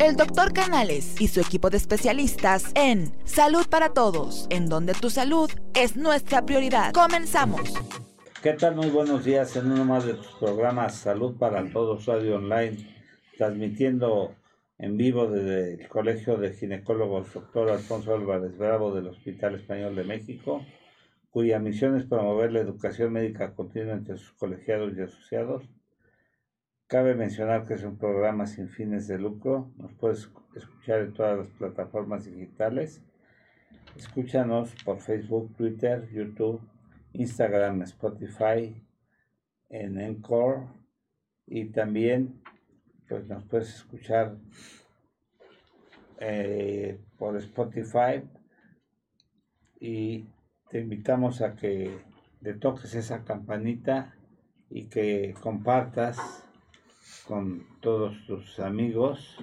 El doctor Canales y su equipo de especialistas en Salud para Todos, en donde tu salud es nuestra prioridad. Comenzamos. ¿Qué tal? Muy buenos días en uno más de tus programas Salud para Todos Radio Online, transmitiendo en vivo desde el Colegio de Ginecólogos Dr. Alfonso Álvarez Bravo del Hospital Español de México, cuya misión es promover la educación médica continua entre sus colegiados y asociados. Cabe mencionar que es un programa sin fines de lucro, nos puedes escuchar en todas las plataformas digitales. Escúchanos por Facebook, Twitter, YouTube, Instagram, Spotify, en Encore y también pues nos puedes escuchar eh, por Spotify. Y te invitamos a que le toques esa campanita y que compartas con todos tus amigos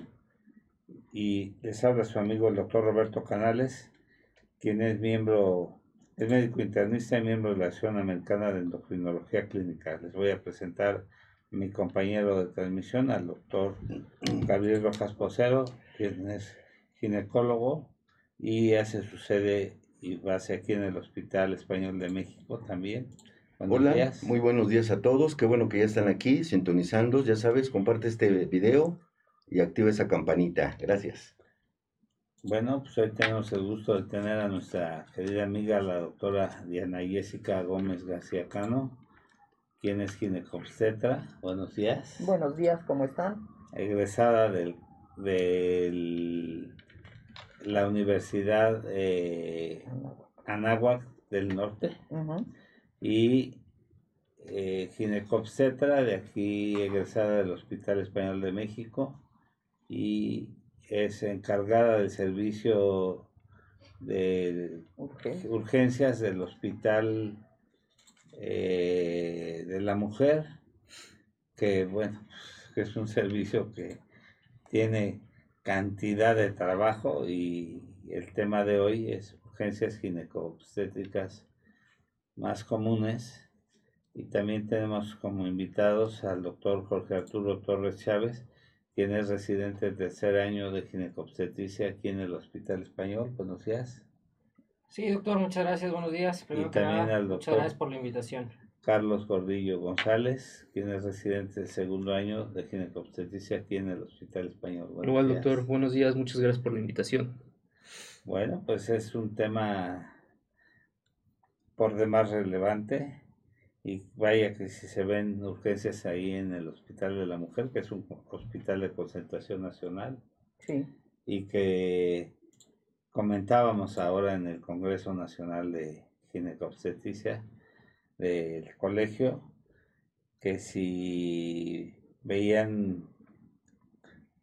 y les habla su amigo el doctor Roberto Canales, quien es miembro, es médico internista y miembro de la Asociación Americana de Endocrinología Clínica. Les voy a presentar mi compañero de transmisión, al doctor Gabriel Rojas Posero, quien es ginecólogo y hace su sede y base aquí en el Hospital Español de México también. Hola, muy buenos días a todos. Qué bueno que ya están aquí sintonizando. Ya sabes, comparte este video y activa esa campanita. Gracias. Bueno, pues hoy tenemos el gusto de tener a nuestra querida amiga, la doctora Diana Jessica Gómez García Cano, quien es ginecobstetra. Buenos días. Buenos días, ¿cómo están? Egresada del, la Universidad eh, Anáhuac del Norte y eh, ginecobstetra de aquí, egresada del Hospital Español de México y es encargada del servicio de urgencias del Hospital eh, de la Mujer, que bueno, que es un servicio que tiene cantidad de trabajo y el tema de hoy es urgencias ginecobstétricas más comunes y también tenemos como invitados al doctor Jorge Arturo Torres Chávez, quien es residente del tercer año de ginecobstetricia aquí en el Hospital Español. Buenos días. Sí, doctor, muchas gracias, buenos días. y también al doctor muchas gracias por la invitación. Carlos Gordillo González, quien es residente del segundo año de ginecobstetricia aquí en el Hospital Español. Igual, doctor, buenos días, muchas gracias por la invitación. Bueno, pues es un tema por demás relevante y vaya que si se ven urgencias ahí en el Hospital de la Mujer, que es un hospital de concentración nacional, sí. y que comentábamos ahora en el Congreso Nacional de Ginecobstetricia del colegio, que si veían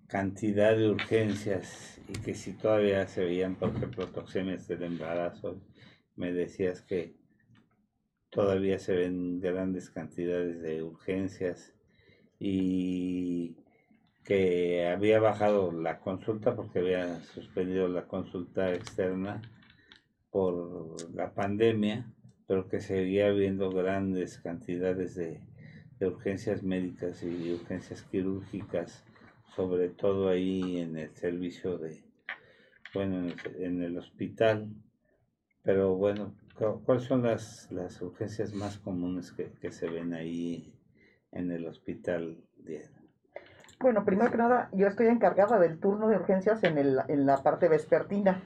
cantidad de urgencias y que si todavía se veían, por ejemplo, toxemias del embarazo, me decías que todavía se ven grandes cantidades de urgencias y que había bajado la consulta porque había suspendido la consulta externa por la pandemia, pero que seguía habiendo grandes cantidades de, urgencias médicas y urgencias quirúrgicas, sobre todo ahí en el servicio de, bueno, en el hospital. Pero bueno, ¿Cuáles son las, las urgencias más comunes que, que, se ven ahí en el hospital? Bueno, primero que nada, yo estoy encargada del turno de urgencias en, el, en la parte vespertina.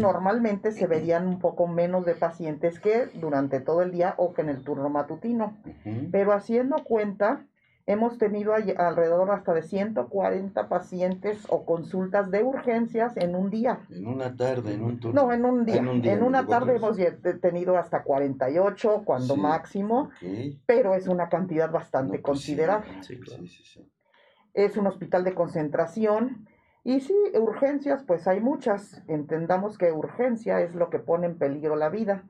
Normalmente se verían un poco menos de pacientes que durante todo el día o que en el turno matutino. Pero haciendo cuenta, Hemos tenido alrededor hasta de 140 pacientes o consultas de urgencias en un día. En una tarde, en un turno. No, en un día. En, una tarde hemos tenido hasta 48, cuando máximo, pero es una cantidad bastante pues considerable. Sí, es un hospital de concentración. Y sí, urgencias, pues hay muchas. Entendamos que urgencia es lo que pone en peligro la vida,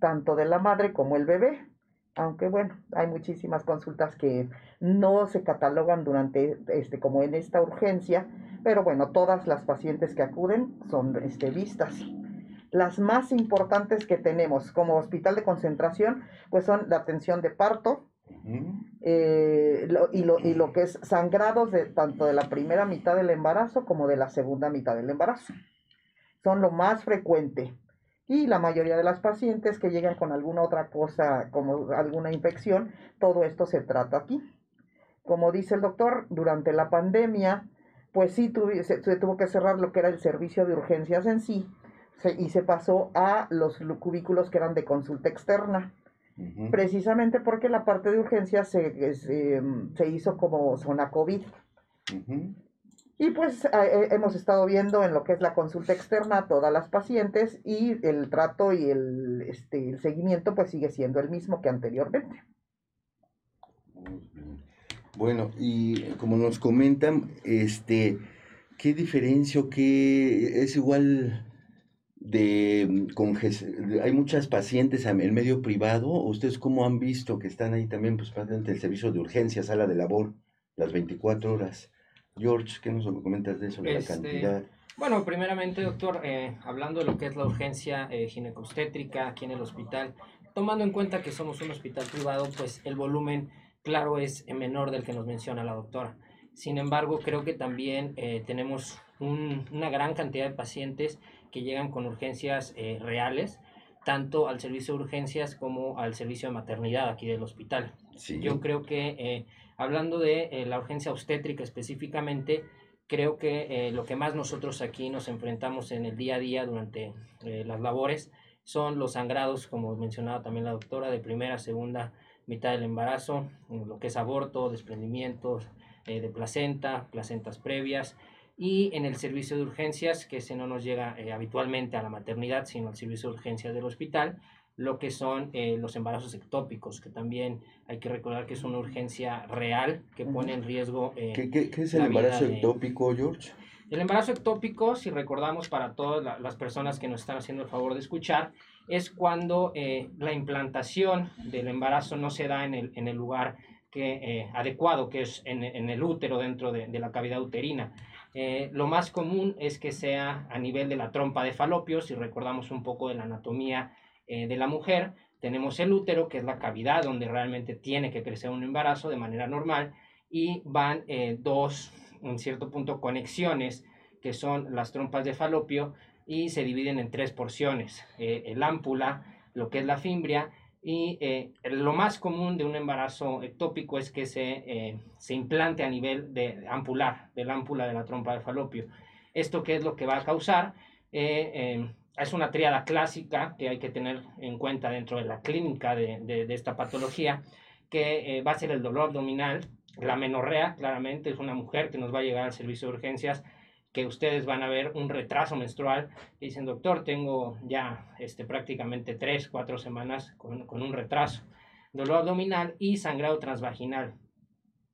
tanto de la madre como el bebé aunque bueno, hay muchísimas consultas que no se catalogan durante, este, como en esta urgencia, pero bueno, todas las pacientes que acuden son este, vistas. Las más importantes que tenemos como hospital de concentración, pues son la atención de parto, eh, y, lo, y lo que es sangrados de tanto de la primera mitad del embarazo como de la segunda mitad del embarazo. Son lo más frecuente. Y la mayoría de las pacientes que llegan con alguna otra cosa, como alguna infección, todo esto se trata aquí. Como dice el doctor, durante la pandemia, pues sí se, tuvo que cerrar lo que era el servicio de urgencias en sí y se pasó a los cubículos que eran de consulta externa. Precisamente porque la parte de urgencias se, se, hizo como zona COVID. Y pues eh, hemos estado viendo en lo que es la consulta externa a todas las pacientes y el trato y el, este, el seguimiento pues sigue siendo el mismo que anteriormente. Bueno, y como nos comentan, este, ¿qué diferencia o qué es igual de con hay muchas pacientes en el medio privado? ¿Ustedes cómo han visto que están ahí también pues parte el servicio de urgencia, sala de labor, las 24 horas? George, ¿qué nos comentas de eso, de la este, cantidad? Bueno, primeramente, doctor, eh, hablando de lo que es la urgencia eh, ginecostétrica aquí en el hospital, tomando en cuenta que somos un hospital privado, pues el volumen claro, es menor del que nos menciona la doctora. Sin embargo, creo que también eh, tenemos una gran cantidad de pacientes que llegan con urgencias eh, reales, tanto al servicio de urgencias como al servicio de maternidad aquí del hospital. Yo creo que, eh, hablando de la urgencia obstétrica específicamente, creo que lo que más nosotros aquí nos enfrentamos en el día a día durante las labores son los sangrados, como mencionaba también la doctora, de primera, segunda, mitad del embarazo, lo que es aborto, desprendimientos eh, de placenta, placentas previas, y en el servicio de urgencias, que ese no nos llega eh, habitualmente a la maternidad, sino al servicio de urgencias del hospital, lo que son eh, los embarazos ectópicos, que también hay que recordar que es una urgencia real que pone en riesgo. ¿Qué, qué, es el embarazo ectópico, George? El embarazo ectópico, si recordamos para todas las personas que nos están haciendo el favor de escuchar, es cuando eh, la implantación del embarazo no se da en el, en el lugar que, eh, adecuado, que es en, en, el útero, dentro de, de la cavidad uterina. Eh, lo más común es que sea a nivel de la trompa de falopio, si recordamos un poco de la anatomía de la mujer, tenemos el útero, que es la cavidad donde realmente tiene que crecer un embarazo de manera normal, y van dos, en cierto punto, conexiones, que son las trompas de falopio, y se dividen en tres porciones, eh, el ámpula, lo que es la fimbria, y eh, lo más común de un embarazo ectópico es que se, eh, se implante a nivel de ampular, del ámpula de la trompa de falopio. ¿Esto qué es lo que va a causar? Es una triada clásica que hay que tener en cuenta dentro de la clínica de, esta patología, que va a ser el dolor abdominal, la menorrea, claramente, es una mujer que nos va a llegar al servicio de urgencias que ustedes van a ver un retraso menstrual y dicen, doctor, tengo ya este, prácticamente tres, cuatro semanas con, con un retraso. Dolor abdominal y sangrado transvaginal.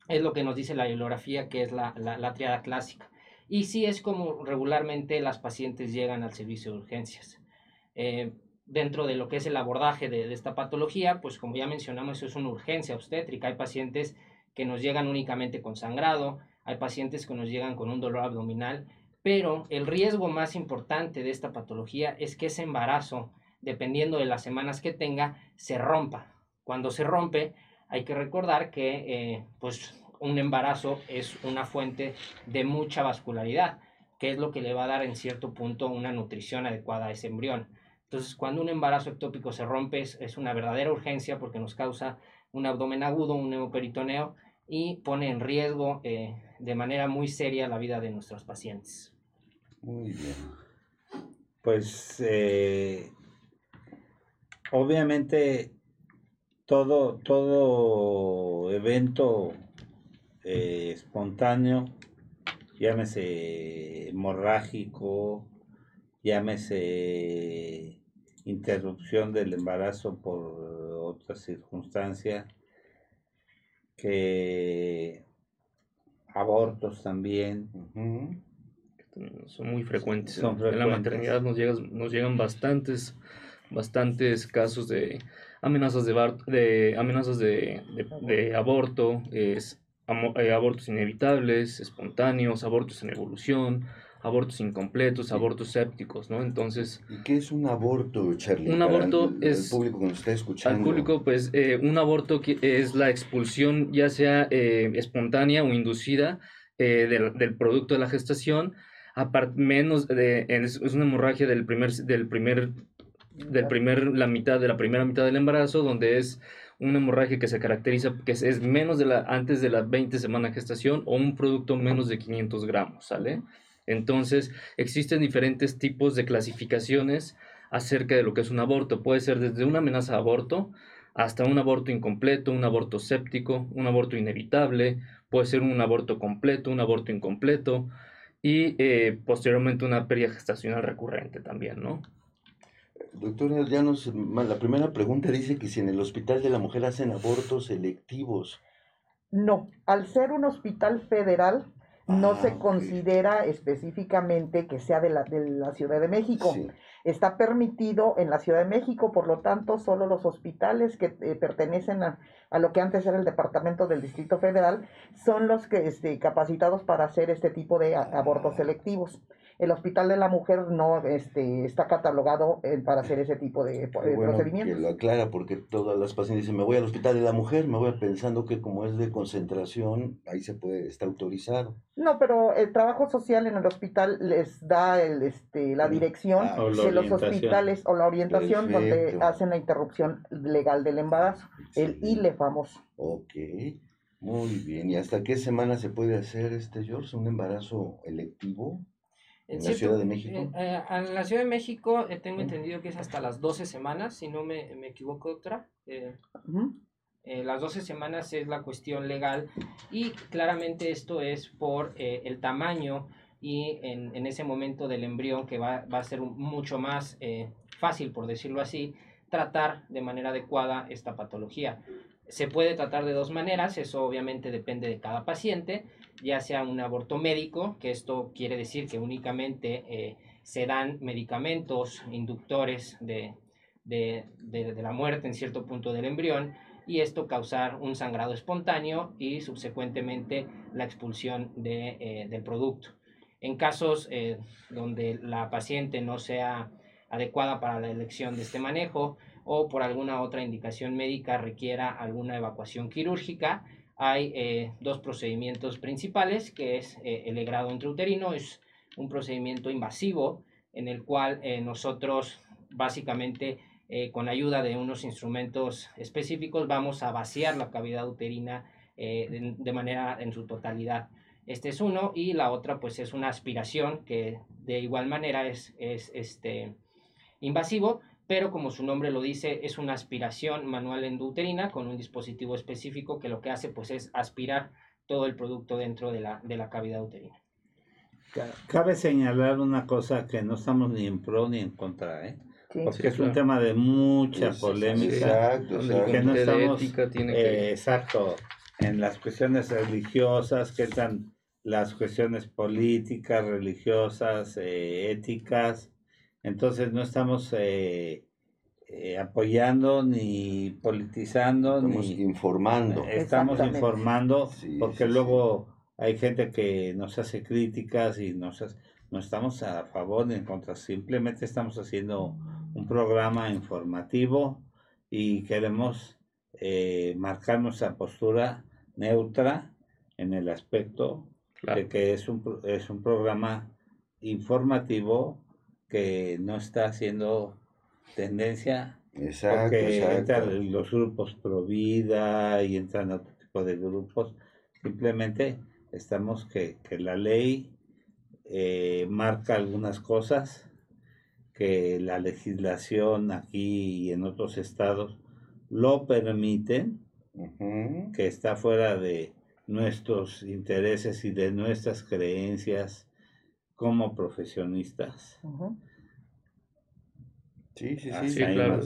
Es lo que nos dice la bibliografía, que es la, la, triada clásica. Y sí es como regularmente las pacientes llegan al servicio de urgencias. Eh, dentro de lo que es el abordaje de, esta patología, pues como ya mencionamos, eso es una urgencia obstétrica. Hay pacientes que nos llegan únicamente con sangrado, hay pacientes que nos llegan con un dolor abdominal, pero el riesgo más importante de esta patología es que ese embarazo, dependiendo de las semanas que tenga, se rompa. Cuando se rompe, hay que recordar que eh, pues un embarazo es una fuente de mucha vascularidad, que es lo que le va a dar en cierto punto una nutrición adecuada a ese embrión. Entonces, cuando un embarazo ectópico se rompe, es, una verdadera urgencia porque nos causa un abdomen agudo, un neumoperitoneo y pone en riesgo eh, de manera muy seria la vida de nuestros pacientes. Muy bien. Pues eh, obviamente todo, todo evento eh, espontáneo, llámese hemorrágico, llámese interrupción del embarazo por otra circunstancia, que abortos también. Son muy frecuentes. En la maternidad nos, nos llegan bastantes, bastantes casos de amenazas de, de amenazas de, de, aborto, es, abortos inevitables, espontáneos, abortos en evolución, abortos incompletos, abortos sépticos, ¿no? Entonces... ¿Y qué es un aborto, Charlie? Un aborto es... El público que nos está escuchando. Al público, pues, eh, un aborto es la expulsión ya sea eh, espontánea o inducida eh, del, del, producto de la gestación, aparte menos de... Es, una hemorragia del primer... Del primer del primer, la mitad de la primera mitad del embarazo, donde es una hemorragia que se caracteriza, que es, menos de la, antes de las 20 semanas de gestación o un producto menos de 500 gramos, ¿sale? Entonces, existen diferentes tipos de clasificaciones acerca de lo que es un aborto. Puede ser desde una amenaza de aborto hasta un aborto incompleto, un aborto séptico, un aborto inevitable, puede ser un aborto completo, un aborto incompleto y eh, posteriormente una pérdida gestacional recurrente también, ¿no? Doctora nos la primera pregunta dice que si en el Hospital de la Mujer hacen abortos selectivos. No, al ser un hospital federal, no se ah, considera específicamente que sea de la, de la Ciudad de México. Está permitido en la Ciudad de México, por lo tanto, solo los hospitales que eh, pertenecen a, a, lo que antes era el Departamento del Distrito Federal son los que este, capacitados para hacer este tipo de abortos selectivos el Hospital de la Mujer no este, está catalogado eh, para hacer ese tipo de, procedimientos. Que lo aclara porque todas las pacientes dicen, me voy al Hospital de la Mujer, me voy pensando que como es de concentración, ahí se puede, está autorizado. No, pero el trabajo social en el hospital les da el, este, la dirección ah, de los hospitales o la orientación donde hacen la interrupción legal del embarazo, el ILE famoso. Ok. Muy bien, ¿y hasta qué semana se puede hacer este, George? ¿Un embarazo electivo? ¿En, la Ciudad de México? en eh, la Ciudad de México eh, tengo entendido que es hasta las 12 semanas, si no me, me equivoco, doctora. Eh, las 12 semanas es la cuestión legal y claramente esto es por el tamaño y en, en, ese momento del embrión que va, va a ser mucho más fácil, por decirlo así, tratar de manera adecuada esta patología. Se puede tratar de dos maneras, eso obviamente depende de cada paciente, ya sea un aborto médico, que esto quiere decir que únicamente eh, se dan medicamentos inductores de, de, de, la muerte en cierto punto del embrión, y esto causar un sangrado espontáneo y subsecuentemente la expulsión de, eh, del producto. En casos eh, donde la paciente no sea adecuada para la elección de este manejo, o por alguna otra indicación médica requiera alguna evacuación quirúrgica, hay eh, dos procedimientos principales, que es eh, el legrado intrauterino, es un procedimiento invasivo en el cual eh, nosotros básicamente con ayuda de unos instrumentos específicos vamos a vaciar la cavidad uterina de, de, manera en su totalidad. Este es uno y la otra pues es una aspiración que de igual manera es, es este, invasivo pero como su nombre lo dice, es una aspiración manual endouterina con un dispositivo específico que lo que hace pues es aspirar todo el producto dentro de la, de la cavidad uterina. Cabe señalar una cosa que no estamos ni en pro ni en contra, ¿eh? porque es un tema de mucha polémica, exacto, que no estamos, eh, exacto, en las cuestiones religiosas, que están las cuestiones políticas, religiosas, eh, éticas, entonces no estamos eh, eh, apoyando ni politizando. Estamos ni, informando. Estamos informando porque luego hay gente que nos hace críticas y nos no estamos a favor ni en contra. Simplemente estamos haciendo un programa informativo y queremos eh, marcar nuestra postura neutra en el aspecto de que es un, es un programa informativo que no está haciendo tendencia. Exacto, porque entran los grupos pro vida y entran otro tipo de grupos. Simplemente estamos que, que la ley eh, marca algunas cosas que la legislación aquí y en otros estados lo permiten, que está fuera de nuestros intereses y de nuestras creencias como profesionistas. Sí, sí, sí, claro,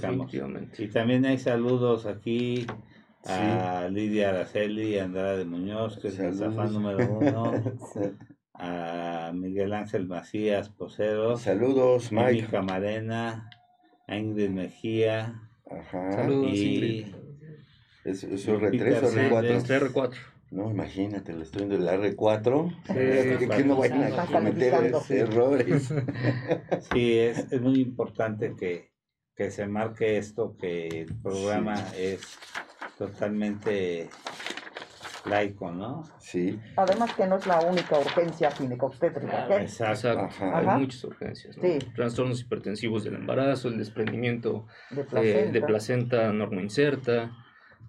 Y también hay saludos aquí a Lidia Araceli, a Andrade Muñoz, que es el zafán número uno, a Miguel Ángel Macías Posero, saludos, Mike. Camarena, a Ingrid Mejía, Ajá. Saludos, y, ¿Es, R3 o R4? R4. No, imagínate, le estoy viendo el R4, sí, que, no vayan a cometer errores. Sí, es, es muy importante que, que se marque esto, que el programa es totalmente laico, ¿no? Sí. Además que no es la única urgencia ginecobstétrica. Exacto. Hay muchas urgencias. Sí. Trastornos hipertensivos del embarazo, el desprendimiento de placenta, de placenta normoinserta,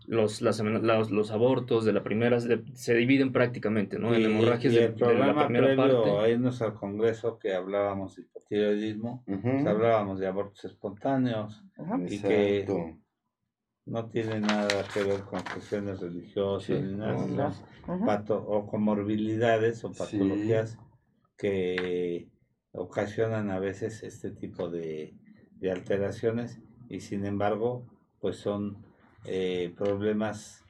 los, las, los, abortos de la primera se dividen prácticamente, ¿no? en hemorragias de, la primera parte. A irnos al congreso que hablábamos de hipotiroidismo, pues hablábamos de abortos espontáneos y que no tiene nada que ver con cuestiones religiosas ni nada, o comorbilidades o patologías que ocasionan a veces este tipo de, alteraciones y sin embargo pues son eh, problemas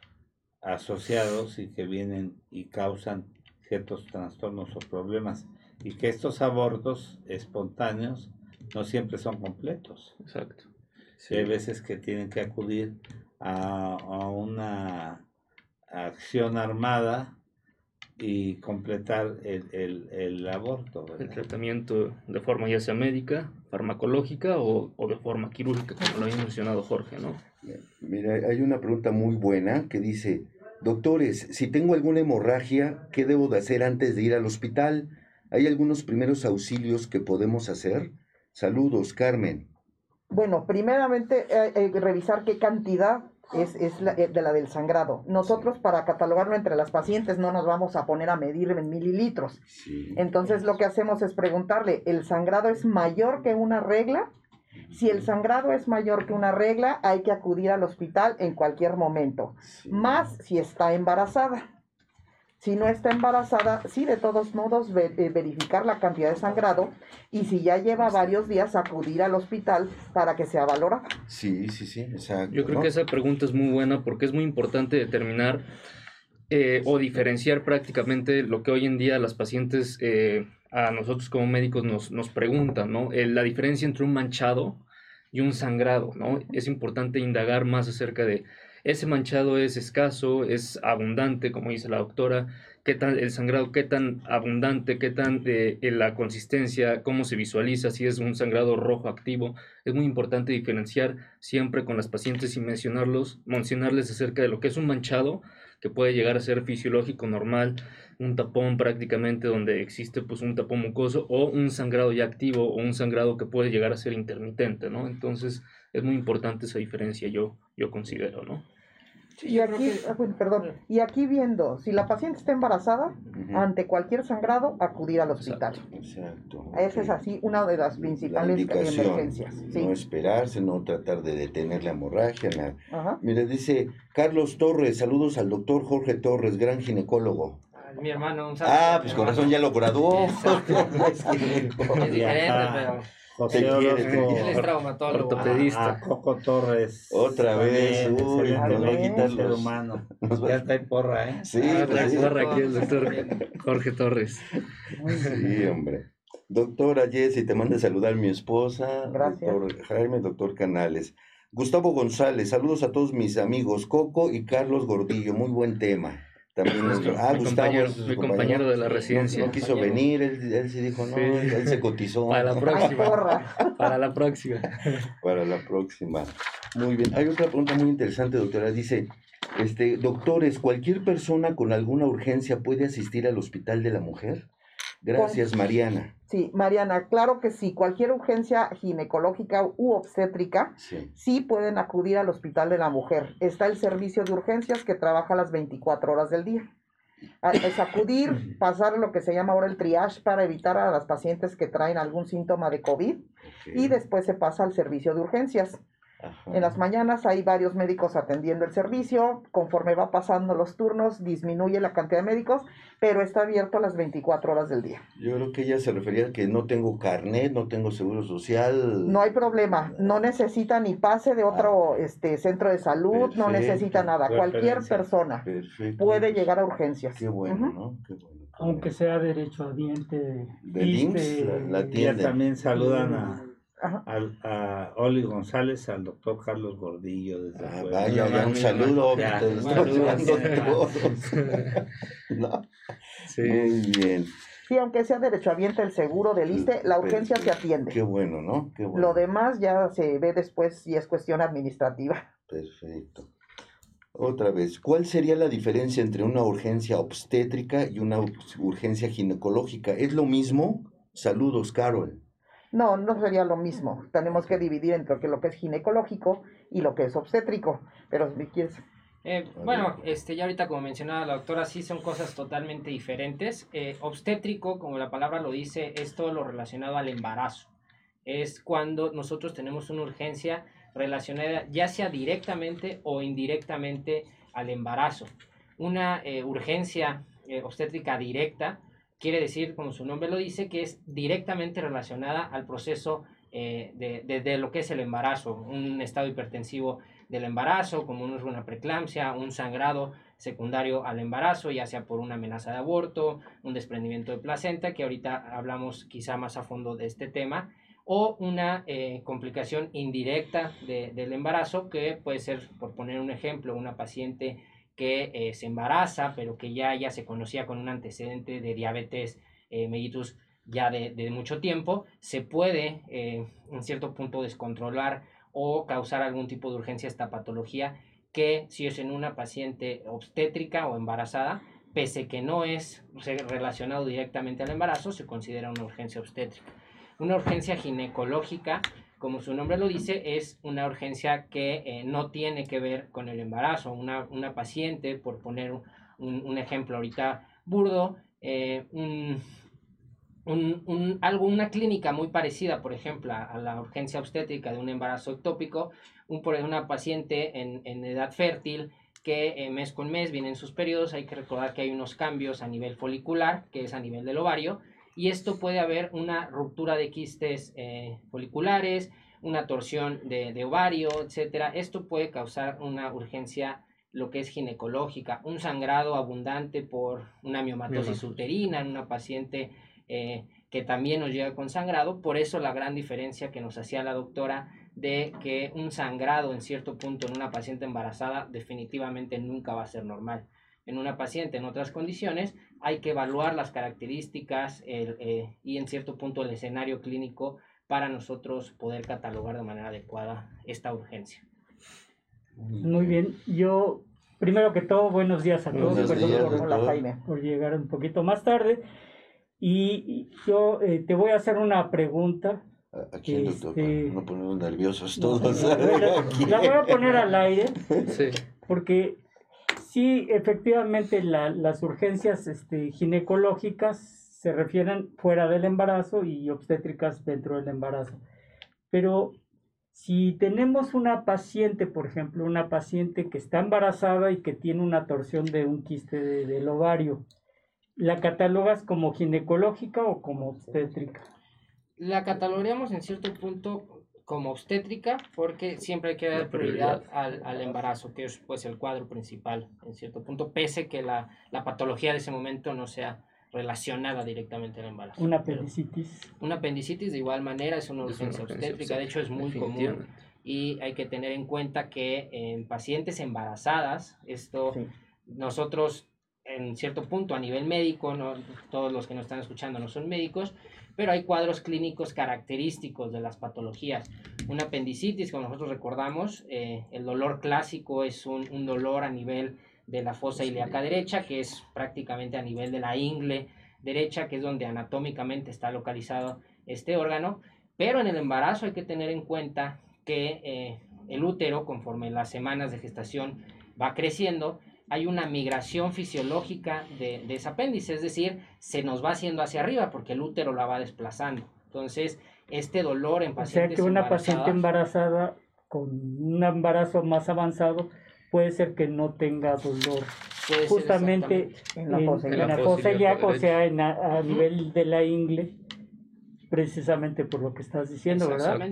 asociados y que vienen y causan ciertos trastornos o problemas y que estos abortos espontáneos no siempre son completos. Exacto. Hay veces que tienen que acudir a, una acción armada y completar el, aborto. El tratamiento de forma ya sea médica, farmacológica o, de forma quirúrgica, como lo había mencionado Jorge, ¿no? Mira, hay una pregunta muy buena que dice, doctores, si tengo alguna hemorragia, ¿qué debo de hacer antes de ir al hospital? ¿Hay algunos primeros auxilios que podemos hacer? Saludos, Carmen. Bueno, primeramente eh, que revisar qué cantidad es, es la, eh, de la del sangrado. Nosotros para catalogarlo entre las pacientes no nos vamos a poner a medir en mililitros. Entonces lo que hacemos es preguntarle, ¿el sangrado es mayor que una regla? Si el sangrado es mayor que una regla, hay que acudir al hospital en cualquier momento, más si está embarazada. Si no está embarazada, sí, de todos modos, eh, verificar la cantidad de sangrado y si ya lleva varios días, acudir al hospital para que sea valorada. Sí, sí, sí, exacto. Yo creo que esa pregunta es muy buena porque es muy importante determinar eh, o diferenciar prácticamente lo que hoy en día las pacientes eh, a nosotros como médicos nos, nos preguntan, ¿no? la diferencia entre un manchado y un sangrado, ¿no? Es importante indagar más acerca de ese manchado es escaso, es abundante, como dice la doctora, qué tan el sangrado, qué tan abundante, qué tan eh, la consistencia, cómo se visualiza, si es un sangrado rojo activo. Es muy importante diferenciar siempre con las pacientes y mencionarlos, mencionarles acerca de lo que es un manchado, que puede llegar a ser fisiológico normal, un tapón prácticamente donde existe pues un tapón mucoso o un sangrado ya activo o un sangrado que puede llegar a ser intermitente, ¿no? Entonces es muy importante esa diferencia, yo, yo considero, ¿no? Y aquí, ah, perdón, y aquí viendo, si la paciente está embarazada, ante cualquier sangrado, acudir al hospital. Exacto. Esa es así una de las principales emergencias. No esperarse, no tratar de detener la hemorragia. Mira, dice Carlos Torres, saludos al doctor Jorge Torres, gran ginecólogo. Mi hermano, un saludo. Ah, pues con razón ya lo graduó. es diferente, pero... Él es traumatólogo. Ortopedista. A, Coco Torres. Otra vez. Uy, no quitar ser humano. Ya está en porra, ¿eh? Sí, ah, pues, porra aquí el doctor Jorge Torres. Sí, hombre. Doctora Jessy, te manda a saludar mi esposa. Gracias. Doctor Jaime, doctor Canales. Gustavo González, saludos a todos mis amigos, Coco y Carlos Gordillo, muy buen tema. También nuestro, ah, mi compañero, mi compañero de la residencia. No, quiso venir, él, él se dijo, no, él se cotizó. Para la próxima. para la próxima. Para la próxima. Muy bien. Hay otra pregunta muy interesante, doctora. Dice, este, doctores, ¿cualquier persona con alguna urgencia puede asistir al hospital de la mujer? Gracias, Mariana. Sí, Mariana, claro que sí. Cualquier urgencia ginecológica u obstétrica, sí. pueden acudir al Hospital de la Mujer. Está el servicio de urgencias que trabaja las 24 horas del día. Es acudir, pasar lo que se llama ahora el triage para evitar a las pacientes que traen algún síntoma de COVID y después se pasa al servicio de urgencias. En las mañanas hay varios médicos atendiendo el servicio, conforme va pasando los turnos disminuye la cantidad de médicos, pero está abierto las 24 horas del día. Yo creo que ella se refería a que no tengo carnet, no tengo seguro social. No hay problema, no necesita ni pase de otro ah. este, centro de salud, no necesita nada. Cualquier persona puede llegar a urgencias. Qué bueno, ¿no? Qué bueno. Aunque sea derecho a diente. De, la, también saludan a a Oli González, al doctor Carlos Gordillo desde ah, Vaya, ya un saludo. Sí. Muy bien. Sí, aunque sea derechohabiente el seguro del ISTE, la urgencia se atiende. Qué bueno, ¿no? Qué bueno. Lo demás ya se ve después si es cuestión administrativa. Perfecto. Otra vez, ¿cuál sería la diferencia entre una urgencia obstétrica y una urgencia ginecológica? ¿Es lo mismo? Saludos, Carol. No, no sería lo mismo. Tenemos que dividir entre lo que es ginecológico y lo que es obstétrico. Pero si quieres eh, bueno, este, ya ahorita como mencionaba la doctora, sí son cosas totalmente diferentes. Eh, obstétrico, como la palabra lo dice, es todo lo relacionado al embarazo. Es cuando nosotros tenemos una urgencia relacionada ya sea directamente o indirectamente al embarazo. Una eh, urgencia obstétrica directa quiere decir, como su nombre lo dice, que es directamente relacionada al proceso de, de, lo que es el embarazo, un estado hipertensivo del embarazo, como una preeclampsia, un sangrado secundario al embarazo, ya sea por una amenaza de aborto, un desprendimiento de placenta, que ahorita hablamos quizá más a fondo de este tema, o una eh, complicación indirecta del embarazo, que puede ser, por poner un ejemplo, una paciente que eh, se embaraza, pero que ya, se conocía con un antecedente de diabetes eh, mellitus ya de, de, mucho tiempo, se puede en cierto punto descontrolar o causar algún tipo de urgencia esta patología que si es en una paciente obstétrica o embarazada, pese que no es relacionado directamente al embarazo, se considera una urgencia obstétrica. Una urgencia ginecológica, como su nombre lo dice, es una urgencia que eh, no tiene que ver con el embarazo. Una, una paciente, por poner un, un ejemplo ahorita burdo, eh, un, un, algo, una clínica muy parecida, por ejemplo, a, la urgencia obstétrica de un embarazo ectópico, un, una paciente en, en edad fértil que eh, mes con mes vienen sus periodos, hay que recordar que hay unos cambios a nivel folicular, que es a nivel del ovario, y esto puede haber una ruptura de quistes eh, foliculares, una torsión de, de, ovario, etcétera. Esto puede causar una urgencia lo que es ginecológica, un sangrado abundante por una miomatosis uterina en una paciente eh, que también nos llega con sangrado. Por eso la gran diferencia que nos hacía la doctora de que un sangrado en cierto punto en una paciente embarazada definitivamente nunca va a ser normal. En una paciente en otras condiciones hay que evaluar las características eh, y en cierto punto el escenario clínico para nosotros poder catalogar de manera adecuada esta urgencia. Muy bien, yo primero que todo, buenos días a todos. Perdón por llegar un poquito más tarde. Y yo eh, te voy a hacer una pregunta. ¿A quién, doctor? Este, no ponemos nerviosos todos. la, voy a poner al aire. Sí. Porque sí, efectivamente, la, las urgencias este, ginecológicas se refieren fuera del embarazo y obstétricas dentro del embarazo. Pero si tenemos una paciente, por ejemplo, una paciente que está embarazada y que tiene una torsión de un quiste del ovario, ¿La catalogas como ginecológica o como obstétrica? La catalogaríamos en cierto punto como obstétrica porque siempre hay que dar prioridad, al, embarazo, que es pues el cuadro principal en cierto punto, pese que la, patología de ese momento no sea relacionada directamente al embarazo. ¿Una apendicitis? una apendicitis de igual manera es una urgencia obstétrica, de hecho es muy común. Y hay que tener en cuenta que en pacientes embarazadas, esto nosotros en cierto punto a nivel médico, no, todos los que nos están escuchando no son médicos, pero hay cuadros clínicos característicos de las patologías. Una apendicitis, como nosotros recordamos, eh, el dolor clásico es un, un, dolor a nivel de la fosa ilíaca derecha, que es prácticamente a nivel de la ingle derecha, que es donde anatómicamente está localizado este órgano, pero en el embarazo hay que tener en cuenta que eh, el útero, conforme las semanas de gestación va creciendo, hay una migración fisiológica de, de, ese apéndice, es decir, se nos va haciendo hacia arriba porque el útero la va desplazando. Entonces, este dolor en pacientes. O sea que una paciente embarazada con un embarazo más avanzado puede ser que no tenga dolor. Justamente en la fosa, ilíaca, o sea, en a, nivel de la ingle, precisamente por lo que estás diciendo, ¿verdad?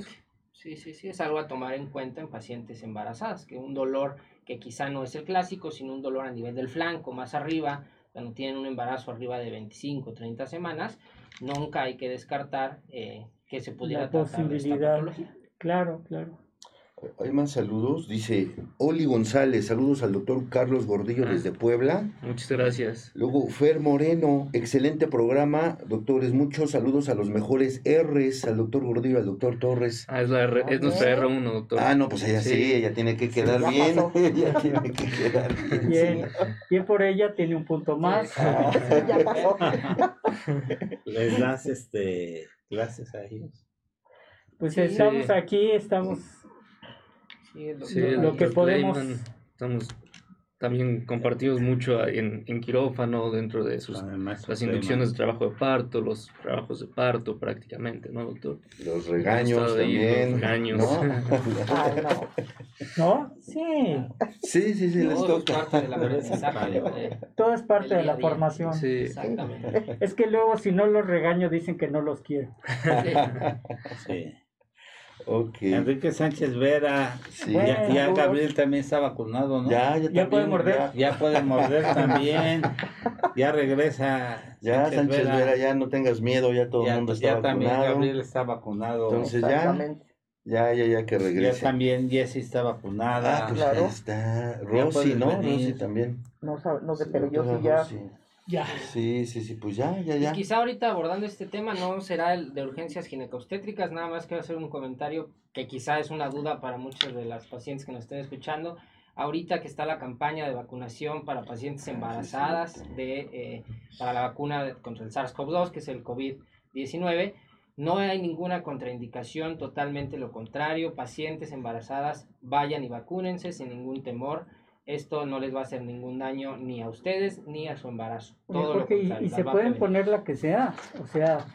Sí, sí, sí, es algo a tomar en cuenta en pacientes embarazadas, que un dolor que quizá no es el clásico, sino un dolor a nivel del flanco, más arriba, cuando tienen un embarazo arriba de 25, 30 semanas, nunca hay que descartar eh, que se pudiera la posibilidad. Claro, claro. Hay más saludos. Dice Oli González, saludos al doctor Carlos Gordillo ah. desde Puebla. Muchas gracias. Luego Fer Moreno, excelente programa, doctores. Muchos saludos a los mejores R's, al doctor Gordillo, al doctor Torres. Ah, es, la R, es nuestra R1, doctor. Ah, no, pues ella sí, ella tiene que quedar bien. ella tiene que quedar bien. Bien, por ella, tiene un punto más. ya pasó. Les das este, clases a ellos. Pues estamos aquí, estamos lo, que podemos. estamos también compartimos mucho en, en quirófano, dentro de sus, las inducciones de trabajo de parto, los trabajos de parto prácticamente, ¿no, doctor? Los regaños también. los regaños. ¿No? no. Sí. Sí, sí, sí, les toca. Parte de la Todo es parte de la formación. Sí. Exactamente. Es que luego si no los regaño dicen que no los quiero. sí. Enrique Sánchez Vera, ya, Gabriel también está vacunado, ¿no? Ya, ya, puede morder. Ya, puede morder también. Ya regresa. Ya, Sánchez, Vera. ya no tengas miedo, ya todo el mundo está vacunado. Ya también Gabriel está vacunado. Entonces ya, ya, ya, ya que regrese. Ya también Jessie está vacunada. Ah, pues claro. está. Rosy, ¿no? Rosy también. No, no sé, pero yo sí ya. Ya. Sí, sí, sí, pues ya, ya, ya. Y quizá ahorita abordando este tema no será el de urgencias ginecostétricas, nada más quiero hacer un comentario que quizá es una duda para muchas de las pacientes que nos estén escuchando. Ahorita que está la campaña de vacunación para pacientes embarazadas de, eh, para la vacuna contra el SARS-CoV-2, que es el COVID-19, no hay ninguna contraindicación, totalmente lo contrario. Pacientes embarazadas vayan y vacúnense sin ningún temor esto no les va a hacer ningún daño ni a ustedes ni a su embarazo. Todo y, se pueden poner la que sea, o sea,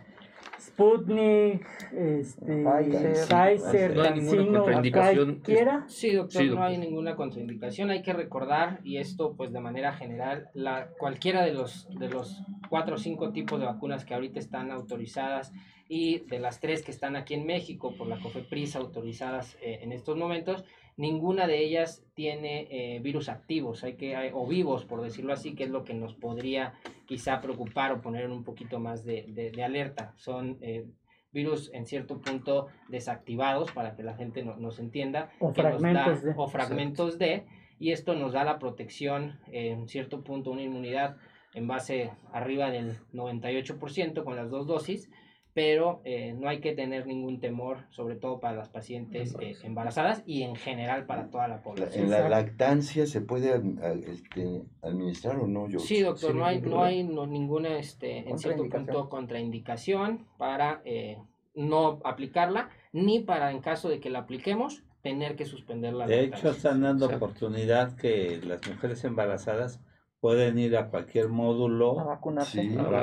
Sputnik, este, Pfizer, no hay ninguna contraindicación. Sí, doctor, no hay ninguna contraindicación. Hay que recordar, y esto pues de manera general, la, cualquiera de los, de los cuatro o cinco tipos de vacunas que ahorita están autorizadas y de las tres que están aquí en México por la COFEPRIS autorizadas eh, en estos momentos, ninguna de ellas tiene eh, virus activos hay que, o vivos, por decirlo así, que es lo que nos podría quizá preocupar o poner un poquito más de, de, alerta. Son eh, virus en cierto punto desactivados para que la gente no, nos entienda. O fragmentos de. O fragmentos de. Y esto nos da la protección, eh, en cierto punto, una inmunidad en base arriba del 98% con las dos dosis pero eh, no hay que tener ningún temor, sobre todo para las pacientes eh, embarazadas. y en general para toda la población. ¿En la lactancia se puede este, administrar o no? Yo, sí, doctor, no hay, no hay ninguna, este, en cierto punto, contraindicación para eh, no aplicarla, ni para, en caso de que la apliquemos, tener que suspender la De hecho, están dando oportunidad que las mujeres embarazadas pueden ir a cualquier módulo a vacunarse, para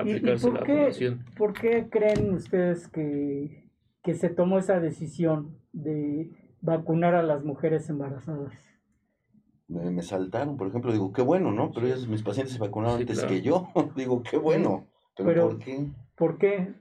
aplicarse la qué, ¿Por qué creen ustedes que, que se tomó esa decisión de vacunar a las mujeres embarazadas? Me, saltaron, por ejemplo, digo, qué bueno, ¿no? Pero ellos, mis pacientes se vacunaron antes que yo. digo, qué bueno. Pero, ¿por qué? ¿Por qué?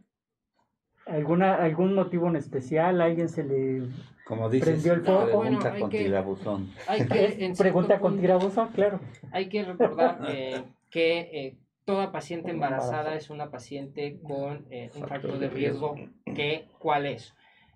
¿Alguna, ¿Algún motivo en especial? ¿Alguien se le como dices, el pregunta con tirabuzón. Hay que, pregunta con tirabuzón, claro. Hay que recordar eh, que eh, toda paciente embarazada es una paciente con eh, un factor de riesgo que cuál es.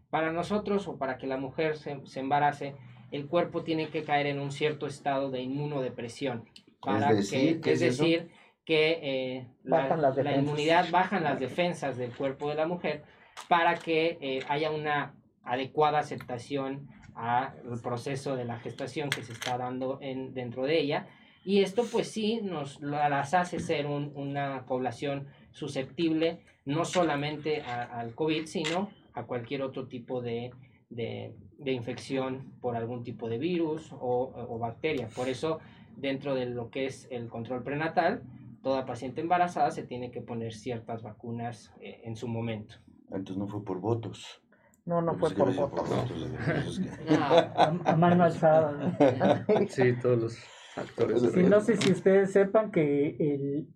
Para nosotros o para que la mujer se, se, embarace, el cuerpo tiene que caer en un cierto estado de inmunodepresión. Para es decir, que, es, decir que la, la inmunidad bajan las defensas del cuerpo de la mujer para que haya una adecuada aceptación al proceso de la gestación que se está dando en, dentro de ella. Y esto pues sí nos las hace ser una población susceptible no solamente al COVID, sino a cualquier otro tipo de, de, infección por algún tipo de virus o, o, bacteria. Por eso, dentro de lo que es el control prenatal, toda paciente embarazada se tiene que poner ciertas vacunas eh, en su momento. Entonces no fue por votos. No, no fue por votos. A, mano alzada. Sí, todos los actores. Sí, no sé si ustedes sepan que el,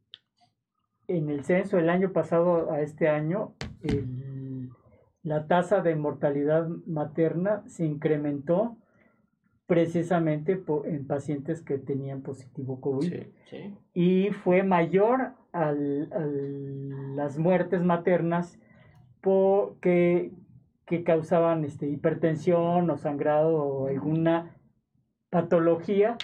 en el censo del año pasado a este año, la tasa de mortalidad materna se incrementó precisamente en pacientes que tenían positivo COVID. Y fue mayor a las muertes maternas por, que, que causaban este, hipertensión o sangrado o alguna patología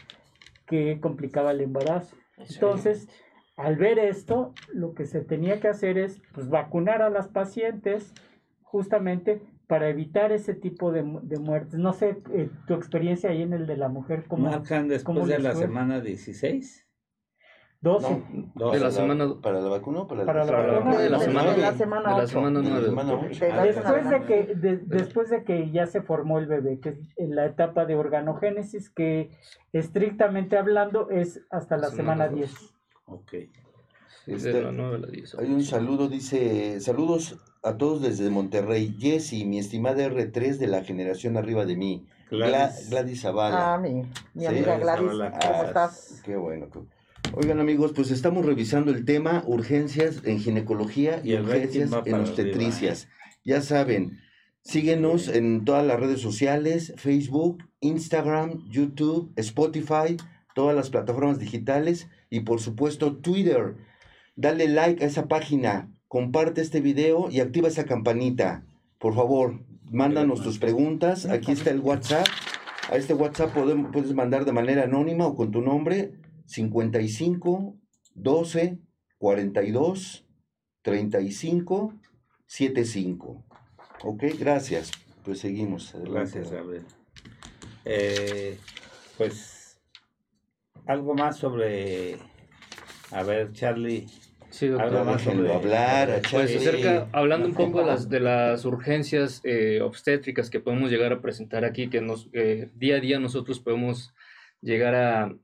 que complicaba el embarazo. Entonces, al ver esto, lo que se tenía que hacer es pues, vacunar a las pacientes justamente para evitar ese tipo de, muertes. No sé, eh, tu experiencia ahí en el de la mujer, ¿cómo Marcan después de la semana 16. 12. de la semana para la vacuna para, para la, vacuna de la semana de la semana 8. Después de que después de que ya se formó el bebé, que es en la etapa de organogénesis que estrictamente hablando es hasta la, semana, 10. Ok. Este, hay un saludo, dice, saludos a todos desde Monterrey. Jessy, mi estimada R3 de la generación arriba de mí. Gladys, Gladys Zavala. Ah, mi, mi amiga Gladys, ¿cómo estás? Qué bueno. Oigan amigos, pues estamos revisando el tema urgencias en ginecología y, urgencias en obstetricias. Ya saben, síguenos en todas las redes sociales, Facebook, Instagram, YouTube, Spotify, todas las plataformas digitales y por supuesto Twitter. Dale like a esa página, comparte este video y activa esa campanita. Por favor, mándanos tus preguntas. Aquí está el WhatsApp. A este WhatsApp puedes mandar de manera anónima o con tu nombre 55 12 42 35 75. Ok, gracias. Pues seguimos. Gracias, Gabriel. Eh, pues algo más sobre, a ver, Charlie. Sí, Algo más sobre hablar, pues acerca, hablando un poco de las, de las urgencias eh, obstétricas que podemos llegar a presentar aquí, que nos eh, día a día nosotros podemos llegar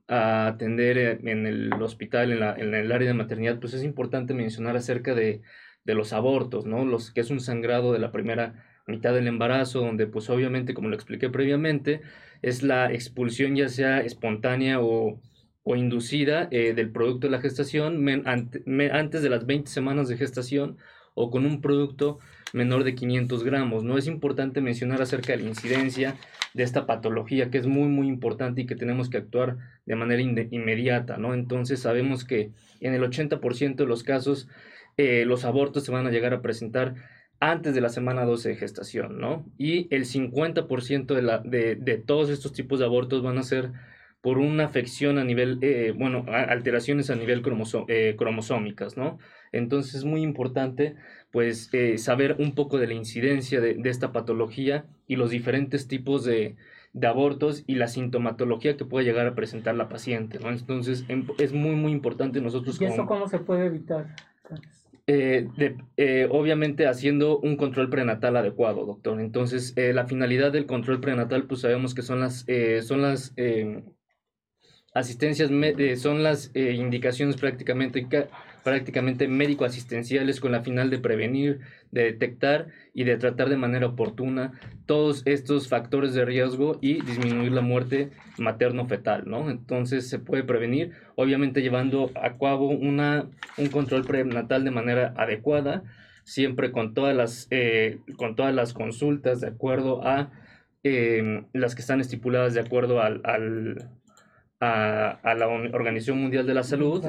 a, atender en el hospital, en, la, el área de maternidad, pues es importante mencionar acerca de, los abortos, ¿no? Los, que es un sangrado de la primera mitad del embarazo, donde pues obviamente, como lo expliqué previamente, es la expulsión ya sea espontánea o, o inducida eh, del producto de la gestación antes de las 20 semanas de gestación o con un producto menor de 500 gramos. No es importante mencionar acerca de la incidencia de esta patología que es muy muy importante y que tenemos que actuar de manera inmediata, ¿no? Entonces sabemos que en el 80% de los casos eh, los abortos se van a llegar a presentar antes de la semana 12 de gestación, ¿no? Y el 50% de, la, de, de todos estos tipos de abortos van a ser por una afección a nivel, eh, bueno, alteraciones a nivel eh, cromosómicas, ¿no? Entonces es muy importante, pues, eh, saber un poco de la incidencia de, esta patología y los diferentes tipos de, abortos y la sintomatología que puede llegar a presentar la paciente, ¿no? Entonces em, es muy, muy importante nosotros... ¿Y eso cómo se puede evitar? obviamente haciendo un control prenatal adecuado, doctor. Entonces, la finalidad del control prenatal, pues sabemos que son las, son las em, asistencias eh, son las eh, indicaciones prácticamente, prácticamente médico-asistenciales con la final de prevenir, de detectar y de tratar de manera oportuna todos estos factores de riesgo y disminuir la muerte materno-fetal, ¿no? Entonces se puede prevenir, obviamente llevando a cabo una, un control prenatal de manera adecuada, siempre con todas las, eh, con todas las consultas de acuerdo a em, las que están estipuladas de acuerdo al a, la Organización Mundial de la Salud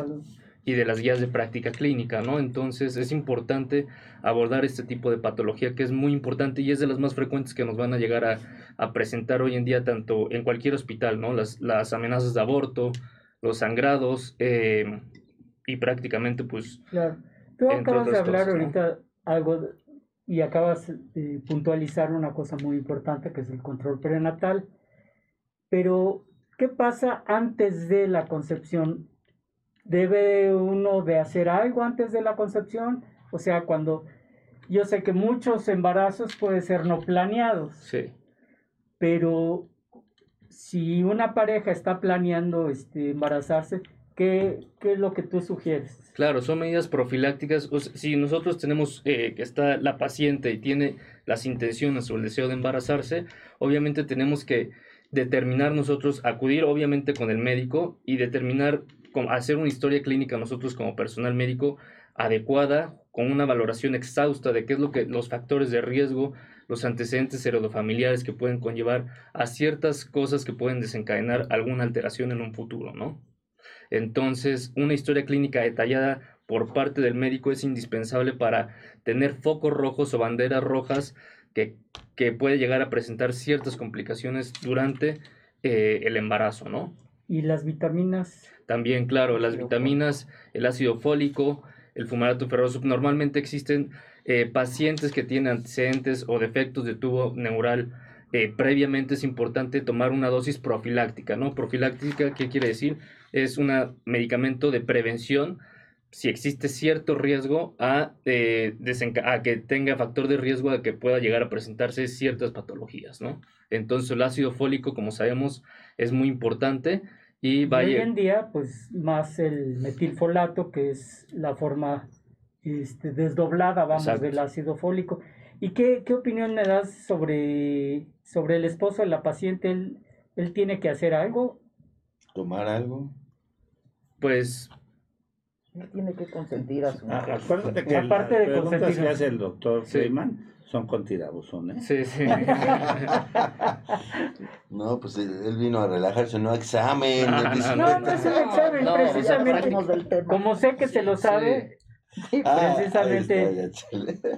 y de las guías de práctica clínica, ¿no? Entonces es importante abordar este tipo de patología que es muy importante y es de las más frecuentes que nos van a llegar a, presentar hoy en día tanto en cualquier hospital, ¿no? Las, las amenazas de aborto, los sangrados eh, y prácticamente pues... Claro. Tú acabas de hablar ahorita algo y acabas de puntualizar una cosa muy importante que es el control prenatal, pero ¿Qué pasa antes de la concepción? ¿Debe uno de hacer algo antes de la concepción? O sea, cuando yo sé que muchos embarazos pueden ser no planeados. Sí. Pero si una pareja está planeando este, embarazarse, ¿qué, ¿qué, es lo que tú sugieres? Claro, son medidas profilácticas. si nosotros tenemos eh, que está la paciente y tiene las intenciones o el deseo de embarazarse, obviamente tenemos que determinar nosotros, acudir obviamente con el médico y determinar, hacer una historia clínica nosotros como personal médico adecuada, con una valoración exhausta de qué es lo que los factores de riesgo, los antecedentes heredofamiliares que pueden conllevar a ciertas cosas que pueden desencadenar alguna alteración en un futuro, ¿no? Entonces, una historia clínica detallada por parte del médico es indispensable para tener focos rojos o banderas rojas que, que puede llegar a presentar ciertas complicaciones durante eh, el embarazo, ¿no? ¿Y las vitaminas? También, claro, las vitaminas, el ácido fólico, el fumarato ferroso. Normalmente existen eh, pacientes que tienen antecedentes o defectos de tubo neural. Eh, previamente es importante tomar una dosis profiláctica, ¿no? Profiláctica, ¿qué quiere decir? Es un medicamento de prevención si existe cierto riesgo a, a que tenga factor de riesgo de que pueda llegar a presentarse ciertas patologías, ¿no? Entonces el ácido fólico, como sabemos, es muy importante. Y, hoy en día, pues más el metilfolato, que es la forma este, desdoblada, vamos, del ácido fólico. ¿Y qué, qué, opinión me das sobre, sobre el esposo de la paciente? ¿Él, ¿Él tiene que hacer algo? ¿Tomar algo? Pues él tiene que consentir a su ah, acuérdate que Aparte de preguntas que hace el doctor Freeman son con tirabuzón, Sí, sí. no, pues él vino a relajarse, no a examen. No, no, es un examen, precisamente. Como sé que se lo sabe, ah, precisamente.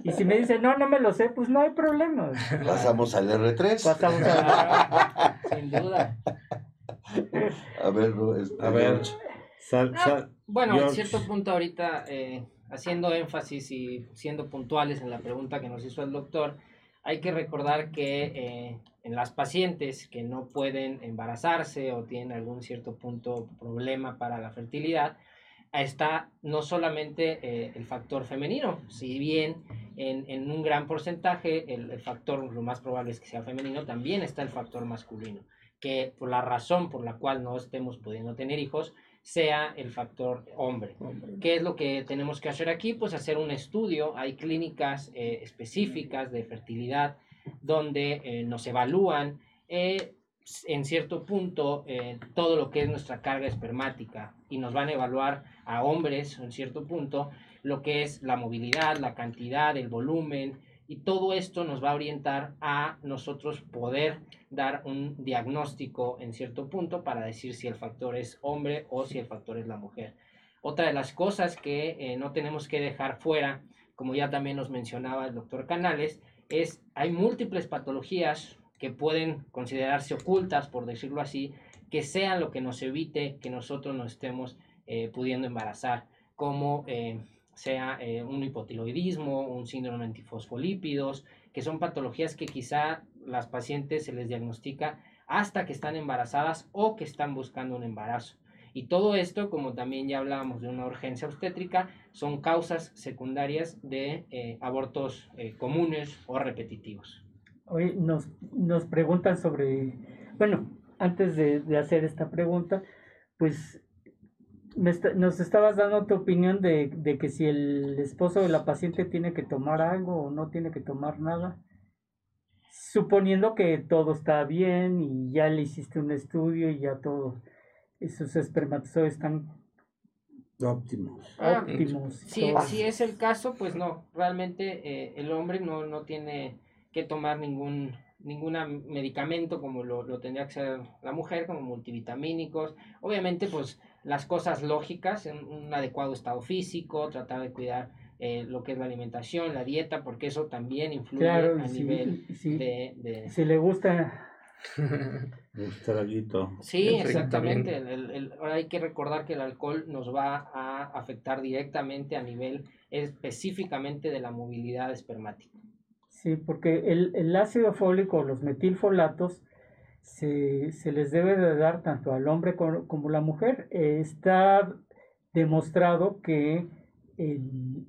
y si me dice, no, no me lo sé, pues no hay problema. Pasamos al R3. Pasamos al R3. Sin duda. A ver, este, a ver. Sal, ah, bueno, en cierto punto ahorita, eh, haciendo énfasis y siendo puntuales en la pregunta que nos hizo el doctor, hay que recordar que eh, en las pacientes que no pueden embarazarse o tienen algún cierto punto problema para la fertilidad, está no solamente eh, el factor femenino, si bien en, en un gran porcentaje el, el, factor lo más probable es que sea femenino, también está el factor masculino, que por la razón por la cual no estemos pudiendo tener hijos, sea el factor hombre. ¿Qué es lo que tenemos que hacer aquí? Pues hacer un estudio. Hay clínicas eh, específicas de fertilidad donde eh, nos evalúan eh, en cierto punto todo lo que es nuestra carga espermática y nos van a evaluar a hombres en cierto punto lo que es la movilidad, la cantidad, el volumen, y todo esto nos va a orientar a nosotros poder dar un diagnóstico en cierto punto para decir si el factor es hombre o si el factor es la mujer. Otra de las cosas que eh, no tenemos que dejar fuera, como ya también nos mencionaba el doctor Canales, es hay múltiples patologías que pueden considerarse ocultas, por decirlo así, que sean lo que nos evite que nosotros nos estemos eh, pudiendo embarazar, como eh, sea eh, un hipotiroidismo, un síndrome antifosfolípidos, que son patologías que quizá las pacientes se les diagnostica hasta que están embarazadas o que están buscando un embarazo. Y todo esto, como también ya hablábamos de una urgencia obstétrica, son causas secundarias de eh, abortos eh, comunes o repetitivos. Hoy nos, nos preguntan sobre, bueno, antes de, hacer esta pregunta, pues nos estabas dando tu opinión de, que si el esposo de la paciente tiene que tomar algo o no tiene que tomar nada. Suponiendo que todo está bien y ya le hiciste un estudio y ya todo, esos espermatozoides están óptimos. Ah, óptimos. Si, si, es el caso, pues no, realmente eh, el hombre no, no tiene que tomar ningún ningún medicamento como lo, lo, tendría que ser la mujer, como multivitamínicos. Obviamente, pues las cosas lógicas, un adecuado estado físico, tratar de cuidar eh, lo que es la alimentación, la dieta, porque eso también influye a nivel de, Si le gusta... Sí, exactamente. El, ahora hay que recordar que el alcohol nos va a afectar directamente a nivel específicamente de la movilidad espermática. Sí, porque el, el ácido fólico, los metilfolatos, se, se, les debe de dar tanto al hombre como, a la mujer. está demostrado que el,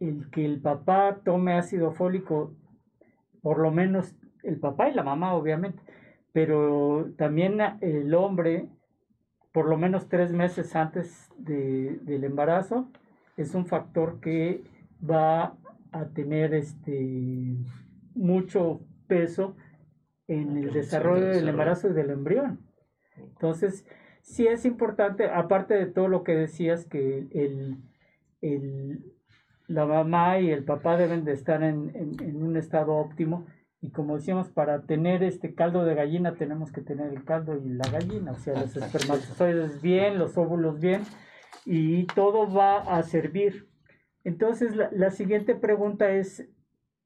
el, que el papá tome ácido fólico, por lo menos el papá y la mamá obviamente, pero también el hombre, por lo menos tres meses antes de, del embarazo, es un factor que va a tener este mucho peso en el desarrollo del embarazo y del embrión. Entonces, sí es importante, aparte de todo lo que decías, que el, el, la mamá y el papá deben de estar en, en, un estado óptimo. Y como decíamos, para tener este caldo de gallina tenemos que tener el caldo y la gallina, o sea, los espermatozoides bien, los óvulos bien. y todo va a servir. Entonces, la, siguiente pregunta es,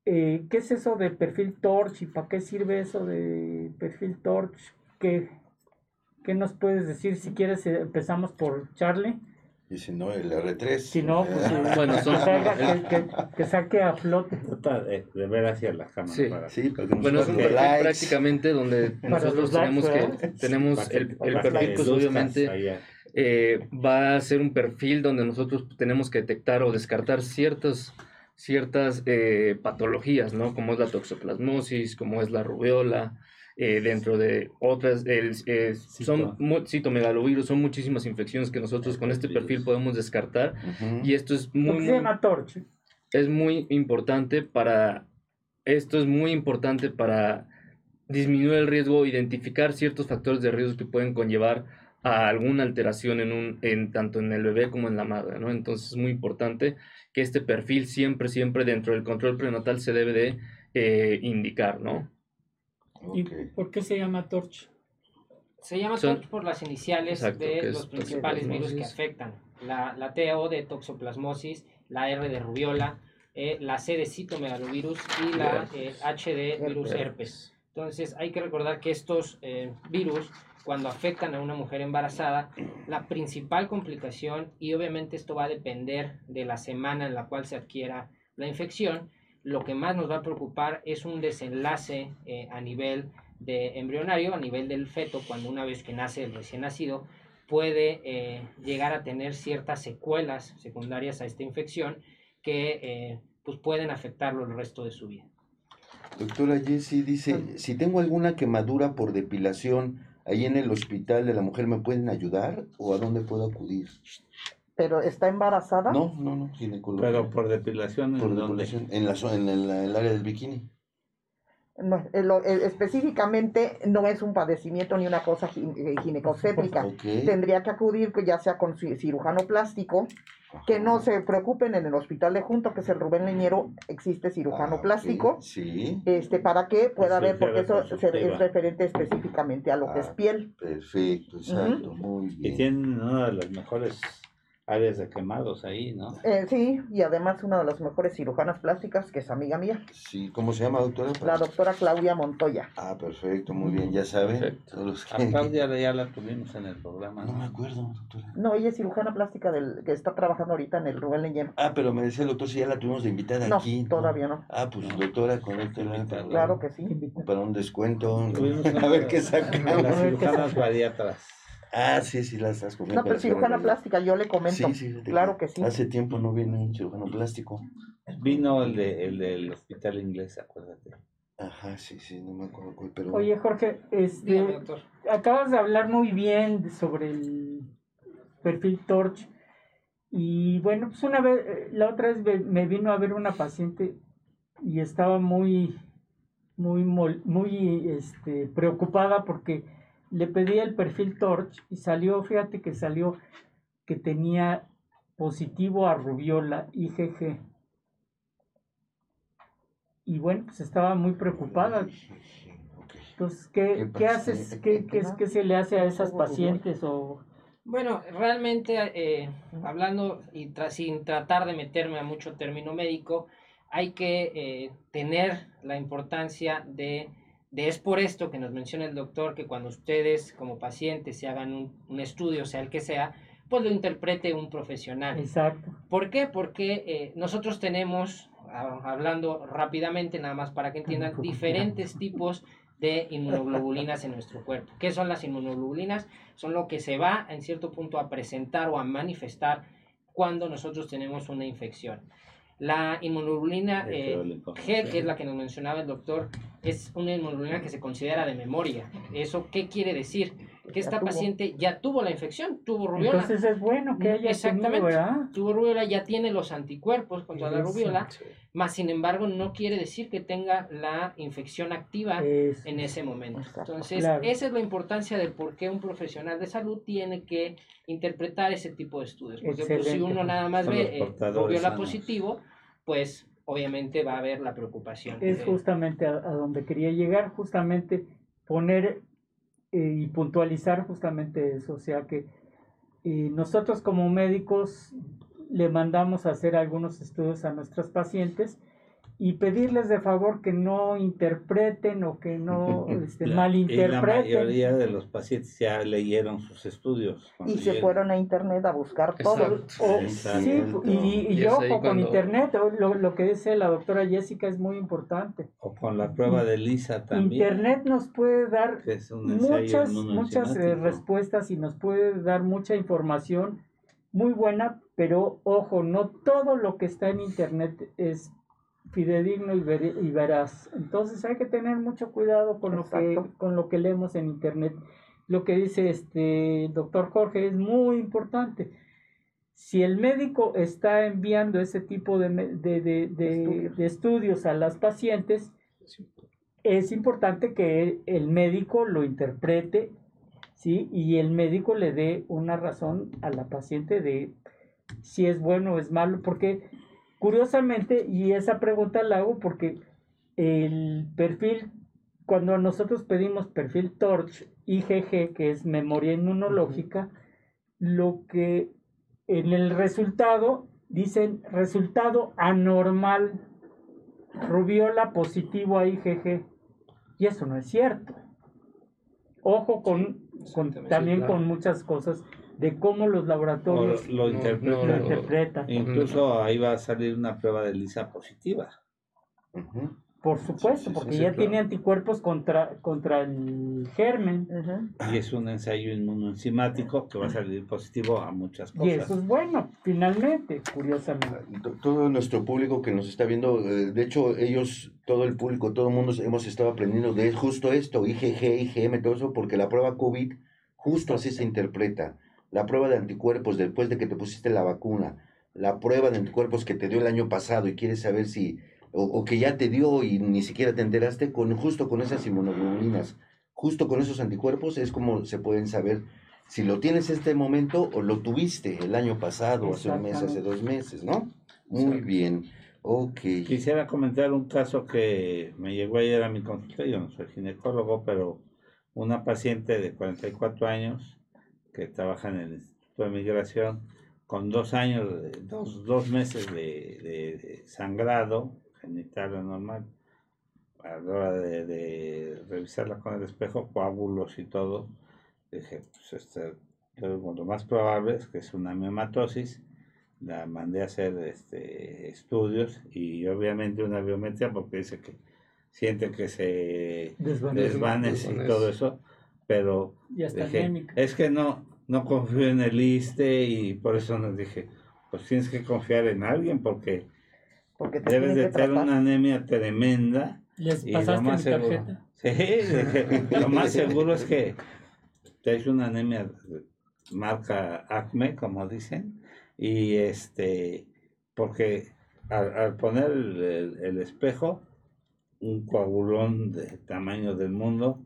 eh, ¿qué es eso de perfil torch y para qué sirve eso de perfil torch? ¿Qué, qué nos puedes decir? Si quieres, empezamos por Charlie. Y si no, el R3. Si no, pues bueno, que, saque a flote. De, ver hacia la cámara. Sí, sí bueno, es un perfil prácticamente donde nosotros tenemos que tenemos el, el perfil, pues obviamente eh, va a ser un perfil donde nosotros tenemos que detectar o descartar ciertas ciertas eh, patologías, ¿no? Como es la toxoplasmosis, como es la rubiola, eh, dentro de otras, eh, son citomegalovirus, son muchísimas infecciones que nosotros con este perfil podemos descartar. Y esto es muy, es muy importante para, esto es muy importante para disminuir el riesgo, identificar ciertos factores de riesgo que pueden conllevar a alguna alteración en un, en, tanto en el bebé como en la madre, ¿no? Entonces es muy importante que este perfil siempre, siempre dentro del control prenatal se debe de eh, indicar, ¿no? ¿Y por qué se llama Torch? Se llama Torch por las iniciales de los principales virus que afectan. La, la TO de toxoplasmosis, la R de rubiola, eh, la C de citomegalovirus y la eh, H de virus herpes. Entonces hay que recordar que estos eh, virus, cuando afectan a una mujer embarazada, la principal complicación, y obviamente esto va a depender de la semana en la cual se adquiera la infección, lo que más nos va a preocupar es un desenlace eh, a nivel de embrionario, a nivel del feto, cuando una vez que nace el recién nacido, puede eh, llegar a tener ciertas secuelas secundarias a esta infección que eh, pues pueden afectarlo el resto de su vida. Doctora Jessie dice, si tengo alguna quemadura por depilación ahí en el hospital de la mujer, ¿me pueden ayudar o a dónde puedo acudir? Pero está embarazada. No, no, no, ginecología. Pero por depilación, por depilación en, la, en, el, en el área del bikini. No, específicamente no es un padecimiento ni una cosa eh, ginecocétrica. Tendría que acudir ya sea con cirujano plástico, que no se preocupen en el hospital de junto, que es el Rubén Leñero, existe cirujano ah, plástico, sí. este, para que pueda ver, porque eso es referente específicamente a lo que es ah, piel. Perfecto, exacto, muy bien. Y tienen una de las mejores áreas de quemados ahí, ¿no? Eh, sí, y además una de las mejores cirujanas plásticas, que es amiga mía. Sí, ¿cómo se llama, doctora? La doctora Claudia Montoya. Ah, perfecto, muy bien, ya saben. Todos A Claudia ya la tuvimos en el programa. No, me acuerdo, doctora. No, ella es cirujana plástica del que está trabajando ahorita en el Rubén Leñero. Ah, pero me decía el doctor si ya la tuvimos de invitada no, aquí. todavía no. Ah, pues doctora, con Claro que sí. Para un descuento. a ver qué sacamos. Las cirujanas bariatras. Ah, sí, sí, las estás comiendo. No, pero cirujana plástica, yo le comento. Sí, sí, claro que sí. Hace tiempo no viene un cirujano plástico. Vino el, de, el del hospital inglés, acuérdate. Ajá, sí, sí, no me acuerdo cuál, pero... Oye, Jorge, este, acabas de hablar muy bien sobre el perfil Torch. Y bueno, pues una vez, la otra vez me vino a ver una paciente y estaba muy, muy, muy este, preocupada porque le pedí el perfil Torch y salió, fíjate que salió que tenía positivo a rubiola IgG. Y bueno, pues estaba muy preocupada. Entonces, ¿qué, ¿qué, haces? ¿Qué, qué, qué, se le hace a esas pacientes? O... Bueno, realmente, eh, hablando y sin tratar de meterme a mucho término médico, hay que eh, tener la importancia de de es por esto que nos menciona el doctor que cuando ustedes como pacientes se hagan un, estudio, sea el que sea, pues lo interprete un profesional. Exacto. ¿Por qué? Porque eh, nosotros tenemos, hablando rápidamente, nada más para que entiendan, diferentes tipos de inmunoglobulinas en nuestro cuerpo. ¿Qué son las inmunoglobulinas? Son lo que se va en cierto punto a presentar o a manifestar cuando nosotros tenemos una infección. La inmunoglobulina eh, G, que es la que nos mencionaba el doctor, es una inmunoglobulina que se considera de memoria. ¿Eso qué quiere decir? Que esta paciente ya tuvo la infección, tuvo rubiola. Entonces es bueno que haya Exactamente. tuvo rubiola, ya tiene los anticuerpos contra la rubiola, más sin embargo no quiere decir que tenga la infección activa en ese momento. Entonces, esa es la importancia de por qué un profesional de salud tiene que interpretar ese tipo de estudios. Porque pues, si uno nada más ve eh, rubiola positivo, pues obviamente va a haber la preocupación. Es justamente a, donde quería llegar, justamente poner y puntualizar justamente eso, o sea que y nosotros como médicos le mandamos a hacer algunos estudios a nuestros pacientes y pedirles de favor que no interpreten o que no este, malinterpreten. la mayoría de los pacientes ya leyeron sus estudios. Y se fueron a internet a buscar todo. sí, y, yo con internet, lo, lo, que dice la doctora Jessica es muy importante. O con la prueba de Lisa también. Internet nos puede dar muchas, muchas eh, respuestas y nos puede dar mucha información muy buena, pero ojo, no todo lo que está en internet es fidedigno y, y veraz. Entonces hay que tener mucho cuidado con lo, que, con lo que leemos en internet. Lo que dice este doctor Jorge es muy importante. Si el médico está enviando ese tipo de, de, estudios. a las pacientes, es importante que el médico lo interprete, ¿sí? Y el médico le dé una razón a la paciente de si es bueno o es malo, porque Curiosamente, y esa pregunta la hago porque el perfil, cuando nosotros pedimos perfil TORCH IgG, que es memoria inmunológica, lo que en el resultado dicen resultado anormal, rubiola positivo a IgG. Y eso no es cierto. Ojo con, también con muchas cosas de cómo los laboratorios lo, interpretan. Incluso ahí va a salir una prueba de lisa positiva. Por supuesto, porque ya tiene anticuerpos contra, contra el germen. Y es un ensayo inmunoenzimático que va a salir positivo a muchas cosas. Y eso es bueno, finalmente, curiosamente. Todo nuestro público que nos está viendo, eh, de hecho, ellos, todo el público, todo el mundo hemos estado aprendiendo de justo esto, IgG, IgM, todo eso, porque la prueba COVID justo así se interpreta la prueba de anticuerpos después de que te pusiste la vacuna, la prueba de anticuerpos que te dio el año pasado y quieres saber si, o, que ya te dio y ni siquiera te enteraste, con, justo con esas inmunoglobulinas, justo con esos anticuerpos es como se pueden saber si lo tienes este momento o lo tuviste el año pasado, hace un mes, hace dos meses, ¿no? Muy bien. Ok. Quisiera comentar un caso que me llegó ayer a mi consultorio, yo no soy ginecólogo, pero una paciente de 44 años que trabaja en el Instituto de Migración, con dos años, dos, dos meses de, sangrado genital normal, a la hora de, revisarla con el espejo, coágulos y todo, dije, pues este, lo más probable es que es una miomatosis, la mandé a hacer este, estudios y obviamente una biometría porque dice que siente que se desvanece, y todo eso, pero es que no, no confío en el ISTE y por eso nos dije, pues tienes que confiar en alguien porque, debes de tener una anemia tremenda. ¿Les y lo más seguro, Sí, lo más seguro es que te una anemia marca ACME, como dicen, y este, porque al, poner el, el espejo, un coagulón de tamaño del mundo,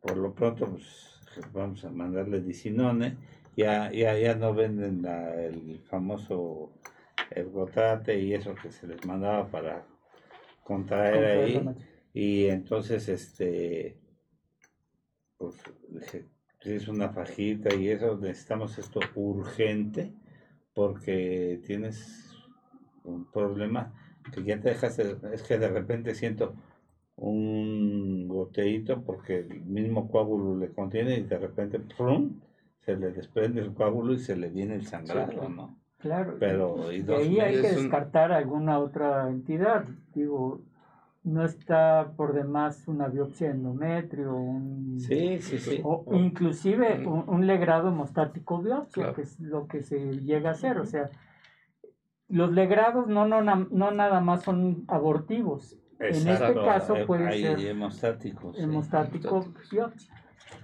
por lo pronto, pues vamos a mandarle dicinone, ya, ya, ya no venden el famoso ergotrate y eso que se les mandaba para contraer ahí. Y entonces, este, pues es una fajita y eso, necesitamos esto urgente porque tienes un problema que ya te dejas, es que de repente siento un goteito porque el mismo coágulo le contiene y de repente se le desprende el coágulo y se le viene el sangrado, ¿no? Claro. Pero y, ahí hay que descartar alguna otra entidad. Digo, no está por demás una biopsia endometrio, un, sí, sí, sí. o inclusive un, legrado hemostático biopsia, que es lo que se llega a hacer. O sea, los legrados no, no, no nada más son abortivos, en este caso puede ser hemostático. Hemostático,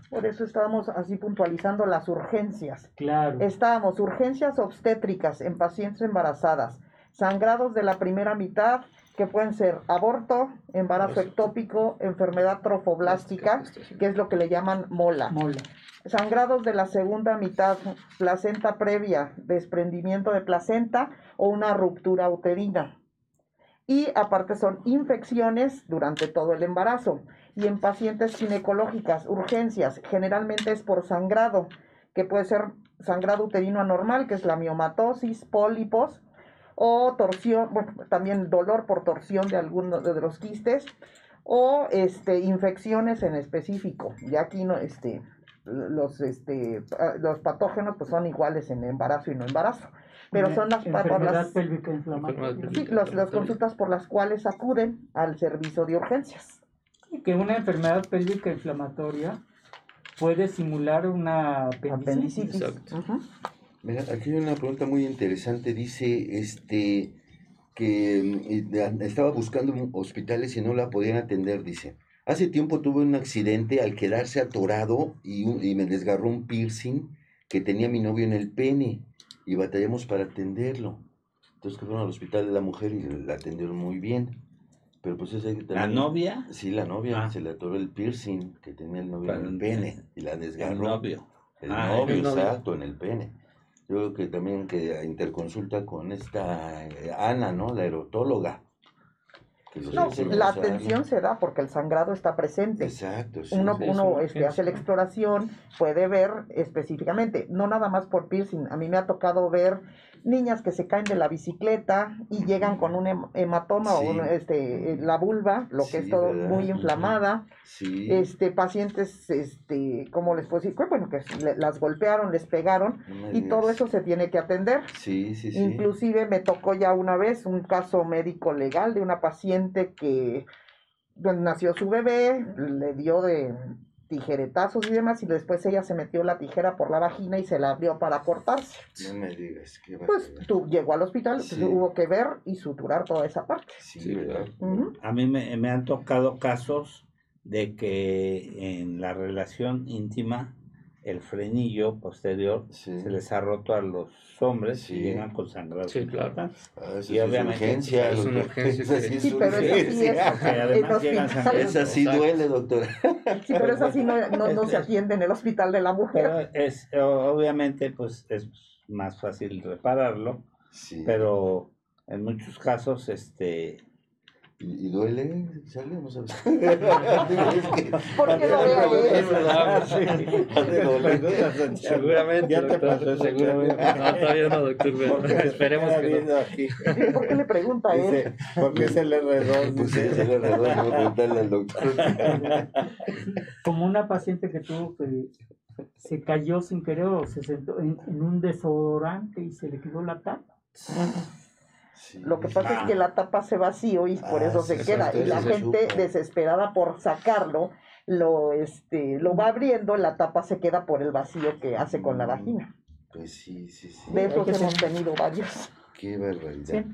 Por eso estábamos así puntualizando las urgencias. Claro. Estábamos urgencias obstétricas en pacientes embarazadas, sangrados de la primera mitad, que pueden ser aborto, embarazo ectópico, enfermedad trofoblástica, que es lo que le llaman mola. Mola. Sangrados de la segunda mitad, placenta previa, desprendimiento de placenta o una ruptura uterina y aparte son infecciones durante todo el embarazo. Y en pacientes ginecológicas, urgencias, generalmente es por sangrado, que puede ser sangrado uterino anormal, que es la miomatosis, pólipos, o torsión, bueno, también dolor por torsión de algunos de los quistes, o este, infecciones en específico. Y aquí no, este, los, este, los patógenos pues son iguales en embarazo y no embarazo. Pero son las, por las, sí, las consultas por las cuales acuden al servicio de urgencias. Y que una enfermedad pélvica inflamatoria puede simular una apendicitis. Mira, aquí hay una pregunta muy interesante. Dice este que mm, estaba buscando hospitales y no la podían atender, dice. Hace tiempo tuve un accidente al quedarse atorado y, y me desgarró un piercing que tenía mi novio en el pene y batallamos para atenderlo. Entonces fueron al hospital de la mujer y la atendieron muy bien. Pero pues ese también, ¿La novia? Sí, la novia. Ah. Se le atoró el piercing que tenía el novio en el pene y la desgarró. El novio. El ah, novio, exacto, en el pene. Yo creo que también que interconsulta con esta eh, Ana, ¿no? La erotóloga. No, la atención se da porque el sangrado está presente. Exacto. uno uno este, hace la exploración, puede ver específicamente, no nada más por piercing. A mí me ha tocado ver niñas que se caen de la bicicleta y llegan con un hematoma o este, la vulva, lo que es todo muy inflamada. Este, pacientes, este, ¿cómo les puedo decir? Bueno, que las golpearon, les pegaron y todo eso se tiene que atender. Sí, sí, sí. Inclusive me tocó ya una vez un caso médico legal de una paciente que nació su bebé, le dio de tijeretazos y demás, y después ella se metió la tijera por la vagina y se la abrió para cortarse. No me digas. que pues tú llegó al hospital, hubo que ver y suturar toda esa parte. Sí, ¿verdad? A mí me, me han tocado casos de que en la relación íntima el frenillo posterior se les ha roto a los hombres y llegan con sangrado. Sí, claro. Ah, y obviamente urgencia, es una urgencia. Sí, pero es así duele, doctora. Sí, pero eso sí no, no, se atiende en el hospital de la mujer. es, obviamente, pues es más fácil repararlo, pero en muchos casos, este, ¿Y, duele? ¿Sale? No sabes. ¿Por qué duele? Seguramente. Ya te pasó, seguramente. No, todavía no, doctor. Esperemos que no. Aquí. ¿Por qué le pregunta a él? ¿Por qué se le redó? Pues se le redó, voy a preguntarle al doctor. Como una paciente que tuvo que se cayó sin querer o se sentó en, en un desodorante y se le quedó la tapa. Lo que pasa es que la tapa se vacío y por eso ah, se queda. Y la gente desesperada por sacarlo, lo, este, lo va abriendo, la tapa se queda por el vacío que hace con la mm, vagina. Pues sí, sí, sí. De esos hemos tenido varios. Qué barbaridad.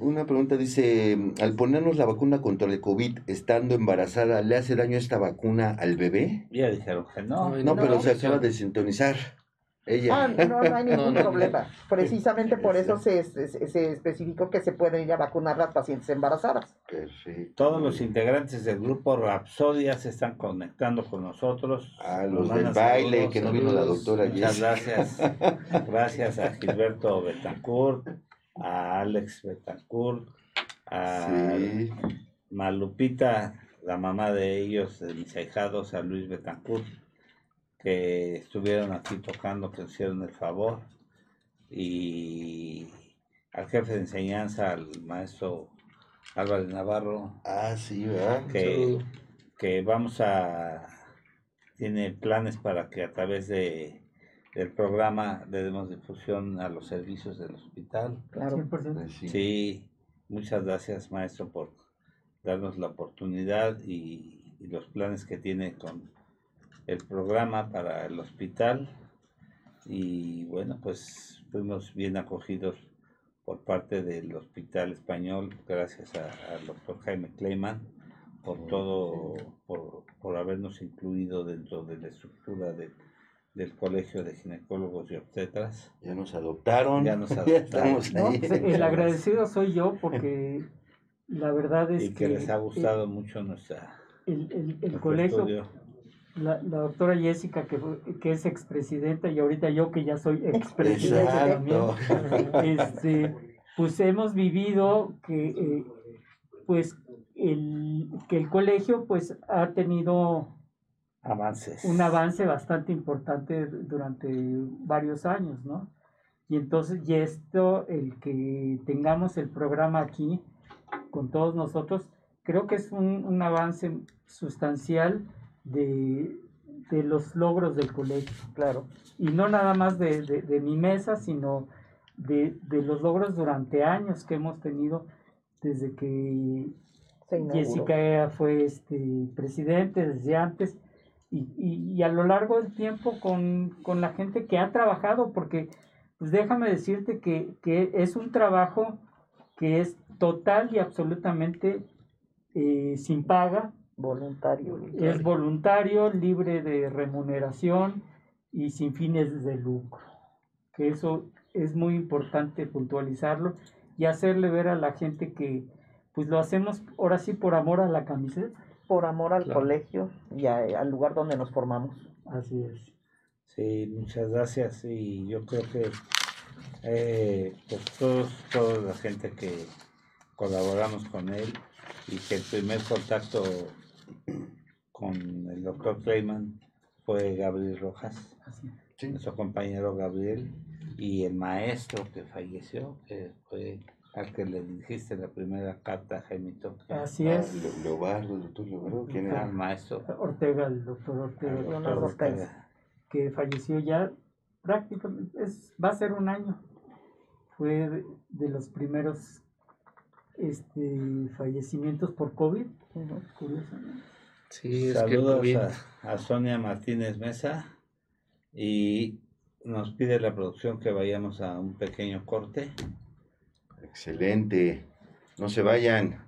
Una pregunta dice, al ponernos la vacuna contra el COVID estando embarazada, ¿le hace daño esta vacuna al bebé? Ya dijeron que no. No, pero se acaba de sintonizar. Ah, no, no hay ningún problema. Precisamente por eso se, se, especificó que se pueden ir a vacunar las pacientes embarazadas. Todos los integrantes del grupo Rapsodia se están conectando con nosotros. Ah, los del baile, que no vino la doctora Muchas gracias. Gracias a Gilberto Betancourt, a Alex Betancourt, a Malupita, la mamá de ellos, de mis ahijados, a Luis Betancourt que estuvieron aquí tocando, que hicieron el favor, y al jefe de enseñanza, al maestro Álvaro Navarro. Ah, sí, ¿verdad? Que, que vamos a, tiene planes para que a través de del programa le demos difusión a los servicios del hospital. Claro, sí. sí, muchas gracias maestro por darnos la oportunidad y, y los planes que tiene con el programa para el hospital y bueno, pues fuimos bien acogidos por parte del Hospital Español, gracias al doctor Jaime Kleiman por todo, por, por, habernos incluido dentro de la estructura del Colegio de Ginecólogos y Obstetras. Ya nos adoptaron. Ya nos adoptaron. el agradecido soy yo porque la verdad es y que, les ha gustado mucho nuestra... El, el, colegio la, la, doctora Jessica, que, que es expresidenta, y ahorita yo que ya soy expresidenta también, este, pues hemos vivido que, eh, pues, el, que el colegio pues ha tenido avances. un avance bastante importante durante varios años, ¿no? Y entonces, y esto, el que tengamos el programa aquí con todos nosotros, creo que es un, un avance sustancial de, de, los logros del colegio, claro. Y no nada más de, de, de mi mesa, sino de, los logros durante años que hemos tenido desde que Jessica fue este, presidente, desde antes, y, y, y, a lo largo del tiempo con, con la gente que ha trabajado, porque pues déjame decirte que, es un trabajo que es total y absolutamente eh, sin paga. Voluntario, Es voluntario, libre de remuneración y sin fines de lucro. Que eso es muy importante puntualizarlo y hacerle ver a la gente que pues lo hacemos ahora sí por amor a la camiseta. Por amor al colegio y al lugar donde nos formamos. Así es. Sí, muchas gracias y yo creo que eh, pues todos, toda la gente que colaboramos con él y que el primer contacto con el doctor Clayman fue Gabriel Rojas, nuestro compañero Gabriel, y el maestro que falleció, que fue al que le dijiste la primera carta a Gemito. Así es. Leobardo, el doctor Leobardo, ¿quién era? El maestro. Ortega, el doctor Ortega. Que falleció ya prácticamente, es, va a ser un año. Fue de, los primeros este, fallecimientos por COVID, Sí, Saludos a, a, Sonia Martínez Mesa y nos pide la producción que vayamos a un pequeño corte. Excelente. No se vayan.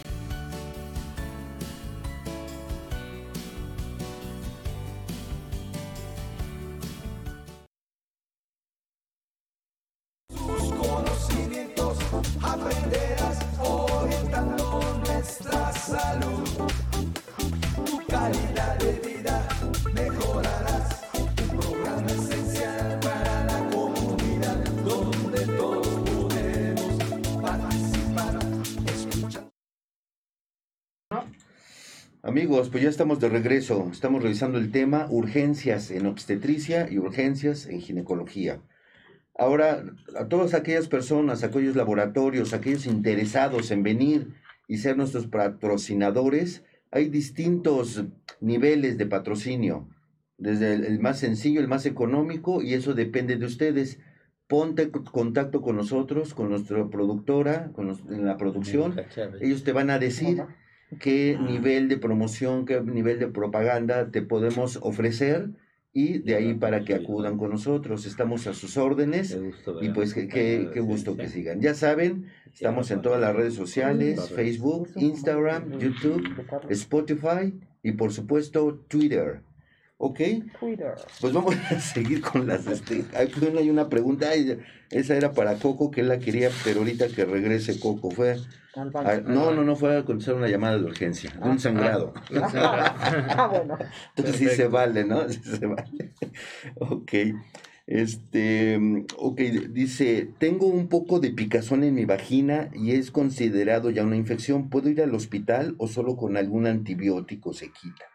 Amigos, pues ya estamos de regreso. Estamos revisando el tema urgencias en obstetricia y urgencias en ginecología. Ahora, a todas aquellas personas, aquellos laboratorios, aquellos interesados en venir y ser nuestros patrocinadores, hay distintos niveles de patrocinio, desde el, más sencillo, el más económico, y eso depende de ustedes. Ponte contacto con nosotros, con nuestra productora, con en la producción. Ellos te van a decir qué nivel de promoción, qué nivel de propaganda te podemos ofrecer y de ahí para que acudan con nosotros. Estamos a sus órdenes y pues qué, qué, gusto que sigan. Ya saben, estamos en todas las redes sociales, Facebook, Instagram, YouTube, Spotify y por supuesto Twitter. ¿Ok? Twitter. Pues vamos a seguir con las... Este, hay una pregunta, esa era para Coco, que él la quería, pero ahorita que regrese Coco, fue no, no, no fue a contestar una llamada de urgencia, un ah. sangrado. ah, bueno. Entonces sí se vale, ¿no? Sí se vale. ok. Este, ok, dice, tengo un poco de picazón en mi vagina y es considerado ya una infección. ¿Puedo ir al hospital o solo con algún antibiótico se quita?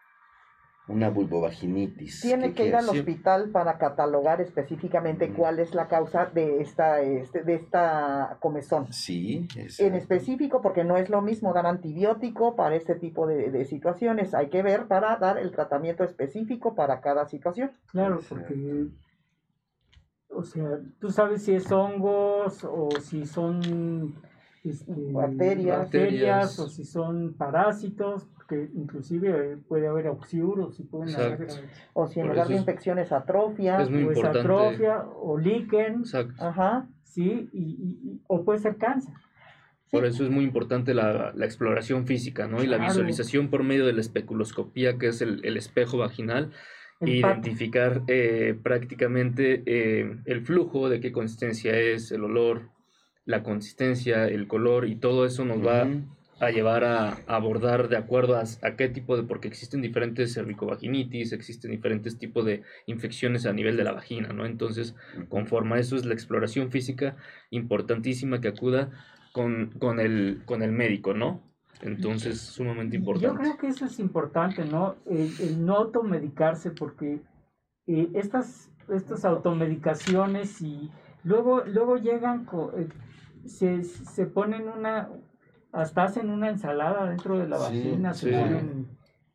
Una vulvovaginitis. Tiene que ir al hospital para catalogar específicamente cuál es la causa de esta, este, de esta comezón. Sí. En específico, porque no es lo mismo dar antibiótico para este tipo de, situaciones. Hay que ver para dar el tratamiento específico para cada situación. Claro, porque, o sea, tú sabes si es hongos o si son este, bacterias. bacterias o si son parásitos que inclusive puede haber oxiuros y pueden haber, o si en lugar de infecciones atrofia, es pues atrofia o líquen, ajá, sí, y, o puede ser cáncer. Por eso es muy importante la, la exploración física, ¿no? Y la visualización por medio de la especuloscopía, que es el, el espejo vaginal, e identificar eh, prácticamente eh, el flujo, de qué consistencia es, el olor, la consistencia, el color, y todo eso nos va a llevar a, abordar de acuerdo a, qué tipo de, porque existen diferentes cervicovaginitis, existen diferentes tipos de infecciones a nivel de la vagina, ¿no? Entonces, conforme a eso es la exploración física importantísima que acuda con, con, el, con el médico, ¿no? Entonces, sumamente importante. Yo creo que eso es importante, ¿no? El, no automedicarse, porque eh, estas, estas automedicaciones y luego, luego llegan, eh, se, se ponen una, hasta hacen una ensalada dentro de la vagina, se ponen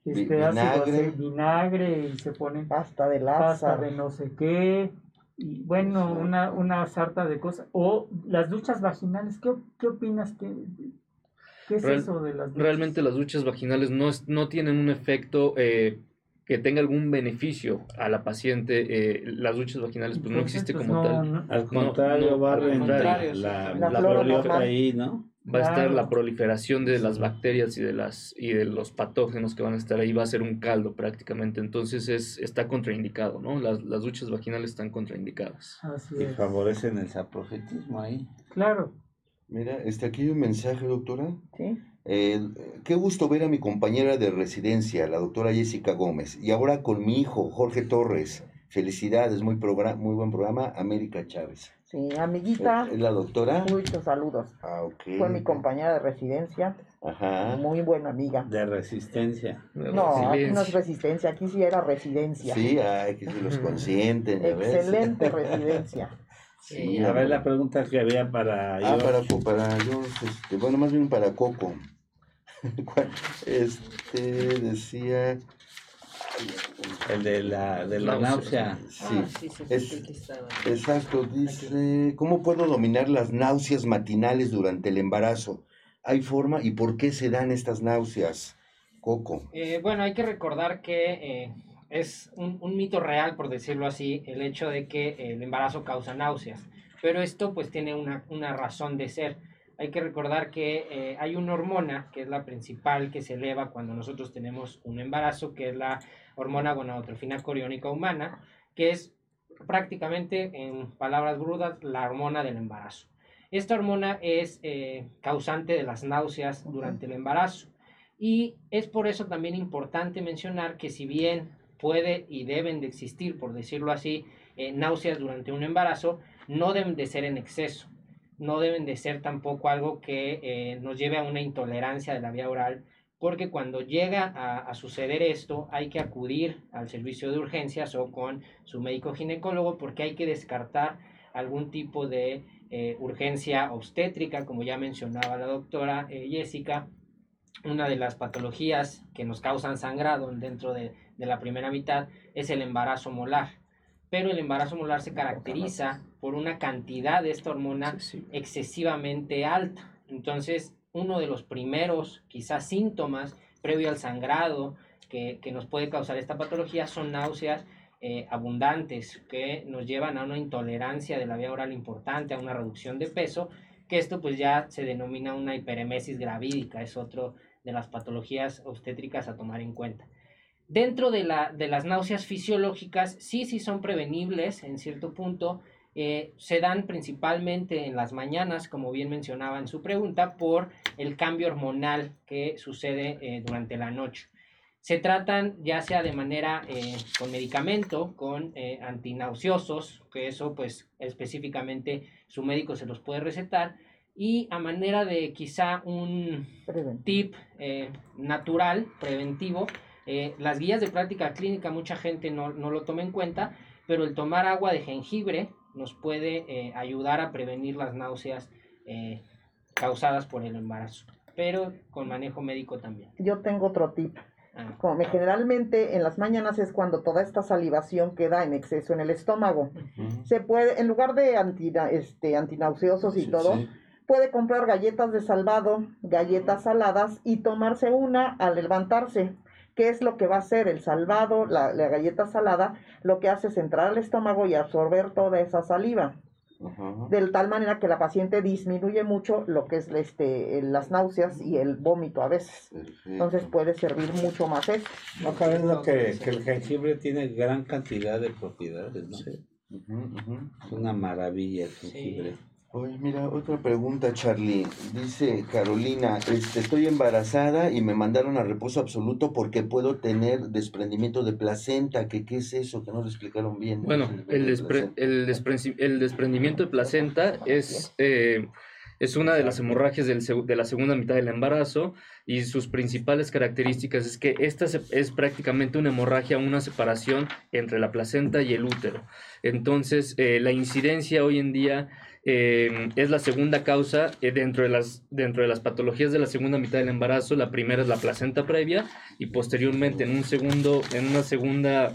este vinagre. vinagre y se ponen pasta de pasta de no sé qué y bueno, una, una sarta de cosas. O las duchas vaginales, ¿qué, qué opinas? ¿Qué, qué es eso de las duchas? Realmente las duchas vaginales no, no tienen un efecto eh, que tenga algún beneficio a la paciente. Eh, las duchas vaginales pues no existe pues, como tal. Al contrario, va a la, la, la, ahí, ¿no? va a estar la proliferación de las bacterias y de las y de los patógenos que van a estar ahí va a ser un caldo prácticamente. Entonces es está contraindicado no las, las duchas vaginales están contraindicadas. Y favorecen el saprofetismo ahí. Claro. Mira este aquí un mensaje doctora. Sí eh, qué gusto ver a mi compañera de residencia la doctora Jessica Gómez y ahora con mi hijo Jorge Torres felicidades muy programa muy buen programa América Chávez Sí, amiguita. ¿Es la doctora? Muchos saludos. Ah, ok. Fue mi compañera de residencia. Ajá. Muy buena amiga. De resistencia. no, aquí no es resistencia, aquí sí era residencia. Sí, aquí sí los consienten. Excelente residencia. Sí, a ver la pregunta que había para Ah, para, para yo, este, bueno, más bien para Coco. este decía el de la, de la náusea. Sí, exacto. Dice, ¿cómo puedo dominar las náuseas matinales durante el embarazo? ¿Hay forma y por qué se dan estas náuseas? Coco. Eh, bueno, hay que recordar que eh, es un, un, mito real, por decirlo así, el hecho de que el embarazo causa náuseas. Pero esto pues tiene una, una razón de ser hay que recordar que eh, hay una hormona que es la principal que se eleva cuando nosotros tenemos un embarazo, que es la hormona gonadotrofina coriónica humana, que es prácticamente, en palabras brudas, la hormona del embarazo. Esta hormona es eh, causante de las náuseas durante el embarazo. Y es por eso también importante mencionar que si bien puede y deben de existir, por decirlo así, eh, náuseas durante un embarazo, no deben de ser en exceso no deben de ser tampoco algo que eh, nos lleve a una intolerancia de la vía oral, porque cuando llega a, suceder esto hay que acudir al servicio de urgencias o con su médico ginecólogo porque hay que descartar algún tipo de eh, urgencia obstétrica, como ya mencionaba la doctora eh, Jessica, una de las patologías que nos causan sangrado dentro de, la primera mitad es el embarazo molar. Pero el embarazo molar se caracteriza por una cantidad de esta hormona excesivamente alta. Entonces, uno de los primeros, quizás, síntomas previo al sangrado que, nos puede causar esta patología son náuseas eh, abundantes que nos llevan a una intolerancia de la vía oral importante, a una reducción de peso, que esto pues ya se denomina una hiperemesis gravídica, es otro de las patologías obstétricas a tomar en cuenta. Dentro de, la, de las náuseas fisiológicas, sí, sí son prevenibles en cierto punto, eh, se dan principalmente en las mañanas, como bien mencionaba en su pregunta, por el cambio hormonal que sucede eh, durante la noche. Se tratan ya sea de manera eh, con medicamento, con antinauseosos, que eso pues específicamente su médico se los puede recetar, y a manera de quizá un tip natural, preventivo, las guías de práctica clínica mucha gente no, no lo toma en cuenta, pero el tomar agua de jengibre nos puede eh, ayudar a prevenir las náuseas eh, causadas por el embarazo, pero con manejo médico también. Yo tengo otro tip. Ah. Como generalmente en las mañanas es cuando toda esta salivación queda en exceso en el estómago. Se puede, en lugar de anti, este, antinauseosos y todo, puede comprar galletas de salvado, galletas saladas y tomarse una al levantarse. ¿Qué es lo que va a hacer el salvado, la, galleta salada? Lo que hace es entrar al estómago y absorber toda esa saliva. De tal manera que la paciente disminuye mucho lo que es este, las náuseas y el vómito a veces. Entonces puede servir mucho más eso. No cabe que, que, el jengibre tiene gran cantidad de propiedades, ¿no? Es una maravilla el jengibre. Oye, mira, otra pregunta, Charlie. Dice Carolina, este, estoy embarazada y me mandaron a reposo absoluto porque puedo tener desprendimiento de placenta. ¿Qué, qué es eso? Que no lo explicaron bien. Bueno, el, el, desprendimiento de placenta es, eh, es una de las hemorragias del, de la segunda mitad del embarazo y sus principales características es que esta es prácticamente una hemorragia, una separación entre la placenta y el útero. Entonces, eh, la incidencia hoy en día Em, es la segunda causa eh, dentro, de las, dentro de las patologías de la segunda mitad del embarazo. La primera es la placenta previa y posteriormente en un segundo, en una segunda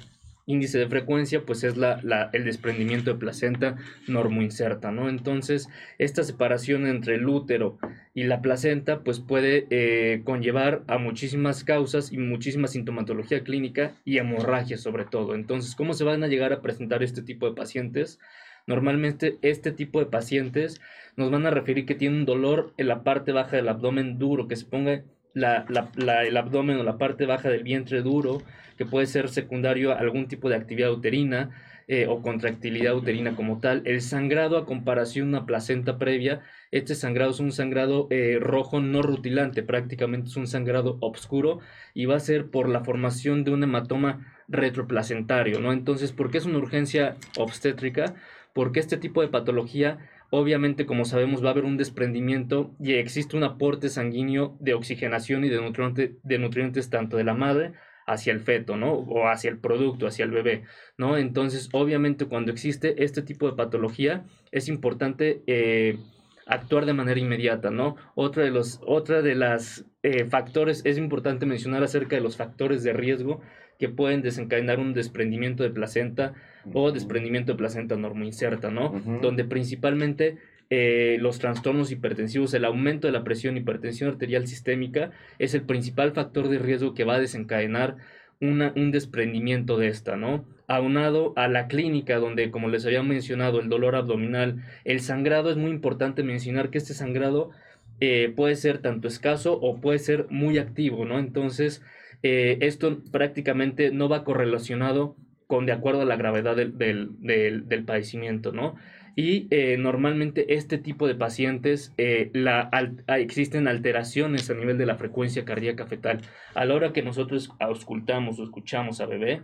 índice de frecuencia, pues es la, el desprendimiento de placenta normoinserta, ¿no? Entonces, esta separación entre el útero y la placenta, pues puede eh, conllevar a muchísimas causas y muchísima sintomatología clínica y hemorragia sobre todo. Entonces, ¿cómo se van a llegar a presentar este tipo de pacientes? Normalmente este tipo de pacientes nos van a referir que tienen un dolor en la parte baja del abdomen duro, que se ponga el abdomen o la parte baja del vientre duro, que puede ser secundario a algún tipo de actividad uterina eh, o contractilidad uterina como tal. El sangrado a comparación de una placenta previa, este sangrado es un sangrado eh, rojo no rutilante, prácticamente es un sangrado oscuro y va a ser por la formación de un hematoma retroplacentario, ¿no? Entonces, ¿por qué es una urgencia obstétrica? Porque este tipo de patología, obviamente, como sabemos, va a haber un desprendimiento y existe un aporte sanguíneo de oxigenación y de, de nutrientes tanto de la madre hacia el feto, ¿no? O hacia el producto, hacia el bebé, ¿no? Entonces, obviamente, cuando existe este tipo de patología, es importante eh, actuar de manera inmediata, ¿no? Otra de los, otra de las eh, factores, es importante mencionar acerca de los factores de riesgo que pueden desencadenar un desprendimiento de placenta o desprendimiento de placenta normoinserta, ¿no? Donde principalmente eh, los trastornos hipertensivos, el aumento de la presión, hipertensión arterial sistémica, es el principal factor de riesgo que va a desencadenar una, un desprendimiento de esta, ¿no? Aunado a la clínica, donde, como les había mencionado, el dolor abdominal, el sangrado, es muy importante mencionar que este sangrado eh, puede ser tanto escaso o puede ser muy activo, ¿no? Entonces, eh, esto prácticamente no va correlacionado con de acuerdo a la gravedad del, del, padecimiento, ¿no? Y eh, normalmente este tipo de pacientes eh, la, existen alteraciones a nivel de la frecuencia cardíaca fetal. A la hora que nosotros auscultamos o escuchamos a bebé,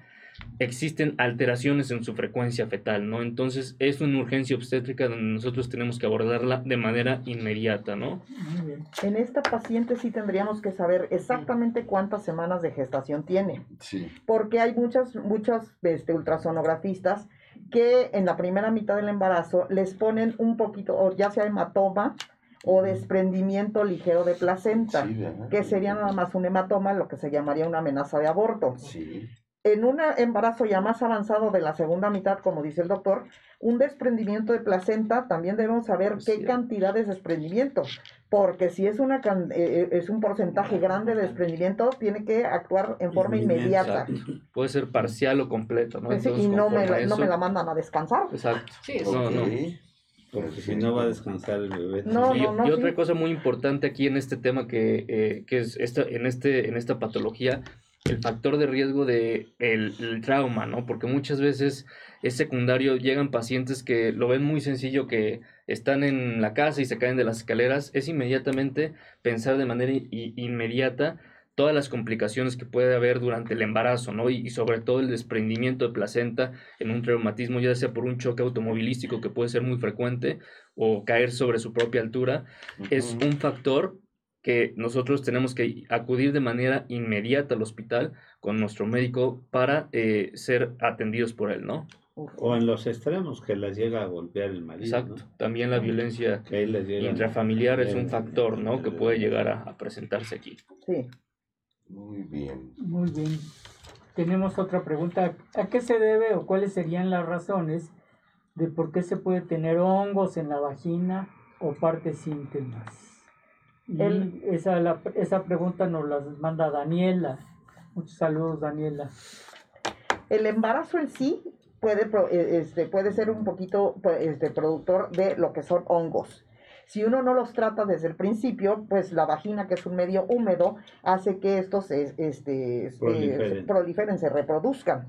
existen alteraciones en su frecuencia fetal, ¿no? Entonces es una urgencia obstétrica donde nosotros tenemos que abordarla de manera inmediata, ¿no? En esta paciente sí tendríamos que saber exactamente cuántas semanas de gestación tiene. Sí. Porque hay muchas, muchas este, ultrasonografistas que en la primera mitad del embarazo les ponen un poquito, o ya sea hematoma o desprendimiento ligero de placenta, que sería nada más un hematoma, lo que se llamaría una amenaza de aborto. Sí en un embarazo ya más avanzado de la segunda mitad, como dice el doctor, un desprendimiento de placenta, también debemos saber qué cantidad de desprendimiento, porque si es, una, eh, eh, es un porcentaje grande de desprendimiento, tiene que actuar en forma inmediata. Puede ser parcial o completo, ¿no? y no me, la, no me, la, mandan a descansar. Exacto. Sí, no, no. Porque si no va a descansar el bebé. No, y, otra cosa muy importante aquí en este tema que, eh, que es esta, en, este, en esta patología el factor de riesgo de el, trauma, ¿no? Porque muchas veces es secundario, llegan pacientes que lo ven muy sencillo, que están en la casa y se caen de las escaleras, es inmediatamente pensar de manera inmediata todas las complicaciones que puede haber durante el embarazo, ¿no? Y, sobre todo el desprendimiento de placenta en un traumatismo, ya sea por un choque automovilístico que puede ser muy frecuente o caer sobre su propia altura, es un factor que nosotros tenemos que acudir de manera inmediata al hospital con nuestro médico para eh, ser atendidos por él, ¿no? O en los extremos, que las llega a golpear el marido. Exacto. También la violencia intrafamiliar es un factor, ¿no? Que puede llegar a, presentarse aquí. Sí. Muy bien. Muy bien. Tenemos otra pregunta. ¿A qué se debe o cuáles serían las razones de por qué se puede tener hongos en la vagina o partes íntimas? Esa, la, esa pregunta nos la manda Daniela. Muchos saludos, Daniela. El embarazo en sí puede, e, este, puede ser un poquito pues, este, productor de lo que son hongos. Si uno no los trata desde el principio, pues la vagina, que es un medio húmedo, hace que estos este, se proliferen, se reproduzcan.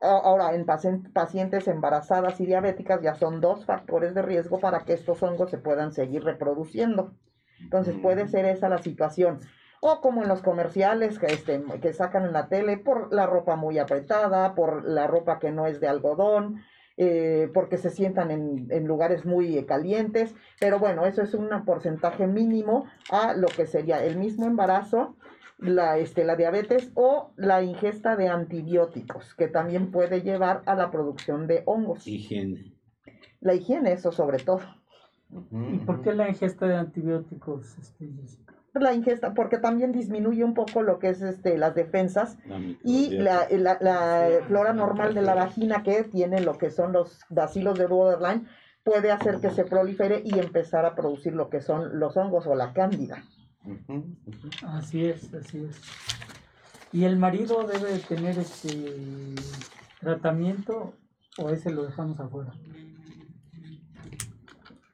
Ahora, en pacientes embarazadas y diabéticas ya son dos factores de riesgo para que estos hongos se puedan seguir reproduciendo. Entonces puede ser esa la situación. O como en los comerciales que, este, que sacan en la tele, por la ropa muy apretada, por la ropa que no es de algodón, eh, porque se sientan en, en, lugares muy calientes. Pero bueno, eso es un porcentaje mínimo a lo que sería el mismo embarazo, la, este, la diabetes o la ingesta de antibióticos, que también puede llevar a la producción de hongos. Higiene. La higiene, eso sobre todo. ¿Y por qué la ingesta de antibióticos, este, La ingesta, porque también disminuye un poco lo que es este, las defensas y la, la, flora normal de la vagina que tiene lo que son los bacilos de borderline puede hacer que se prolifere y empezar a producir lo que son los hongos o la cándida. Así es, así es. ¿Y el marido debe tener este tratamiento o ese lo dejamos afuera?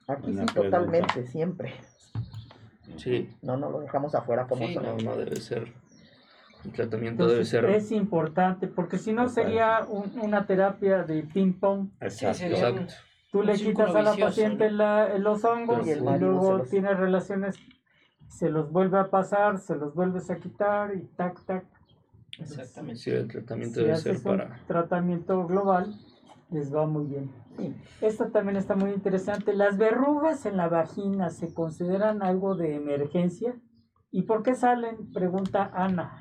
Aquí sí, totalmente, siempre. Sí. No, no lo dejamos afuera como sí, no, no debe ser. El tratamiento debe ser. Es importante, porque si no sería una terapia de ping-pong. Exacto. Tú le quitas a la paciente los hongos y, luego tienes relaciones, se los vuelve a pasar, se los vuelves a quitar y tac, tac. Exactamente. Sí, el tratamiento debe ser para. tratamiento global les va muy bien. Esto también está muy interesante. ¿Las verrugas en la vagina se consideran algo de emergencia? ¿Y por qué salen? Pregunta Ana.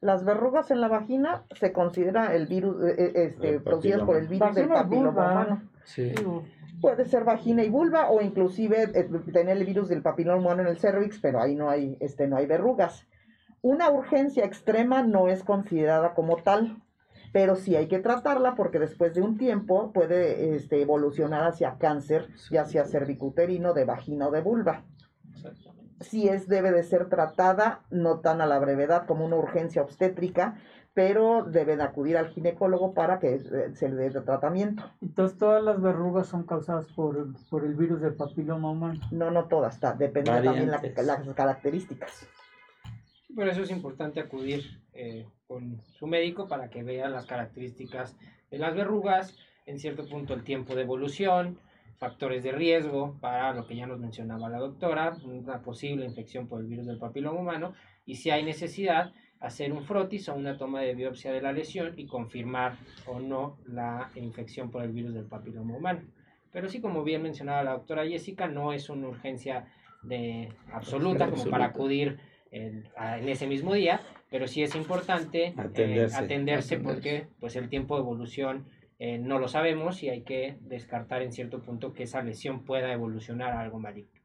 Las verrugas en la vagina se considera el virus, eh, eh, este, producidas por el virus del papiloma humano. Sí. Puede ser vagina y vulva o inclusive eh, tener el virus del papiloma humano en el cervix, pero ahí no hay, este, no hay verrugas. Una urgencia extrema no es considerada como tal pero sí hay que tratarla porque después de un tiempo puede este, evolucionar hacia cáncer, ya sea cervicuterino, de vagina o de vulva. Sí es, debe de ser tratada, no tan a la brevedad como una urgencia obstétrica, pero deben acudir al ginecólogo para que eh, se le dé tratamiento. Entonces, ¿todas las verrugas son causadas por, el virus del papiloma humano? No, no todas, está, depende también la, las características. Por eso es importante acudir eh, con su médico para que vea las características de las verrugas, en cierto punto el tiempo de evolución, factores de riesgo para lo que ya nos mencionaba la doctora, una posible infección por el virus del papiloma humano y si hay necesidad hacer un frotis o una toma de biopsia de la lesión y confirmar o no la infección por el virus del papiloma humano. Pero sí, como bien mencionaba la doctora Jessica, no es una urgencia de absoluta como para acudir en, ese mismo día, pero sí es importante eh, atenderse, porque pues el tiempo de evolución eh, no lo sabemos y hay que descartar en cierto punto que esa lesión pueda evolucionar a algo maligno.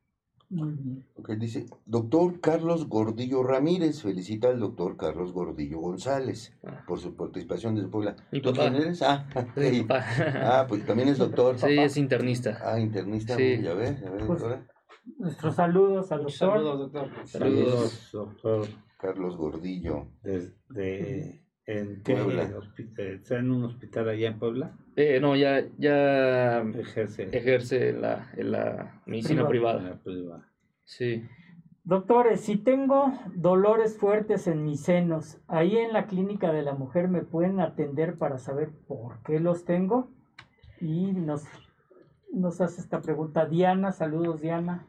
Ok, dice, doctor Carlos Gordillo Ramírez, felicita al doctor Carlos Gordillo González ah. por su participación desde Puebla. ¿Tú quién eres? Ah, ah, pues también es doctor. Sí, es internista. Ah, internista, sí. ya ves, ya pues, Nuestros saludos al doctor. Saludos, doctor. Saludos, doctor. Carlos Gordillo. Desde, ¿En qué ¿Está en un hospital allá en Puebla? Eh, no, ya, ya ejerce, ejerce la, en la medicina privada. Sí. Doctores, si tengo dolores fuertes en mis senos, ahí en la clínica de la mujer me pueden atender para saber por qué los tengo. Y nos, nos hace esta pregunta Diana. Saludos, Diana.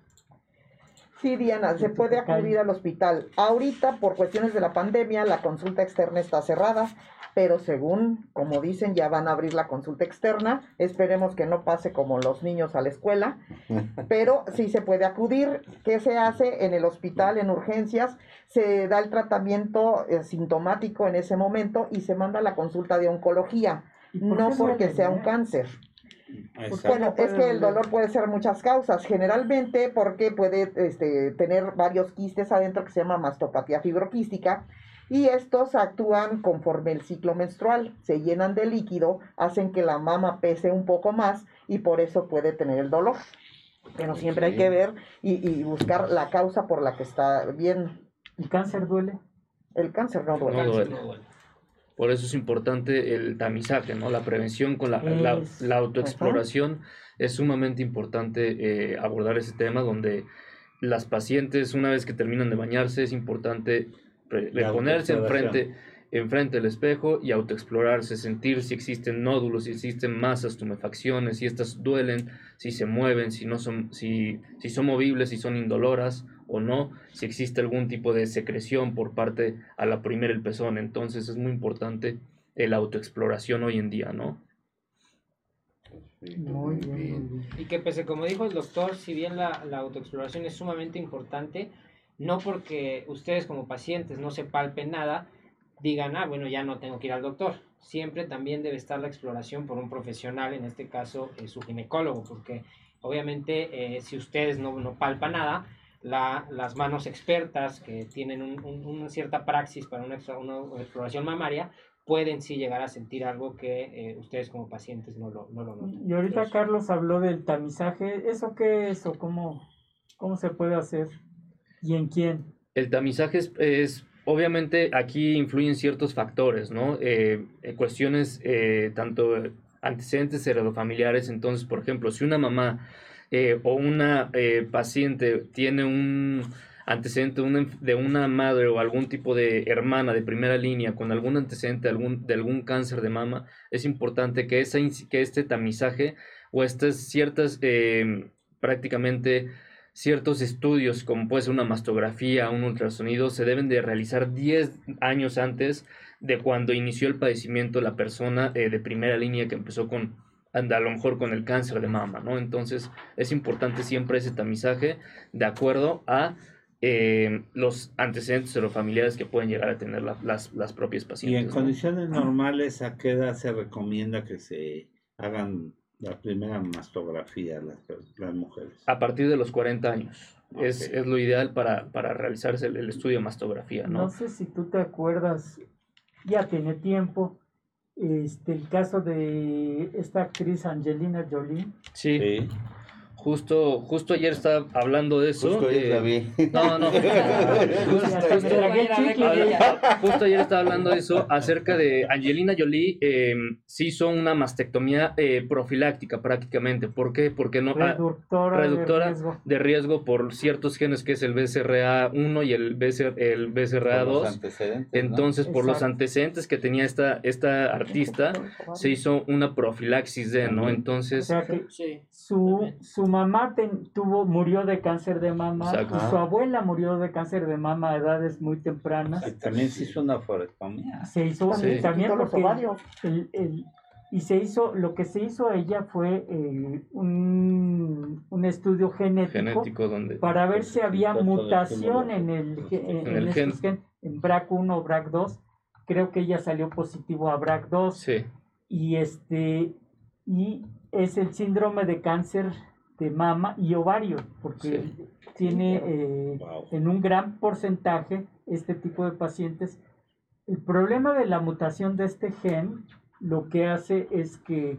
Sí, Diana, se puede acudir al hospital. Ahorita, por cuestiones de la pandemia, la consulta externa está cerrada, pero según, como dicen, ya van a abrir la consulta externa. Esperemos que no pase como los niños a la escuela, pero sí se puede acudir. ¿Qué se hace en el hospital, en urgencias? Se da el tratamiento eh, sintomático en ese momento y se manda la consulta de oncología, no porque sea un cáncer. Bueno, es que el dolor puede ser muchas causas, generalmente porque puede este, tener varios quistes adentro que se llama mastopatía fibroquística y estos actúan conforme el ciclo menstrual, se llenan de líquido, hacen que la mama pese un poco más y por eso puede tener el dolor. Pero siempre hay que ver y, y buscar la causa por la que está bien. ¿El cáncer duele? El cáncer no duele. No duele. Por eso es importante el tamizaje, ¿no? La prevención con la, la, autoexploración. Es sumamente importante eh, abordar ese tema donde las pacientes, una vez que terminan de bañarse, es importante ponerse enfrente, enfrente del espejo y autoexplorarse, sentir si existen nódulos, si existen masas, tumefacciones, si estas duelen, si se mueven, si, no son, si, si son movibles, si son indoloras o no, si existe algún tipo de secreción por parte a la primera el pezón. Entonces es muy importante la autoexploración hoy en día, ¿no? Muy bien. Y que pese, como dijo el doctor, si bien la, la, autoexploración es sumamente importante, no porque ustedes como pacientes no se palpen nada, digan, ah, bueno, ya no tengo que ir al doctor. Siempre también debe estar la exploración por un profesional, en este caso eh, su ginecólogo, porque obviamente eh, si ustedes no, no palpan nada, la, las manos expertas que tienen una cierta praxis para una, una, exploración mamaria pueden sí llegar a sentir algo que eh, ustedes como pacientes no lo, no lo notan. Y ahorita Carlos habló del tamizaje, ¿eso qué es o cómo, cómo se puede hacer y en quién? El tamizaje es, obviamente aquí influyen ciertos factores, ¿no? Eh, cuestiones eh, tanto antecedentes heredofamiliares, entonces, por ejemplo, si una mamá eh, o una eh, paciente tiene un antecedente de una madre o algún tipo de hermana de primera línea con algún antecedente de algún, cáncer de mama, es importante que, esa, que este tamizaje o estas ciertas, eh, prácticamente ciertos estudios, como puede ser una mastografía, un ultrasonido, se deben de realizar 10 años antes de cuando inició el padecimiento la persona de primera línea que empezó con anda a lo mejor con el cáncer de mama, ¿no? Entonces es importante siempre ese tamizaje de acuerdo a eh, los antecedentes o los familiares que pueden llegar a tener las, las, propias pacientes. Y en condiciones normales, ¿a qué edad se recomienda que se hagan la primera mastografía las, las mujeres? A partir de los 40 años. Es, es, lo ideal para, para realizarse el, el, estudio de mastografía, ¿no? No sé si tú te acuerdas, ya tiene tiempo, este, el caso de esta actriz Angelina Jolie. sí. Justo, justo ayer estaba hablando de eso. Justo ayer la vi. No, no. Justo, ayer estaba hablando de eso acerca de Angelina Jolie eh, se hizo una mastectomía eh, profiláctica prácticamente. ¿Por qué? Porque no reductora, reductora de, riesgo. de, riesgo. por ciertos genes que es el BCRA1 y el, BCR, el BCRA2. Entonces, por los antecedentes que tenía esta, esta artista, se hizo una profilaxis de, ¿no? Entonces, su, su mamá tuvo, murió de cáncer de mama y su abuela murió de cáncer de mama a edades muy tempranas. también se hizo una forectomía. Se hizo también porque el, y se hizo, lo que se hizo a ella fue eh, un, un, estudio genético, donde, para ver si había mutación en el, en, el gen. en BRAC1 o BRAC2. Creo que ella salió positivo a BRAC2. Sí. Y este y es el síndrome de cáncer de mama y ovario, porque tiene eh, en un gran porcentaje este tipo de pacientes. El problema de la mutación de este gen lo que hace es que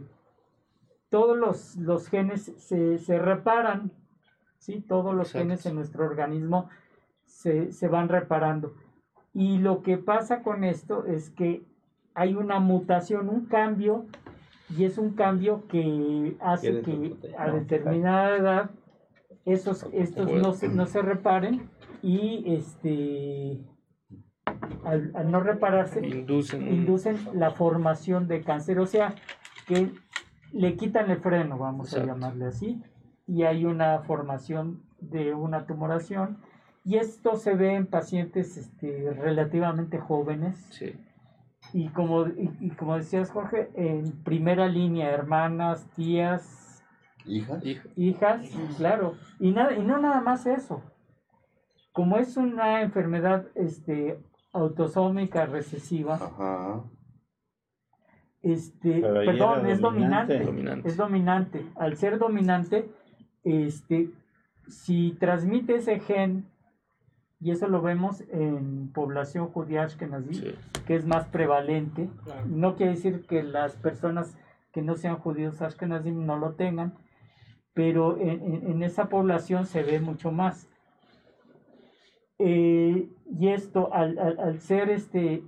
todos los, los genes se, se, reparan, ¿sí? todos los genes en nuestro organismo se, se van reparando. Y lo que pasa con esto es que hay una mutación, un cambio, y es un cambio que hace que a determinada edad esos, estos no se, no se reparen y este al, no repararse, inducen. la formación de cáncer, o sea, que le quitan el freno, vamos a llamarle así, y hay una formación de una tumoración, y esto se ve en pacientes este, relativamente jóvenes. Y como, y, como decías, Jorge, en primera línea, hermanas, tías, hijas, hijas, claro. Y, nada, y no nada más eso. Como es una enfermedad este, autosómica recesiva. Este, perdón, es dominante, Es dominante. Al ser dominante, este, si transmite ese gen, y eso lo vemos en población judía ashkenazí, que es más prevalente, no quiere decir que las personas que no sean judíos ashkenazí no lo tengan, pero en, en esa población se ve mucho más. Eh, y esto al, al, ser este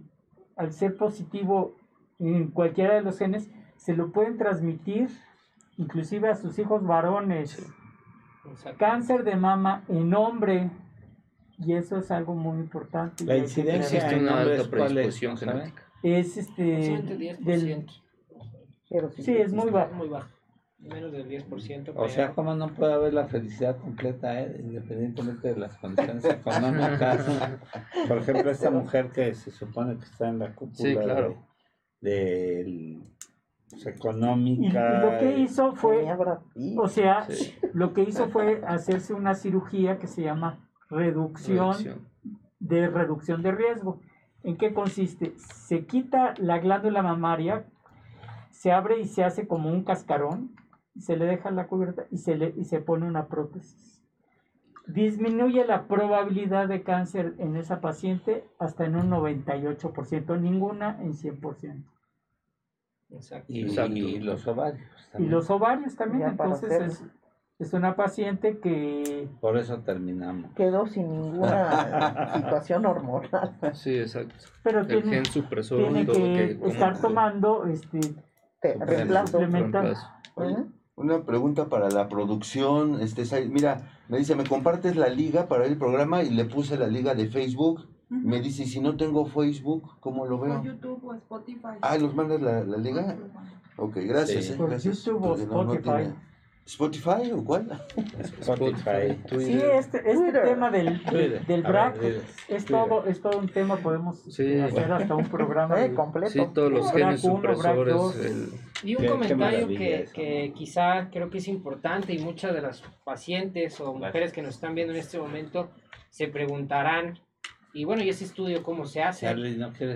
al ser positivo en cualquiera de los genes se lo pueden transmitir inclusive a sus hijos varones. Cáncer de mama en hombre y eso es algo muy importante la incidencia en una alta predisposición genética es este del, sí es muy bajo muy bajo menos del 10%. O sea, como no puede haber la felicidad completa, eh? independientemente de las condiciones económicas. Por ejemplo, esta mujer que se supone que está en la cúpula claro. de, pues, económica. Y, lo que hizo fue, o sea, lo que hizo fue hacerse una cirugía que se llama reducción, de reducción de riesgo. ¿En qué consiste? Se quita la glándula mamaria, se abre y se hace como un cascarón se le deja la cubierta y se, le, y se pone una prótesis. Disminuye la probabilidad de cáncer en esa paciente hasta en un 98%, ninguna en 100%. Exacto. Y, y, los ovarios también. Y los ovarios también, entonces es, es, una paciente que... Por eso terminamos. Quedó sin ninguna situación hormonal. Sí, exacto. Pero El tiene, tiene que, estar tomando este, reemplazo. Una pregunta para la producción. Este, mira, me dice, ¿me compartes la liga para el programa? Y le puse la liga de Facebook. Me dice, si no tengo Facebook, ¿cómo lo veo? Por YouTube o Spotify. Ah, ¿los mandas la, la liga? Ok, gracias. Eh, gracias. YouTube o Spotify. ¿Spotify o cuál? Spotify. Sí, este, este tema del, del, BRAC es todo, es todo un tema, podemos hacer hasta un programa eh, completo. Sí, todos los genes supresores. El... Y un comentario que, que, quizá creo que es importante y muchas de las pacientes o mujeres que nos están viendo en este momento se preguntarán y bueno, ¿y ese estudio cómo se hace?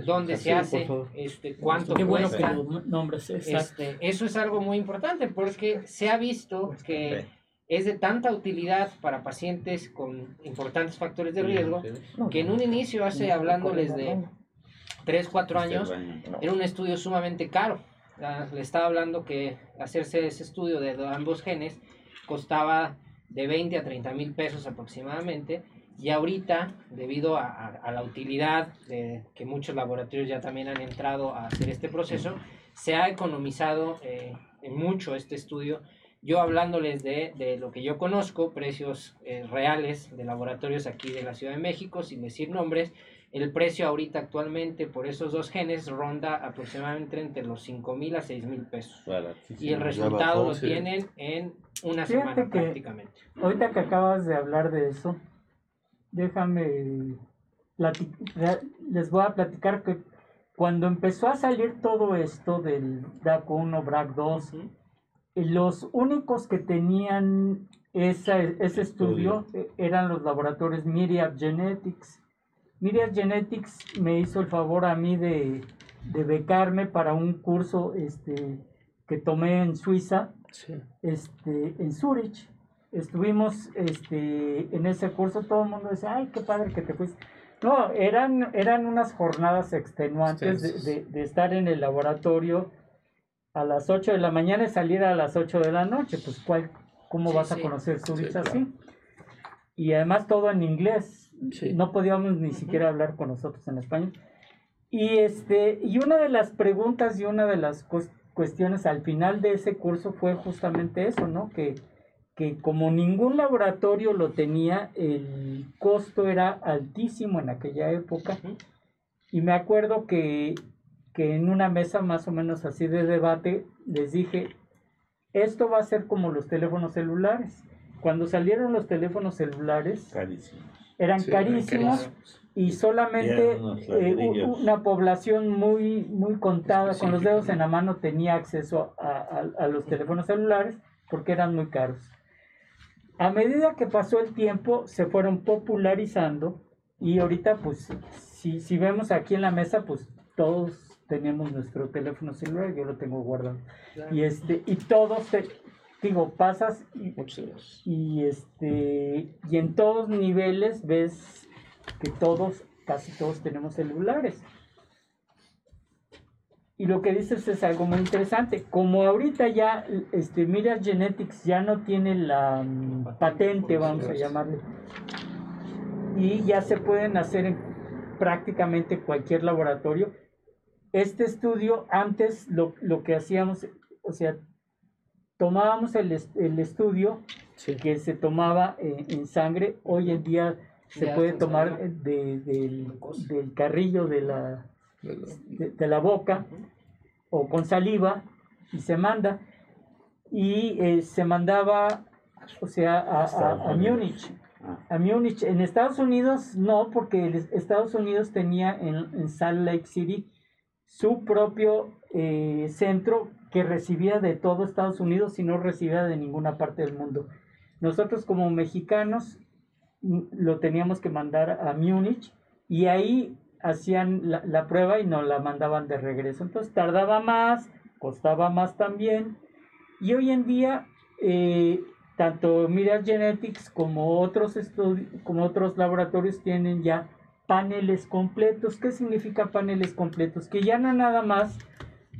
¿Dónde se hace? Este, ¿Cuánto Qué bueno que lo nombres. Este, eso es algo muy importante porque se ha visto que es de tanta utilidad para pacientes con importantes factores de riesgo que en un inicio, hace hablándoles de 3, 4 años, era un estudio sumamente caro. Le estaba hablando que hacerse ese estudio de ambos genes costaba de 20 a 30 mil pesos aproximadamente y ahorita, debido a, la utilidad de que muchos laboratorios ya también han entrado a hacer este proceso, se ha economizado eh, en mucho este estudio. Yo hablándoles de, de lo que yo conozco, precios eh, reales de laboratorios aquí de la Ciudad de México, sin decir nombres, el precio ahorita actualmente por esos dos genes ronda aproximadamente entre los 5 mil a 6 mil pesos. y el resultado lo tienen en una semana prácticamente. Ahorita que acabas de hablar de eso, déjame les voy a platicar que cuando empezó a salir todo esto del BRAC1, BRAC2, los únicos que tenían ese estudio e, eran los laboratorios Myriad Genetics. Myriad Genetics me hizo el favor a mí de, becarme para un curso este, que tomé en Suiza, este, en Zurich. Estuvimos este, en ese curso, todo el mundo decía, ay, qué padre que te fuiste. No, eran, eran unas jornadas extenuantes de, de, estar en el laboratorio a las 8 de la mañana y salir a las 8 de la noche. Pues, ¿cuál, ¿cómo vas a conocer Zurich así? Y además todo en inglés. No podíamos ni siquiera hablar con nosotros en español. Y, este, y una de las preguntas y una de las cuestiones al final de ese curso fue justamente eso, ¿no? Que, que como ningún laboratorio lo tenía, el costo era altísimo en aquella época. Y me acuerdo que, que en una mesa más o menos así de debate les dije, esto va a ser como los teléfonos celulares. Cuando salieron los teléfonos celulares, eran carísimos y solamente eh, una población muy, muy contada, con los dedos en la mano, tenía acceso a, los teléfonos celulares porque eran muy caros. A medida que pasó el tiempo, se fueron popularizando y ahorita, pues, si, si vemos aquí en la mesa, pues todos tenemos nuestro teléfono celular, yo lo tengo guardado. Y este, y todos digo, pasas y, y este y en todos niveles ves que todos, casi todos tenemos celulares. Y lo que dices es algo muy interesante. Como ahorita ya, este, Mira Genetics ya no tiene la mm, patente, vamos a llamarle, y ya se pueden hacer en prácticamente cualquier laboratorio. Este estudio, antes lo, que hacíamos, o sea, tomábamos el, estudio que se tomaba en sangre, hoy en día se puede tomar del, carrillo de la, de, la boca o con saliva y se manda. Y eh, se mandaba, o sea, a, a, Múnich. A Múnich. En Estados Unidos no, porque Estados Unidos tenía en, en Salt Lake City su propio eh, centro que recibía de todo Estados Unidos y no recibía de ninguna parte del mundo. Nosotros como mexicanos mm, lo teníamos que mandar a Múnich y ahí hacían la, prueba y nos la mandaban de regreso. Entonces tardaba más, costaba más también. Y hoy en día, eh, tanto Mira Genetics como otros, como otros laboratorios tienen ya paneles completos. ¿Qué significa paneles completos? Que ya no nada más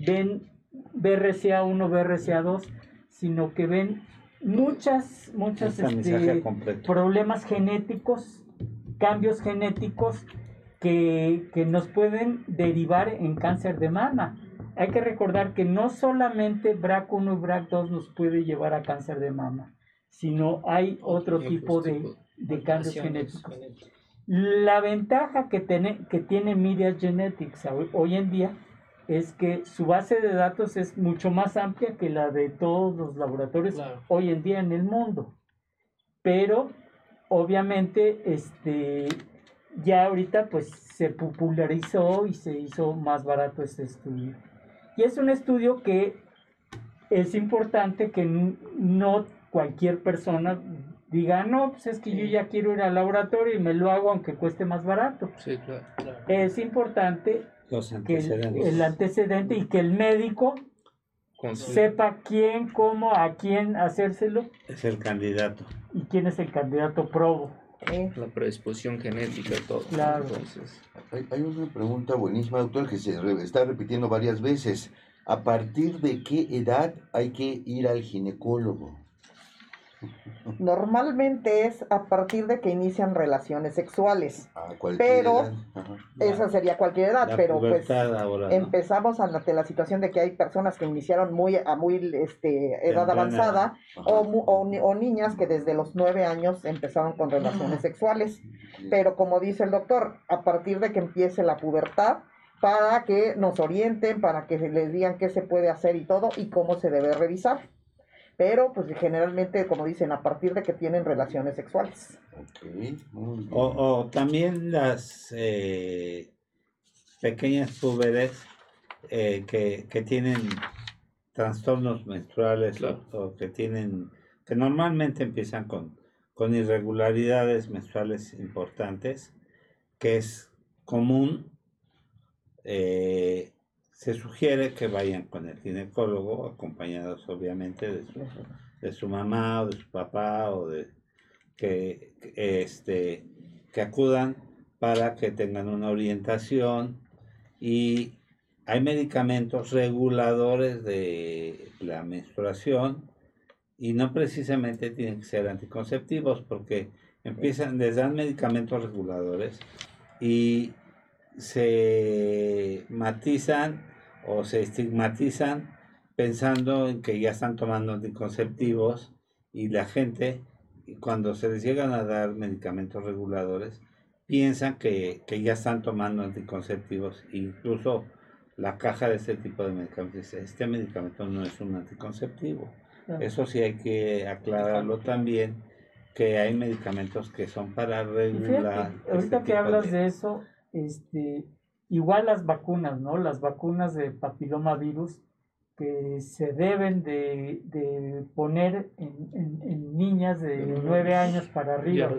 ven BRCA1, BRCA2, sino que ven muchas, muchas este, problemas genéticos, cambios genéticos que, que, nos pueden derivar en cáncer de mama. Hay que recordar que no solamente BRAC1 y BRAC2 nos puede llevar a cáncer de mama, sino hay otro tipo de, de cambios genéticos. La ventaja que tiene, que tiene Media Genetics hoy en día es que su base de datos es mucho más amplia que la de todos los laboratorios hoy en día en el mundo. Pero obviamente este ya ahorita pues se popularizó y se hizo más barato este estudio. Y es un estudio que es importante que no cualquier persona diga, no, pues es que yo ya quiero ir al laboratorio y me lo hago aunque cueste más barato. Sí, claro. Es importante que el, antecedente y que el médico sepa quién, cómo, a quién hacérselo. Es el candidato. Y quién es el candidato probo. La predisposición genética, todo. Claro. Hay, hay, una pregunta buenísima, doctor, que se está repitiendo varias veces. ¿A partir de qué edad hay que ir al ginecólogo? Normalmente es a partir de que inician relaciones sexuales. pero esa sería cualquier edad, pero pues empezamos ante la situación de que hay personas que iniciaron muy a muy este, edad avanzada o, o, niñas que desde los nueve años empezaron con relaciones sexuales. Pero como dice el doctor, a partir de que empiece la pubertad, para que nos orienten, para que les digan qué se puede hacer y todo y cómo se debe revisar pero pues generalmente, como dicen, a partir de que tienen relaciones sexuales. o, también las, eh, pequeñas púberes eh, que, que, tienen trastornos menstruales o, que tienen, que normalmente empiezan con, con irregularidades menstruales importantes, que es común, eh, se sugiere que vayan con el ginecólogo, acompañados obviamente de su, de su mamá o de su papá o de que, este, que acudan para que tengan una orientación. Y hay medicamentos reguladores de la menstruación y no precisamente tienen que ser anticonceptivos porque empiezan, les dan medicamentos reguladores y se matizan o se estigmatizan pensando en que ya están tomando anticonceptivos y la gente cuando se les llegan a dar medicamentos reguladores piensan que, ya están tomando anticonceptivos. Incluso la caja de este tipo de medicamentos dice este medicamento no es un anticonceptivo eso sí hay que aclararlo también que hay medicamentos que son para regular ahorita este que hablas de... eso este igual las vacunas no las vacunas de papilomavirus que se deben de, poner en, niñas de nueve años para arriba.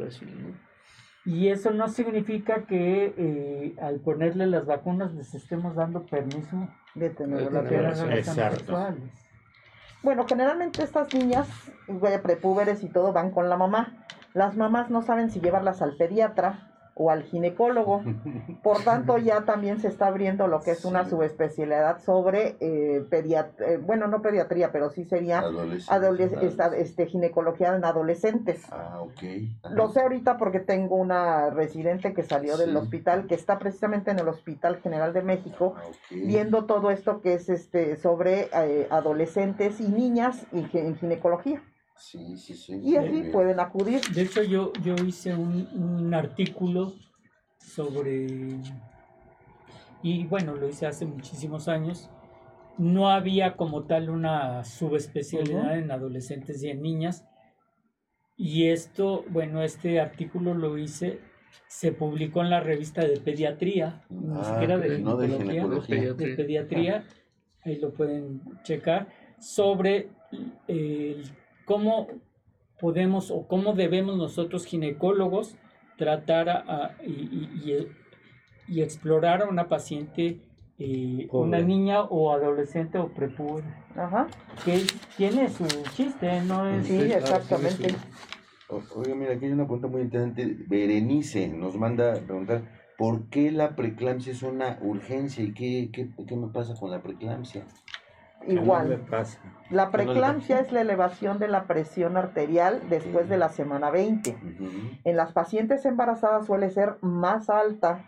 Y eso no significa que eh, al ponerle las vacunas les estemos dando permiso de tener relaciones sexuales. Bueno, generalmente estas niñas, prepúberes y todo, van con la mamá. Las mamás no saben si llevarlas al pediatra o al ginecólogo. Por tanto, ya también se está abriendo lo que es una subespecialidad sobre eh, pediatría, eh, bueno, no pediatría, pero sí sería este, ginecología en adolescentes. Ah, ok. Lo sé ahorita porque tengo una residente que salió del hospital, que está precisamente en el Hospital General de México, ah, viendo todo esto que es este sobre eh, adolescentes y niñas y, en ginecología. Sí, sí, sí. Y así pueden acudir. De hecho, yo, yo hice un, un artículo sobre, y bueno, lo hice hace muchísimos años, no había como tal una subespecialidad en adolescentes y en niñas. Y esto, bueno, este artículo lo hice, se publicó en la revista de pediatría, ni ah, siquiera de, ginecología, de, pediatría, ahí lo pueden checar, sobre el cómo podemos o cómo debemos nosotros ginecólogos tratar a, y, explorar a una paciente, eh, una niña o adolescente o prepúbera. Ajá. Que tiene su chiste, ¿no? Es, sí, exactamente. Oiga, mira, aquí hay una pregunta muy interesante. Berenice nos manda a preguntar, ¿por qué la preeclampsia es una urgencia y qué, qué, qué me pasa con la preeclampsia? Igual. La preeclampsia es la elevación de la presión arterial después de la semana 20. En las pacientes embarazadas suele ser más alta,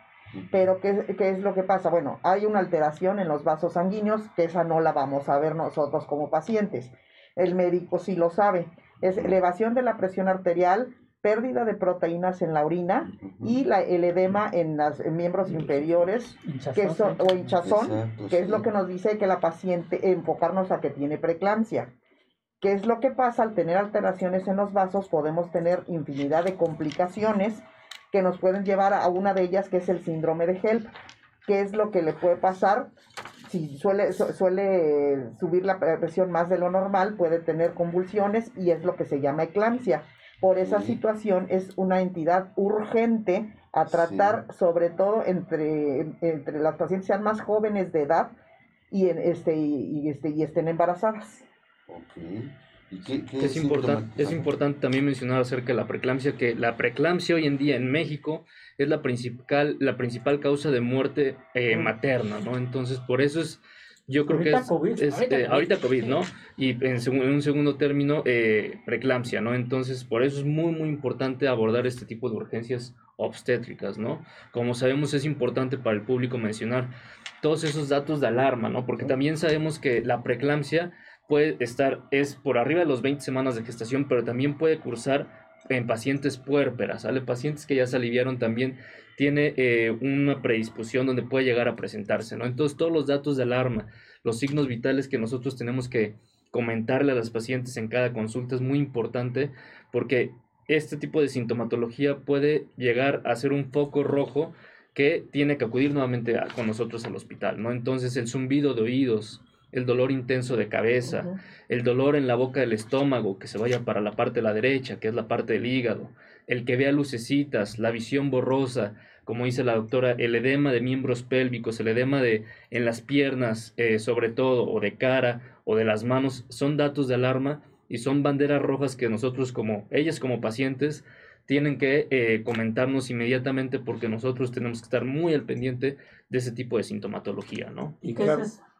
pero ¿qué, es lo que pasa? Bueno, hay una alteración en los vasos sanguíneos que esa no la vamos a ver nosotros como pacientes. El médico sí lo sabe. Es elevación de la presión arterial pérdida de proteínas en la orina y la, el edema en los miembros inferiores que son, o hinchazón, que es lo que nos dice que la paciente, enfocarnos a que tiene preeclampsia. ¿Qué es lo que pasa al tener alteraciones en los vasos? Podemos tener infinidad de complicaciones que nos pueden llevar a una de ellas que es el síndrome de HELP. ¿Qué es lo que le puede pasar? Si suele, suele subir la presión más de lo normal, puede tener convulsiones y es lo que se llama eclampsia por esa situación es una entidad urgente a tratar, sobre todo entre, entre las pacientes sean más jóvenes de edad y, en, este, y, este, y estén embarazadas. es, importante, es importante también mencionar acerca de la preeclampsia, que la preeclampsia hoy en día en México es la principal, la principal causa de muerte eh, materna, ¿no? Entonces, por eso es yo creo que es, COVID. Eh, ahorita, COVID, ¿no? Y en, un segundo término, eh, preeclampsia, ¿no? Entonces, por eso es muy, muy importante abordar este tipo de urgencias obstétricas, ¿no? Como sabemos, es importante para el público mencionar todos esos datos de alarma, ¿no? Porque también sabemos que la preeclampsia puede estar, es por arriba de los 20 semanas de gestación, pero también puede cursar en pacientes puérperas, ¿sale? Pacientes que ya se aliviaron también tiene eh, una predisposición donde puede llegar a presentarse, ¿no? Entonces, todos los datos de alarma, los signos vitales que nosotros tenemos que comentarle a las pacientes en cada consulta es muy importante porque este tipo de sintomatología puede llegar a ser un foco rojo que tiene que acudir nuevamente con nosotros al hospital, ¿no? Entonces el zumbido de oídos, el dolor intenso de cabeza, el dolor en la boca del estómago, que se vaya para la parte de la derecha, que es la parte del hígado, el que vea lucecitas, la visión borrosa, como dice la doctora, el edema de miembros pélvicos, el edema de en las piernas, eh, sobre todo, o de cara, o de las manos, son datos de alarma y son banderas rojas que nosotros como, ellas como pacientes, tienen que eh, comentarnos inmediatamente porque nosotros tenemos que estar muy al pendiente de ese tipo de sintomatología, ¿no? ¿Y qué,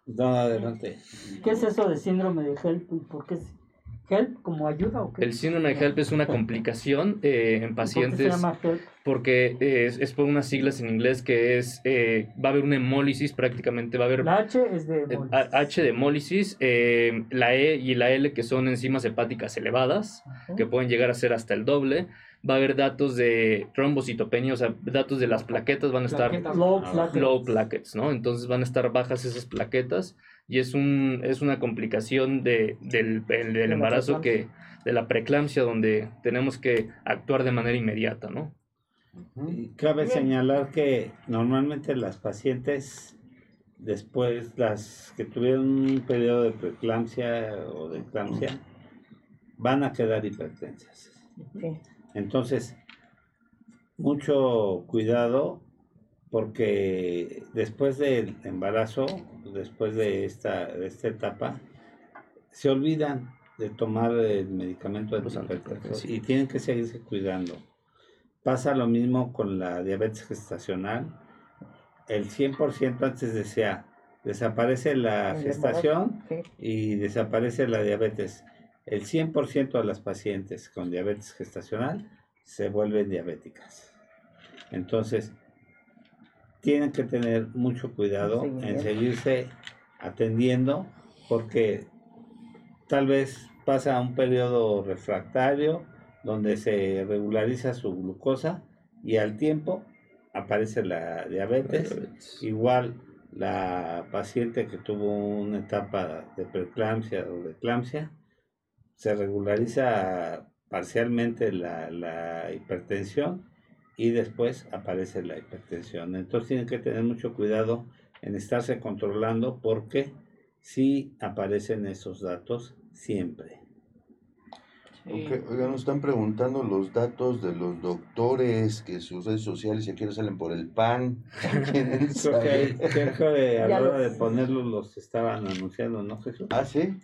es, adelante. ¿Qué es eso de síndrome de HELP y por qué HELP como ayuda o qué? El síndrome de HELP es una complicación eh, en pacientes. ¿Por qué se llama HELP? Porque es, es, por unas siglas en inglés que es, eh, va a haber una hemólisis prácticamente, va a haber... La H es de hemólisis. H de hemólisis, la E y la L que son enzimas hepáticas elevadas, que pueden llegar a ser hasta el doble va a haber datos de trombocitopenia, o sea, datos de las plaquetas van a estar low plaquets. ¿no? Entonces van a estar bajas esas plaquetas y es, un, es una complicación de, del, del embarazo que, de la preeclampsia donde tenemos que actuar de manera inmediata, ¿no? Y cabe señalar que normalmente las pacientes después las que tuvieron un periodo de preeclampsia o de eclampsia van a quedar hipertensas. Entonces, mucho cuidado porque después del embarazo, después de esta, esta etapa, se olvidan de tomar el medicamento de los y tienen que seguirse cuidando. Pasa lo mismo con la diabetes gestacional. El 100% antes decía, desaparece la gestación y desaparece la diabetes el 100% de las pacientes con diabetes gestacional se vuelven diabéticas. Entonces, tienen que tener mucho cuidado en seguirse atendiendo porque tal vez pasa un periodo refractario donde se regulariza su glucosa y al tiempo aparece la diabetes. Igual la paciente que tuvo una etapa de preeclampsia o de eclampsia se regulariza parcialmente la, hipertensión y después aparece la hipertensión. Entonces tienen que tener mucho cuidado en estarse controlando porque sí aparecen esos datos siempre. Oigan, nos están preguntando los datos de los doctores que sus redes sociales y aquí no salen por el pan. Creo que, a la hora de ponerlos los estaban anunciando, ¿no, Jesús? Ah, sí.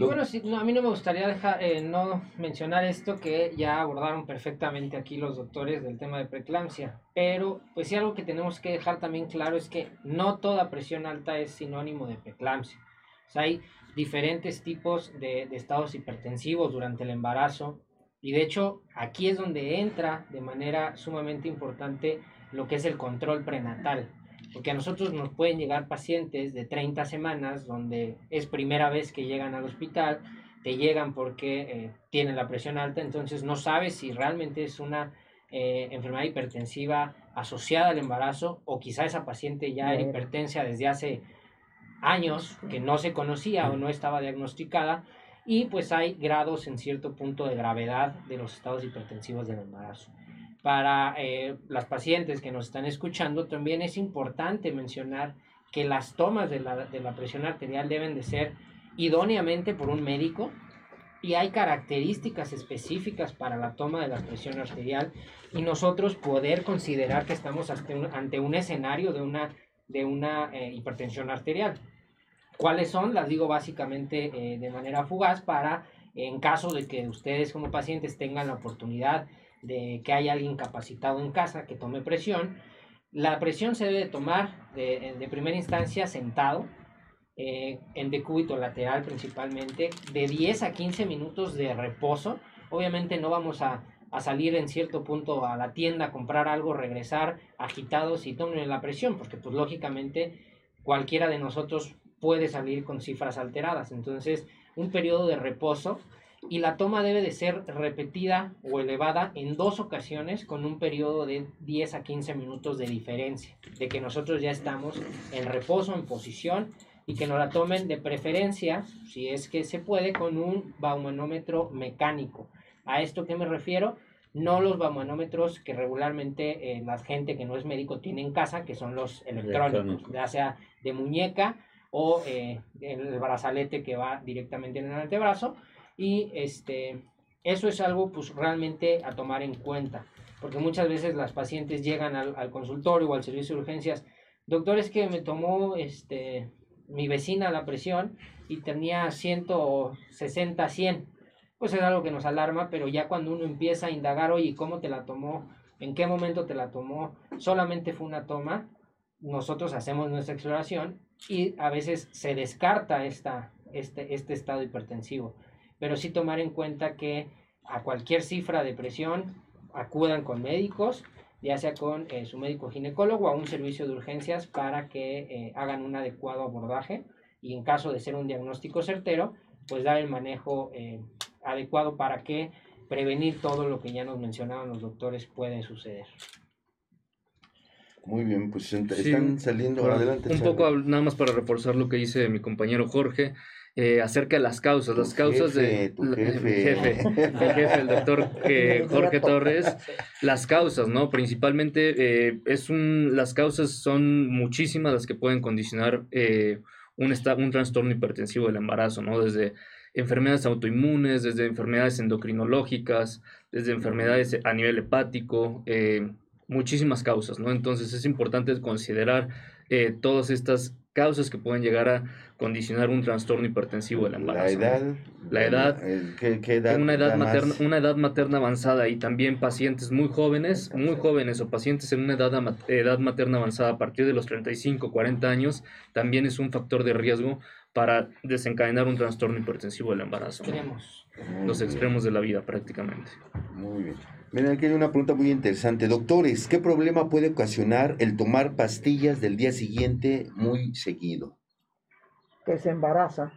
Y bueno, sí, a mí no me gustaría dejar, eh, no mencionar esto que ya abordaron perfectamente aquí los doctores del tema de preeclampsia, pero pues sí algo que tenemos que dejar también claro es que no toda presión alta es sinónimo de preeclampsia. Hay diferentes tipos de, de estados hipertensivos durante el embarazo y de hecho aquí es donde entra de manera sumamente importante lo que es el control prenatal. Porque a nosotros nos pueden llegar pacientes de 30 semanas donde es primera vez que llegan al hospital, te llegan porque eh, tienen la presión alta, entonces no sabes si realmente es una eh, enfermedad hipertensiva asociada al embarazo o quizá esa paciente ya era hipertensa desde hace años que no se conocía o no estaba diagnosticada y pues hay grados en cierto punto de gravedad de los estados hipertensivos del embarazo para eh, las pacientes que nos están escuchando, también es importante mencionar que las tomas de la, de la presión arterial deben de ser idóneamente por un médico y hay características específicas para la toma de la presión arterial y nosotros poder considerar que estamos ante un, ante un escenario de una, de una eh, hipertensión arterial. ¿Cuáles son? Las digo básicamente eh, de manera fugaz para, en caso de que ustedes como pacientes tengan la oportunidad de que haya alguien capacitado en casa que tome presión. La presión se debe tomar de, primera instancia sentado, eh, en decúbito lateral principalmente, de 10 a 15 minutos de reposo. Obviamente no vamos a, salir en cierto punto a la tienda a comprar algo, regresar agitados y tomen la presión, porque pues lógicamente cualquiera de nosotros puede salir con cifras alteradas. Entonces, un periodo de reposo y la toma debe de ser repetida o elevada en dos ocasiones con un periodo de 10 a 15 minutos de diferencia, de que nosotros ya estamos en reposo, en posición y que nos la tomen de preferencia, si es que se puede, con un baumanómetro mecánico. ¿A esto qué me refiero? no los bamanómetros que regularmente eh, la gente que no es médico tiene en casa, que son los electrónicos, ya sea de muñeca o eh, el brazalete que va directamente en el antebrazo. Y este, eso es algo pues realmente a tomar en cuenta, porque muchas veces las pacientes llegan al, consultorio o al servicio de urgencias, doctor, es que me tomó este, mi vecina la presión y tenía 160, 100. Pues es algo que nos alarma, pero ya cuando uno empieza a indagar, oye, ¿cómo te la tomó? ¿En qué momento te la tomó? Solamente fue una toma. Nosotros hacemos nuestra exploración y a veces se descarta esta, este, este estado hipertensivo. Pero sí tomar en cuenta que a cualquier cifra de presión acudan con médicos, ya sea con eh, su médico ginecólogo o a un servicio de urgencias para que eh, hagan un adecuado abordaje y en caso de ser un diagnóstico certero, pues dar el manejo eh, adecuado para que prevenir todo lo que ya nos mencionaban los doctores puede suceder. Muy bien, pues están saliendo adelante. Un poco nada más para reforzar lo que dice mi compañero Jorge. Eh, acerca de las causas, las causas de tu jefe. jefe, el jefe, el doctor eh, Jorge Torres, las causas, ¿no? Principalmente eh, es un, las causas son muchísimas las que pueden condicionar un, un trastorno hipertensivo del embarazo, ¿no? Desde enfermedades autoinmunes, desde enfermedades endocrinológicas, desde enfermedades a nivel hepático, muchísimas causas, ¿no? Entonces es importante considerar todas estas causas que pueden llegar a condicionar un trastorno hipertensivo del embarazo. La edad. La edad. ¿qué, edad una, edad materna, una edad materna avanzada y también pacientes muy jóvenes, muy jóvenes o pacientes en una edad, edad materna avanzada a partir de los 35, 40 años, también es un factor de riesgo para desencadenar un trastorno hipertensivo del embarazo. Extremos. Los extremos de la vida prácticamente. Muy bien. Miren, aquí hay una pregunta muy interesante. Doctores, ¿qué problema puede ocasionar el tomar pastillas del día siguiente muy seguido? Que se embaraza.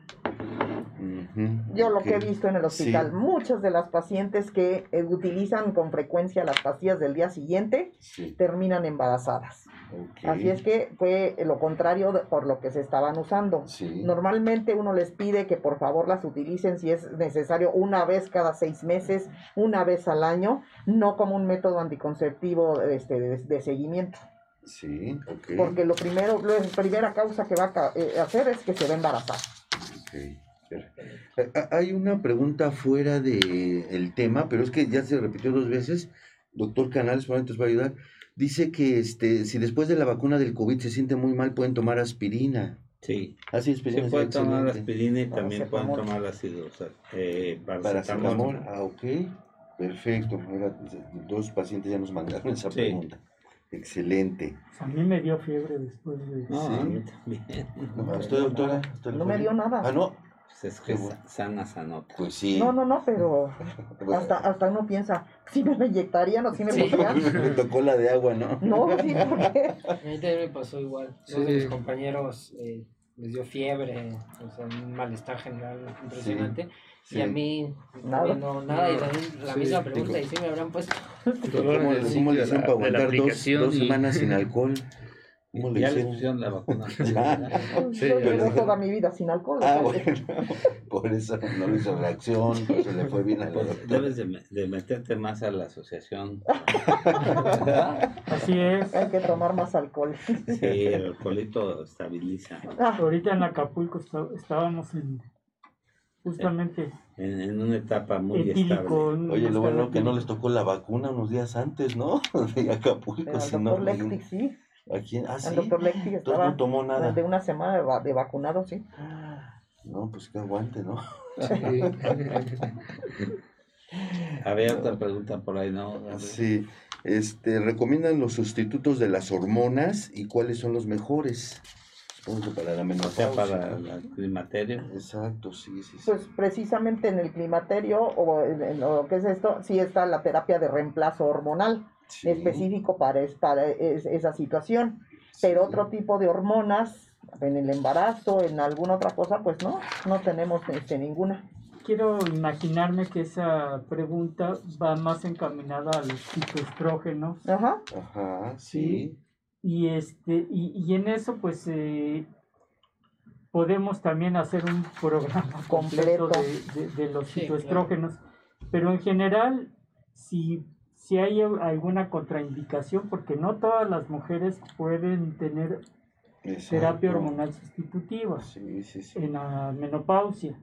Yo lo que he visto en el hospital, muchas de las pacientes que eh, utilizan con frecuencia las pastillas del día siguiente terminan embarazadas. Así es que fue lo contrario por lo que se estaban usando. Normalmente uno les pide que por favor las utilicen si es necesario una vez cada seis meses, una vez al año, no como un método anticonceptivo este, de, seguimiento. Sí, Porque lo primero, la primera causa que va a eh, hacer es que se va a embarazar. Hay una pregunta fuera del el tema, pero es que ya se repitió dos veces. Doctor Canales, entonces va a ayudar. Dice que este, si después de la vacuna del COVID se siente muy mal, pueden tomar aspirina. Sí. Así es, Se puede tomar aspirina y también pueden tomar ácido eh, paracetamol. Ah, ok. Perfecto. dos pacientes ya nos mandaron esa pregunta. Excelente. A mí me dio fiebre después de... No, a mí también. No, ¿Usted, doctora? no me dio nada. Ah, no. Pues es que sana sanota. Pues sí. No, no, no, pero hasta, hasta uno piensa, si me inyectarían o si me sí. Me tocó la de agua, ¿no? No, sí, porque... A mí también me pasó igual. Sí. Uno de mis compañeros eh, les dio fiebre, o sea, un malestar general impresionante. Sí. Y a mí nada, no, nada, y la, la misma pregunta, y si me habrán puesto. ¿Cómo, ¿Cómo le hicieron para aguantar dos, dos semanas sin alcohol? ¿Cómo le ya le pusieron la vacuna. sí, yo llevo toda mi vida sin alcohol. Ah, bueno. Por eso no le hizo reacción, por eso le fue bien a la Debes de, de, meterte más a la asociación. Así es. Hay que tomar más alcohol. Sí, el alcoholito estabiliza. Ah. Ahorita en Acapulco estábamos en justamente en, en, una etapa muy estable. Oye, lo bueno que no les tocó la vacuna unos días antes, ¿no? De Acapulco. si no, sí. ¿A quién? ¿Ah, El doctor Lexi estaba no tomó nada. de una semana de, de vacunado, sí. No, pues que aguante, ¿no? Había otra pregunta por ahí, ¿no? Sí. Este, ¿recomiendan los sustitutos de las hormonas y cuáles son los mejores? Supongo que para la menopausia. O sea, para el climaterio. Exacto, sí, sí, sí. Pues precisamente en el climaterio, o en, lo que es esto, sí está la terapia de reemplazo hormonal específico para, para esa situación. Pero otro tipo de hormonas, en el embarazo, en alguna otra cosa, pues no, no tenemos este, ninguna. Quiero imaginarme que esa pregunta va más encaminada a los fitoestrógenos. Ajá. Ajá, sí. Y, este, y, y en eso, pues, eh, podemos también hacer un programa completo de, de, de los fitoestrógenos. Pero en general, si si hay alguna contraindicación, porque no todas las mujeres pueden tener terapia hormonal sustitutiva en la menopausia.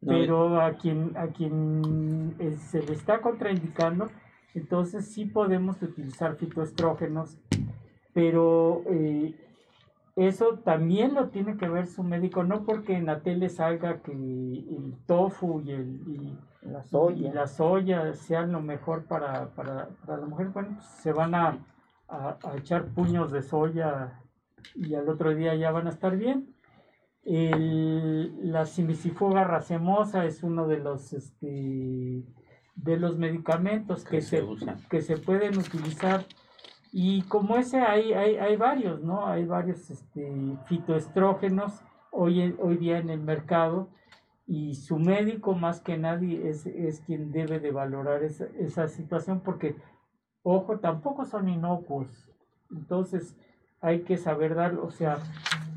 Pero a quien, a quien eh, se le está contraindicando, entonces sí podemos utilizar fitoestrógenos, pero eh, eso también lo tiene que ver su médico, no porque en la tele salga que el tofu y, el, la, soya. la soya sean lo mejor para, para, para la mujer, bueno, pues se van a, a, echar puños de soya y al otro día ya van a estar bien. El, la simicifuga racemosa es uno de los este, de los medicamentos que, se, que se pueden utilizar y como ese hay, hay, hay varios, ¿no? Hay varios este, fitoestrógenos hoy, hoy día en el mercado y su médico más que nadie es, es quien debe de valorar esa, esa situación porque, ojo, tampoco son inocuos. Entonces hay que saber dar, o sea,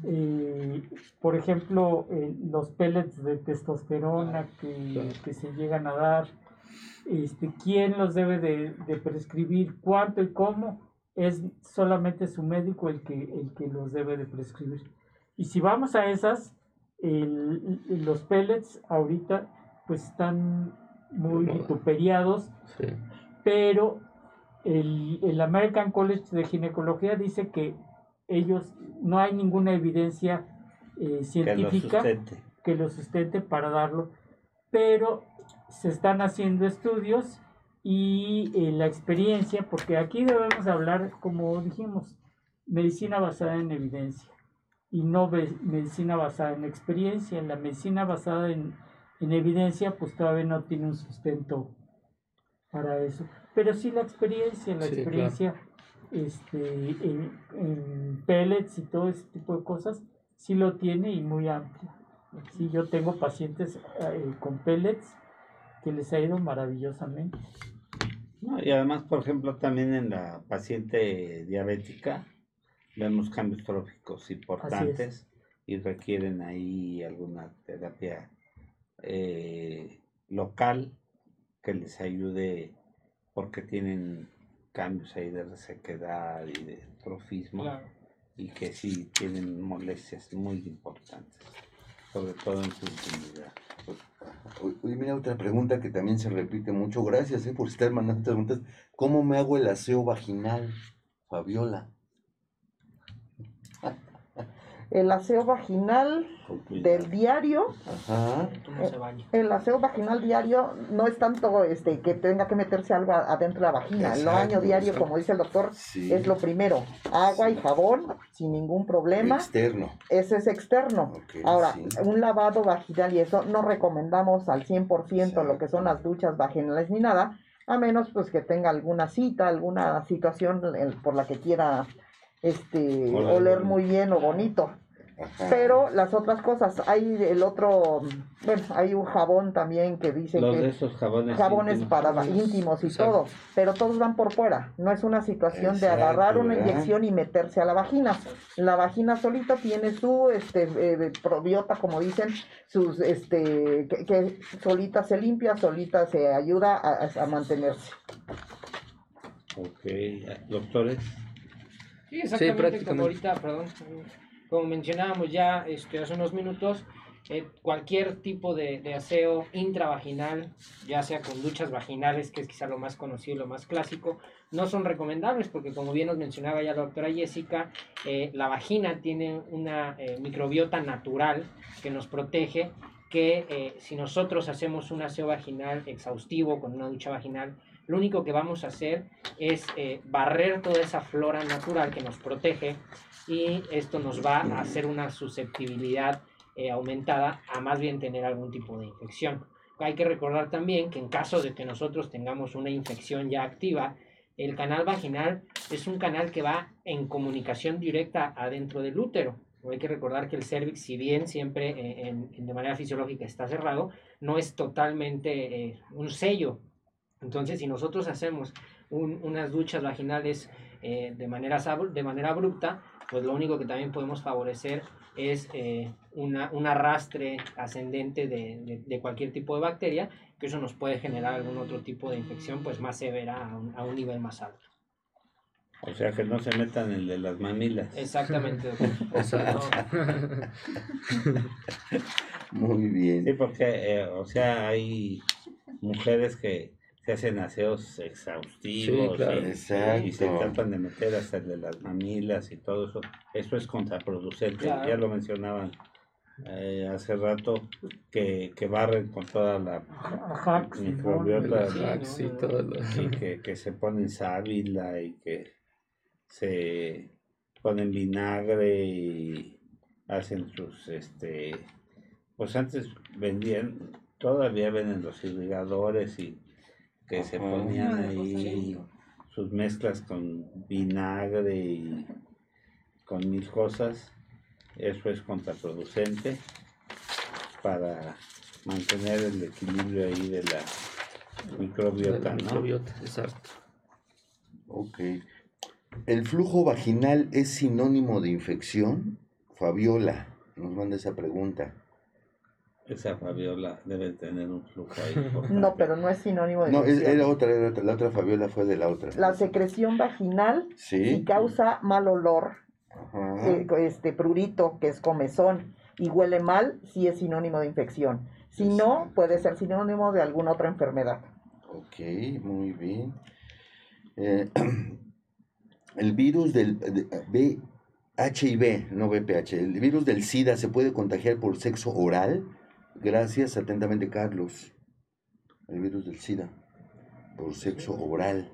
eh, por ejemplo, eh, los pellets de testosterona que, que, se llegan a dar, este, quién los debe de, de prescribir, cuánto y cómo, es solamente su médico el que, el que los debe de prescribir. Y si vamos a esas, los pellets ahorita pues están muy vituperiados, pero el, el, American College de Ginecología dice que ellos no hay ninguna evidencia eh, científica que lo, sustente para darlo, pero se están haciendo estudios y eh, la experiencia, porque aquí debemos hablar, como dijimos, medicina basada en evidencia y no medicina basada en experiencia. La medicina basada en, evidencia pues todavía no tiene un sustento para eso. Pero sí la experiencia, la experiencia este, en, pellets y todo ese tipo de cosas, sí lo tiene y muy amplio. Sí, yo tengo pacientes eh, con pellets que les ha ido maravillosamente. y además, por ejemplo, también en la paciente diabética vemos cambios tróficos importantes y requieren ahí alguna terapia eh, local que les ayude porque tienen cambios ahí de resequedad y de trofismo y que sí tienen molestias muy importantes, sobre todo en su intimidad. Oye, mira otra pregunta que también se repite mucho. Gracias eh, por estar mandando preguntas. ¿Cómo me hago el aseo vaginal, Fabiola? El aseo vaginal del diario. Eh, el aseo vaginal diario no es tanto este que tenga que meterse algo adentro de la vagina. el baño diario, como dice el doctor, es lo primero. Agua y jabón sin ningún problema. Externo. Ese es externo. Ahora, un lavado vaginal y eso no recomendamos al 100% lo que son las duchas vaginales ni nada, a menos pues que tenga alguna cita, alguna situación por la que quiera este, oler muy bien o bonito. Pero las otras cosas, hay el otro, bueno, hay un jabón también que dice que esos jabones, jabones para íntimos y todo, pero todos van por fuera. No es una situación de agarrar una inyección y meterse a la vagina. La vagina solita tiene su este eh, probiota, como dicen, sus este que, solita se limpia, solita se ayuda a, a mantenerse. Ok, doctores. Sí, exactamente, como ahorita, perdón, como mencionábamos ya este, hace unos minutos, eh, cualquier tipo de, de, aseo intravaginal, ya sea con duchas vaginales, que es quizá lo más conocido y lo más clásico, no son recomendables porque como bien nos mencionaba ya la doctora Jessica, eh, la vagina tiene una eh, microbiota natural que nos protege, que si nosotros hacemos un aseo vaginal exhaustivo con una ducha vaginal, lo único que vamos a hacer es eh, barrer toda esa flora natural que nos protege y esto nos va a hacer una susceptibilidad eh, aumentada a más bien tener algún tipo de infección. Hay que recordar también que en caso de que nosotros tengamos una infección ya activa, el canal vaginal es un canal que va en comunicación directa adentro del útero. Hay que recordar que el cervix, si bien siempre eh, de manera fisiológica está cerrado, no es totalmente un sello entonces, si nosotros hacemos unas duchas vaginales eh, de, manera, de manera abrupta, pues lo único que también podemos favorecer es eh, una, un arrastre ascendente de, de, cualquier tipo de bacteria que eso nos puede generar algún otro tipo de infección pues más severa a un, a un nivel más alto. O sea, que no se metan el de las mamilas. Exactamente. Muy bien. Sí, porque, eh, o sea, hay mujeres que se hacen aseos exhaustivos y, se tratan de meter hasta el de las mamilas y todo eso. Eso es contraproducente. Ya lo mencionaban eh, hace rato que, que, barren con toda la microbiota y que, que se ponen sábila y que se ponen vinagre y hacen sus, este, pues antes vendían, todavía venden los irrigadores y que se ponían ahí sus mezclas con vinagre y con mil cosas. Eso es contraproducente para mantener el equilibrio ahí de la microbiota, ¿no? Microbiota, exacto. Ok. ¿El flujo vaginal es sinónimo de infección? Fabiola nos manda esa pregunta. Esa Fabiola debe tener un flujo ahí. No, pero no es sinónimo de No, infección. era otra, era otra, la otra Fabiola fue de la otra. La secreción vaginal ¿Sí? causa mal olor, eh, este prurito, que es comezón, y huele mal, sí es sinónimo de infección. Si no, puede ser sinónimo de alguna otra enfermedad. Ok, muy bien. Eh, el virus del HIV, no VPH, el virus del SIDA se puede contagiar por sexo oral. Gracias, atentamente, Carlos. El virus del SIDA, por sexo oral.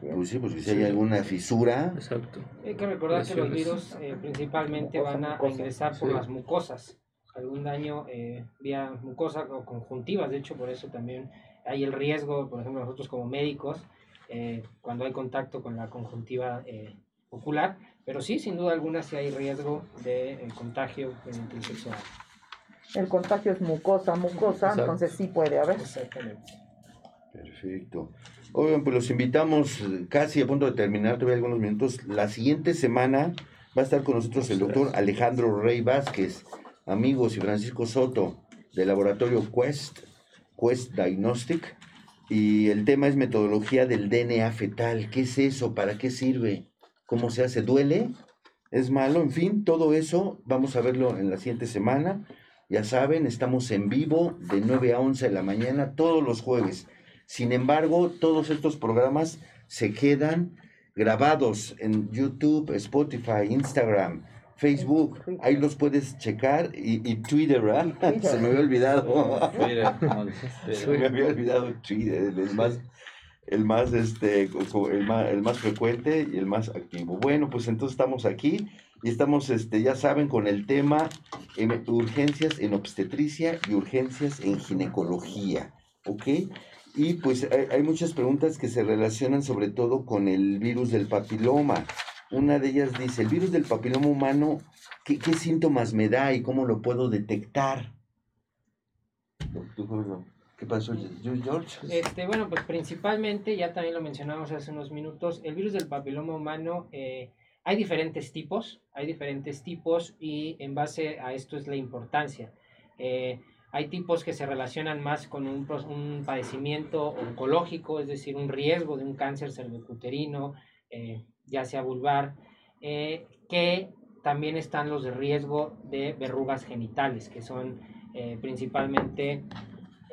Pues sí, pues si hay alguna fisura. Exacto. Hay que recordar que los virus eh, principalmente van a ingresar por las mucosas. Algún daño eh, vía mucosa o conjuntivas, de hecho, por eso también hay el riesgo, por ejemplo, nosotros como médicos, eh, cuando hay contacto con la conjuntiva eh, ocular, pero sí, sin duda alguna, sí hay riesgo de eh, contagio en sexual. El contagio es mucosa, mucosa, entonces sí puede haber. Exactamente. Perfecto. Oigan, pues los invitamos casi a punto de terminar, todavía algunos minutos. La siguiente semana va a estar con nosotros el doctor Alejandro Rey Vázquez, amigos y Francisco Soto del laboratorio Quest, Quest Diagnostic y el tema es metodología del DNA fetal. ¿Qué es eso? ¿Para qué sirve? ¿Cómo se hace? ¿Duele? ¿Es malo? En fin, todo eso vamos a verlo en la siguiente semana. Ya saben, estamos en vivo de 9 a 11 de la mañana todos los jueves. Sin embargo, todos estos programas se quedan grabados en YouTube, Spotify, Instagram, Facebook, ahí los puedes checar y, Twitter, ¿verdad? Se me había olvidado. Se me había olvidado Twitter, el más, el más, este, el más, el más frecuente y el más activo. Bueno, pues entonces estamos aquí y estamos, este, ya saben, con el tema urgencias en obstetricia y urgencias en ginecología, ¿ok? Y pues hay, hay muchas preguntas que se relacionan sobre todo con el virus del papiloma. Una de ellas dice, el virus del papiloma humano, ¿qué, síntomas me da y cómo lo puedo detectar? ¿Qué pasó, George? Este, bueno, pues principalmente, ya también lo mencionamos hace unos minutos, el virus del papiloma humano, eh, hay diferentes tipos, hay diferentes tipos y en base a esto es la importancia. Eh, hay tipos que se relacionan más con un, padecimiento oncológico, es decir, un riesgo de un cáncer cervicuterino, eh, ya sea vulvar, eh, que también están los de riesgo de verrugas genitales, que son eh, principalmente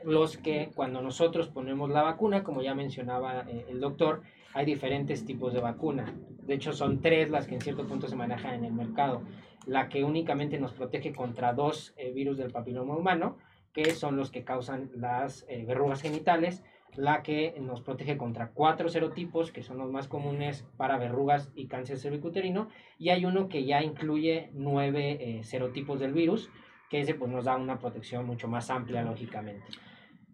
los que cuando nosotros ponemos la vacuna, como ya mencionaba el doctor, hay diferentes tipos de vacuna. De hecho, son tres las que en cierto punto se manejan en el mercado. La que únicamente nos protege contra dos virus del papiloma humano, que son los que causan las verrugas genitales, la que nos protege contra cuatro serotipos, que son los más comunes para verrugas y cáncer cervicuterino, y hay uno que ya incluye nueve eh, serotipos del virus, que ese pues, nos da una protección mucho más amplia, lógicamente.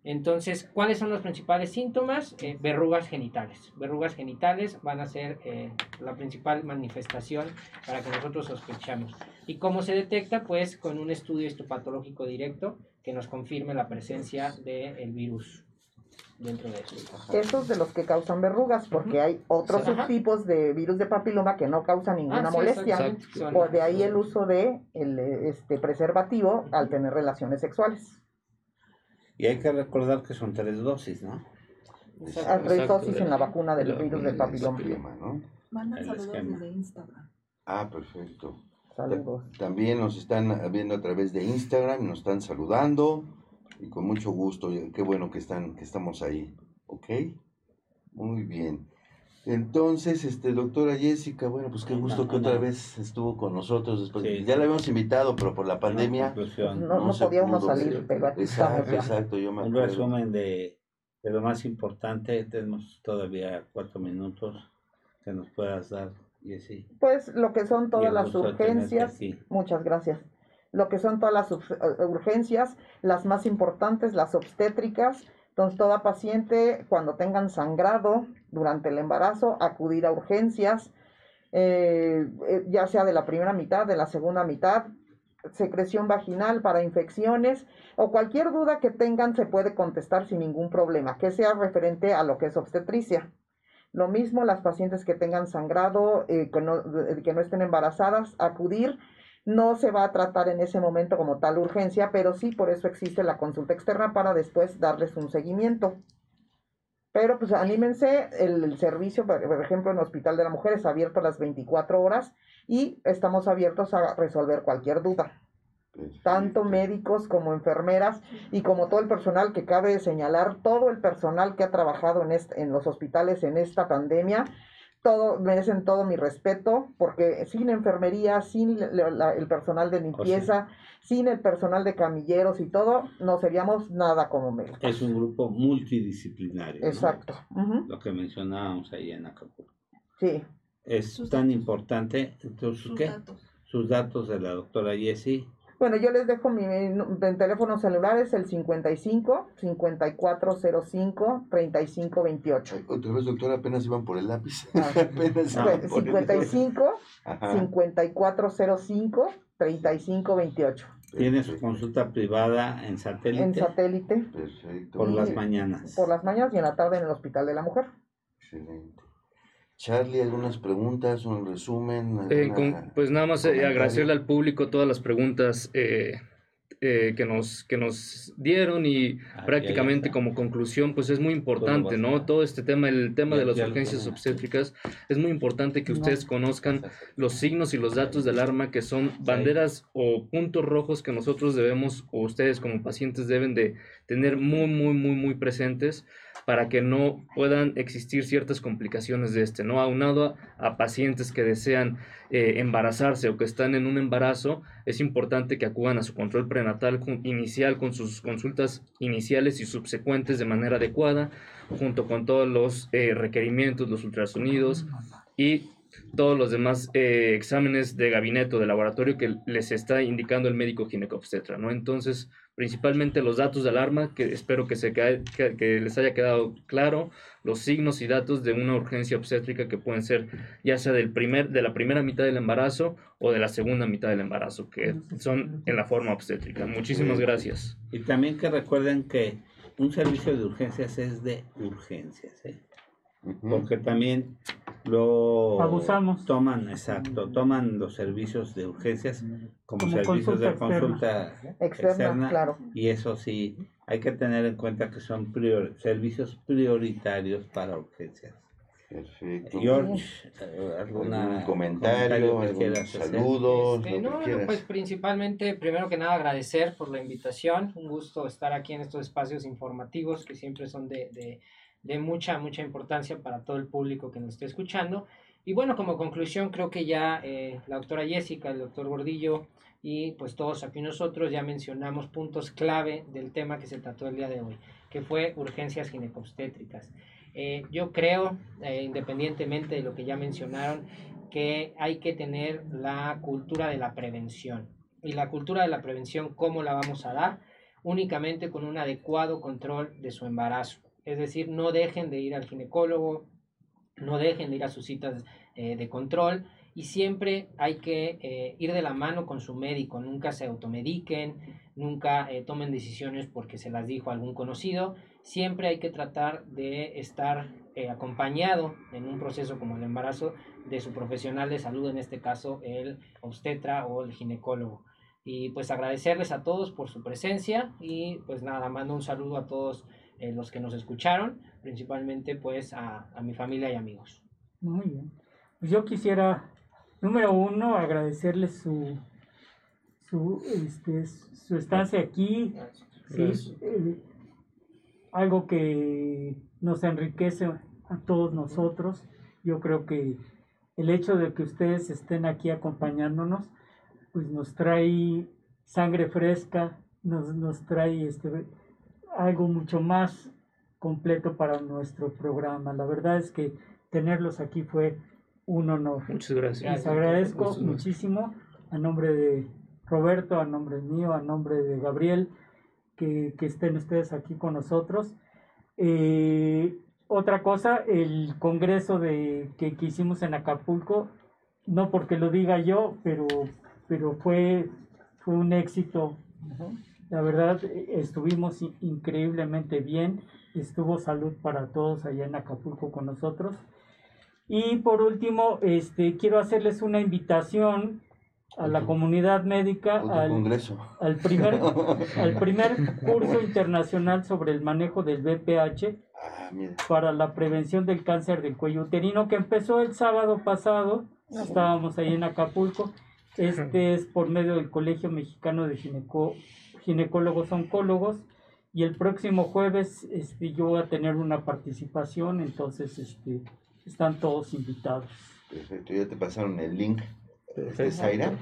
Entonces, ¿cuáles son los principales síntomas? Eh, verrugas genitales. Verrugas genitales van a ser eh, la principal manifestación para que nosotros sospechamos. ¿Y cómo se detecta? Pues con un estudio histopatológico directo que nos confirme la presencia del virus dentro de eso. Esos de los que causan verrugas, porque hay otros subtipos de virus de papiloma que no causan ninguna ah, molestia. O de ahí el uso de el este preservativo al tener relaciones sexuales. Y hay que recordar que son tres dosis, ¿no? tres dosis en la vacuna del virus del papiloma. ¿no? Mandan saludos desde Instagram. Ah, perfecto. Saludos. También nos están viendo a través de Instagram, nos están saludando y con mucho gusto. Qué bueno que están, que estamos ahí. ¿Ok? Muy bien. Entonces, este, doctora Jessica, bueno, pues qué gusto que otra vez estuvo con nosotros. Después. Ya la habíamos invitado, pero por la pandemia no, no, podíamos salir, pero exacto, exacto, yo me Un resumen de, de, lo más importante, tenemos todavía cuatro minutos que nos puedas dar, Jessica. Pues lo que son todas las urgencias, muchas gracias. Lo que son todas las eh, urgencias, las más importantes, las obstétricas, entonces, toda paciente, cuando tengan sangrado durante el embarazo, acudir a urgencias, eh, eh, ya sea de la primera mitad, de la segunda mitad, secreción vaginal para infecciones o cualquier duda que tengan se puede contestar sin ningún problema, que sea referente a lo que es obstetricia. Lo mismo las pacientes que tengan sangrado, eh, que, no, que no estén embarazadas, acudir no se va a tratar en ese momento como tal urgencia, pero sí por eso existe la consulta externa para después darles un seguimiento. Pero pues anímense, el, servicio, por ejemplo, en el Hospital de la Mujer es abierto a las 24 horas y estamos abiertos a resolver cualquier duda. Tanto médicos como enfermeras y como todo el personal que cabe señalar, todo el personal que ha trabajado en, en los hospitales en esta pandemia, todo, merecen todo mi respeto, porque sin enfermería, sin el personal de oh, limpieza, sin el personal de camilleros y todo, no seríamos nada como médicos. Es un grupo multidisciplinario. Exacto. Lo que mencionábamos ahí en Acapulco. Sí. Es tan importante, entonces, ¿qué? Sus datos de la doctora Jessie bueno, yo les dejo mi, teléfono celular, es el 55 5405 3528. Otra vez, doctora, apenas iban por el lápiz. Ah, apenas 55 5405 3528. Tiene su consulta privada en satélite. En satélite. Perfecto. Por las mañanas. Por las mañanas y en la tarde en el Hospital de la Mujer. Excelente. Charlie, algunas preguntas, un resumen. Eh, pues nada más eh, agradecerle al público todas las preguntas eh, que, nos, que nos dieron y ah, prácticamente como conclusión, pues es muy importante, ¿no? Todo este tema, el tema de las urgencias obstétricas, es muy importante que ustedes conozcan los signos y los datos de alarma que son banderas o puntos rojos que nosotros debemos o ustedes como pacientes deben de tener muy, muy, muy, muy presentes para que no puedan existir ciertas complicaciones de este, ¿no? Aunado a, pacientes que desean eh, embarazarse o que están en un embarazo, es importante que acudan a su control prenatal inicial con sus consultas iniciales y subsecuentes de manera adecuada, junto con todos los eh, requerimientos, los ultrasonidos y todos los demás eh, exámenes de gabinete o de laboratorio que les está indicando el médico ginecobstetra, ¿no? Entonces, principalmente los datos de alarma, que espero que, se que, que, les haya quedado claro, los signos y datos de una urgencia obstétrica que pueden ser ya sea del primer, de la primera mitad del embarazo o de la segunda mitad del embarazo, que son en la forma obstétrica. Muchísimas gracias. Y también que recuerden que un servicio de urgencias es de urgencias, ¿eh? porque también lo abusamos toman exacto toman los servicios de urgencias como, servicios de consulta externa, claro. y eso sí hay que tener en cuenta que son servicios prioritarios para urgencias Perfecto. George, eh, ¿algún comentario, saludos? Este, no, pues principalmente, primero que nada, agradecer por la invitación. Un gusto estar aquí en estos espacios informativos que siempre son de, de de mucha, mucha importancia para todo el público que nos esté escuchando. Y bueno, como conclusión, creo que ya eh, la doctora Jessica, el doctor Gordillo y pues todos aquí nosotros ya mencionamos puntos clave del tema que se trató el día de hoy, que fue urgencias ginecobstétricas. Eh, yo creo, eh, independientemente de lo que ya mencionaron, que hay que tener la cultura de la prevención. Y la cultura de la prevención, ¿cómo la vamos a dar? Únicamente con un adecuado control de su embarazo. Es decir, no dejen de ir al ginecólogo, no dejen de ir a sus citas eh, de control y siempre hay que eh, ir de la mano con su médico, nunca se automediquen, nunca eh, tomen decisiones porque se las dijo algún conocido, siempre hay que tratar de estar acompañado en un proceso como el embarazo de su profesional de salud, en este caso el obstetra o el ginecólogo. Y pues agradecerles a todos por su presencia y pues nada, mando un saludo a todos eh, los que nos escucharon, principalmente pues a, a mi familia y amigos. Muy bien. Pues yo quisiera, número uno, agradecerles su, su, este, su estancia aquí. Sí, eh, algo que nos enriquece a todos nosotros. Yo creo que el hecho de que ustedes estén aquí acompañándonos, pues nos trae sangre fresca, nos, nos trae este, algo mucho más completo para nuestro programa. La verdad es que tenerlos aquí fue un honor. Muchas gracias. Les agradezco muchísimo a nombre de Roberto, a nombre mío, a nombre de Gabriel, que, que estén ustedes aquí con nosotros. Eh, otra cosa, el congreso de, que, que, hicimos en Acapulco, no porque lo diga yo, pero, pero fue, fue un éxito. La verdad, estuvimos increíblemente bien. Estuvo salud para todos allá en Acapulco con nosotros. Y por último, este, quiero hacerles una invitación a la comunidad médica al, al, primer, al primer curso internacional sobre el manejo del BPH ah, para la prevención del cáncer del cuello uterino que empezó el sábado pasado. Estábamos ahí en Acapulco. Este es por medio del Colegio Mexicano de Gineco, Ginecólogos Oncólogos. Y el próximo jueves este, yo voy a tener una participación, entonces este, están todos invitados. Perfecto, ya te pasaron el link. ¿De Zaira?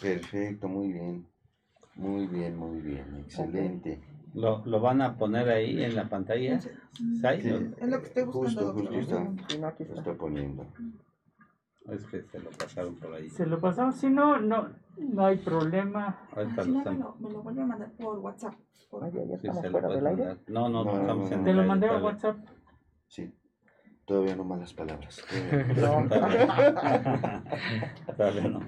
perfecto, muy bien. Muy bien, muy bien, excelente. ¿Lo, ¿Lo, van a poner ahí en la pantalla? Sí, es lo que estoy buscando. Justo, justo está. está poniendo. Es que se lo pasaron por ahí. Se lo pasaron, si no, no, no hay problema. si no, me lo, me lo vuelve a mandar por WhatsApp. Por... Ah, ya, estamos fuera del aire. No, no, no, estamos en Te lo mandé a WhatsApp. Sí. Todavía no malas palabras. Todavía no.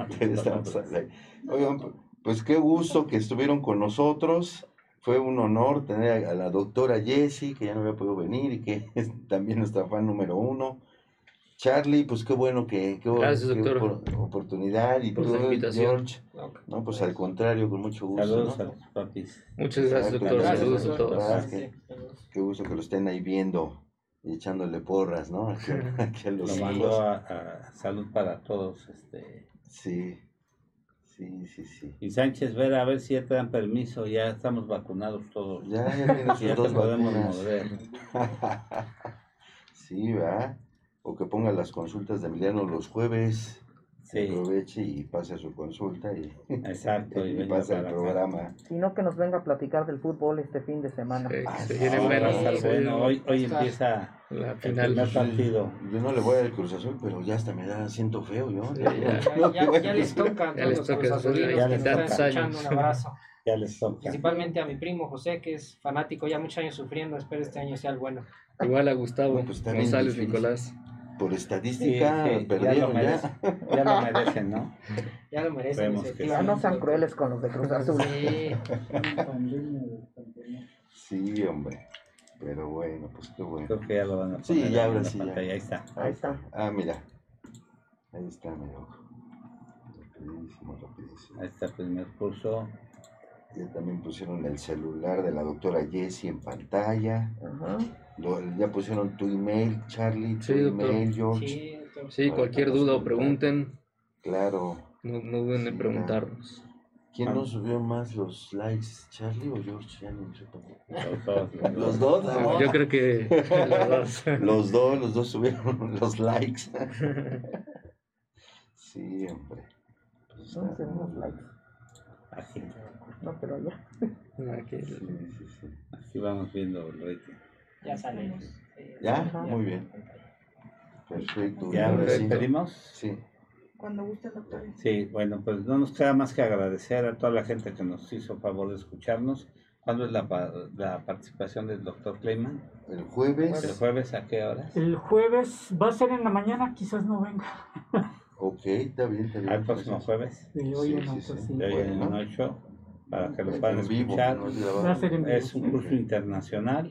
Oigan, pues qué gusto que estuvieron con nosotros. Fue un honor tener a la doctora Jessie, que ya no había podido venir y que es también nuestra fan número uno. Charlie, pues qué bueno que, qué, Gracias, qué oportunidad y por George. No, pues al contrario, con mucho gusto. Saludos a los papis. Muchas gracias, doctor. Saludos a todos. qué gusto que lo estén ahí viendo y echándole porras, ¿no? Aquí, Lo mandó a, salud para todos. Este. Sí, sí, sí, sí. Y Sánchez Vera, a ver si ya te dan permiso, ya estamos vacunados todos. Ya, ya sus dos podemos mover. sí, ¿verdad? O que ponga las consultas de Emiliano los jueves. Sí. Aproveche y pase su consulta y, Exacto, y, pase el programa. Y no que nos venga a platicar del fútbol este fin de semana. Sí, ah, se viene bueno. Hoy, hoy empieza la final. El partido. Yo no le voy al Cruz Azul, pero ya hasta me da siento feo yo. ya, ya, ya, les toca. Ya les toca. Ya les toca. Un abrazo. Ya les toca. Principalmente a mi primo José, que es fanático, ya muchos años sufriendo. Espero este año sea el bueno. Igual a Gustavo pues González Nicolás por estadística perdieron ya. Ya lo, merecen, ¿no? Ya lo merecen. Ya no sean crueles con los de Cruz Azul. Sí. hombre. Pero bueno, pues qué bueno. Creo que ya lo van a poner Sí, ya ahora sí. Ahí está. Ahí está. Ah, mira. Ahí está, mira. Rapidísimo, rapidísimo. Ahí está el primer curso. Ya también pusieron el celular de la doctora Jessie en pantalla. Ajá ya pusieron tu email, Charlie, tu email, George. Sí, cualquier duda o pregunten. Claro. No, no duden en preguntarnos. ¿Quién nos subió más los likes, Charlie o George? Ya no sé Los dos. ¿no? Yo creo que los dos. los dos, los dos subieron los likes. sí, hombre. Pues no likes. Así. No, pero ya. Aquí, sí, sí, sí. Así vamos viendo el rating. Ya salimos. ¿Ya? Muy bien. Perfecto. ¿Ya nos despedimos? Sí. Cuando guste, doctor. Sí, bueno, pues no nos queda más que agradecer a toda la gente que nos hizo favor de escucharnos. ¿Cuándo es la, la participación del doctor Kleiman? El jueves. ¿El jueves a qué hora? El jueves va a ser en la mañana, quizás no venga. ok, está bien, está bien. ¿Al próximo jueves? De hoy en sí, sí, De hoy en ocho, para que lo puedan escuchar. Es un curso internacional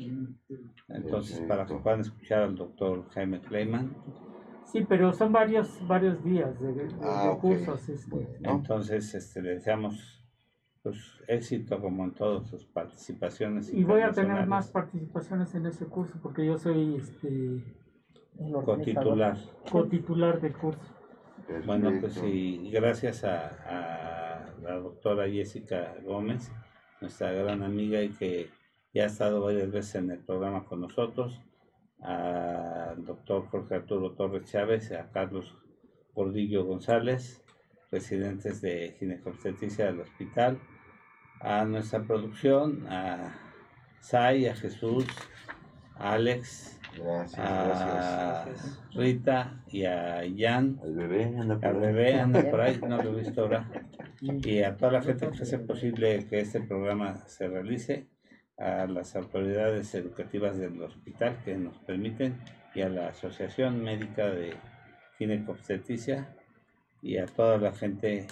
entonces, para que puedan escuchar al doctor Jaime Kleiman, Sí, pero son varios, varios días de, ah, cursos. Entonces, este, le deseamos pues, éxito como en todas sus participaciones. Y voy a tener más participaciones en ese curso porque yo soy este cotitular. Cotitular del curso. Bueno, pues sí, gracias a, la doctora Jessica Gómez, nuestra gran amiga y que ya ha estado varias veces en el programa con nosotros, al doctor Jorge Arturo Torres Chávez, a Carlos Gordillo González, presidentes de ginecobstetricia del hospital, a nuestra producción, a Sai, a Jesús, a Alex, a Rita y a Jan. Al bebé anda por, al bebé anda por ahí, no lo he visto ahora. Y a toda la gente que hace posible que este programa se realice, a las autoridades educativas del hospital que nos permiten y a la Asociación Médica de Ginecobstetricia y a toda la gente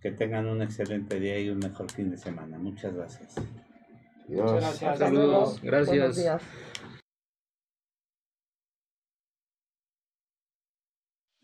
que tengan un excelente día y un mejor fin de semana. Muchas gracias. Muchas gracias. Saludos. Gracias.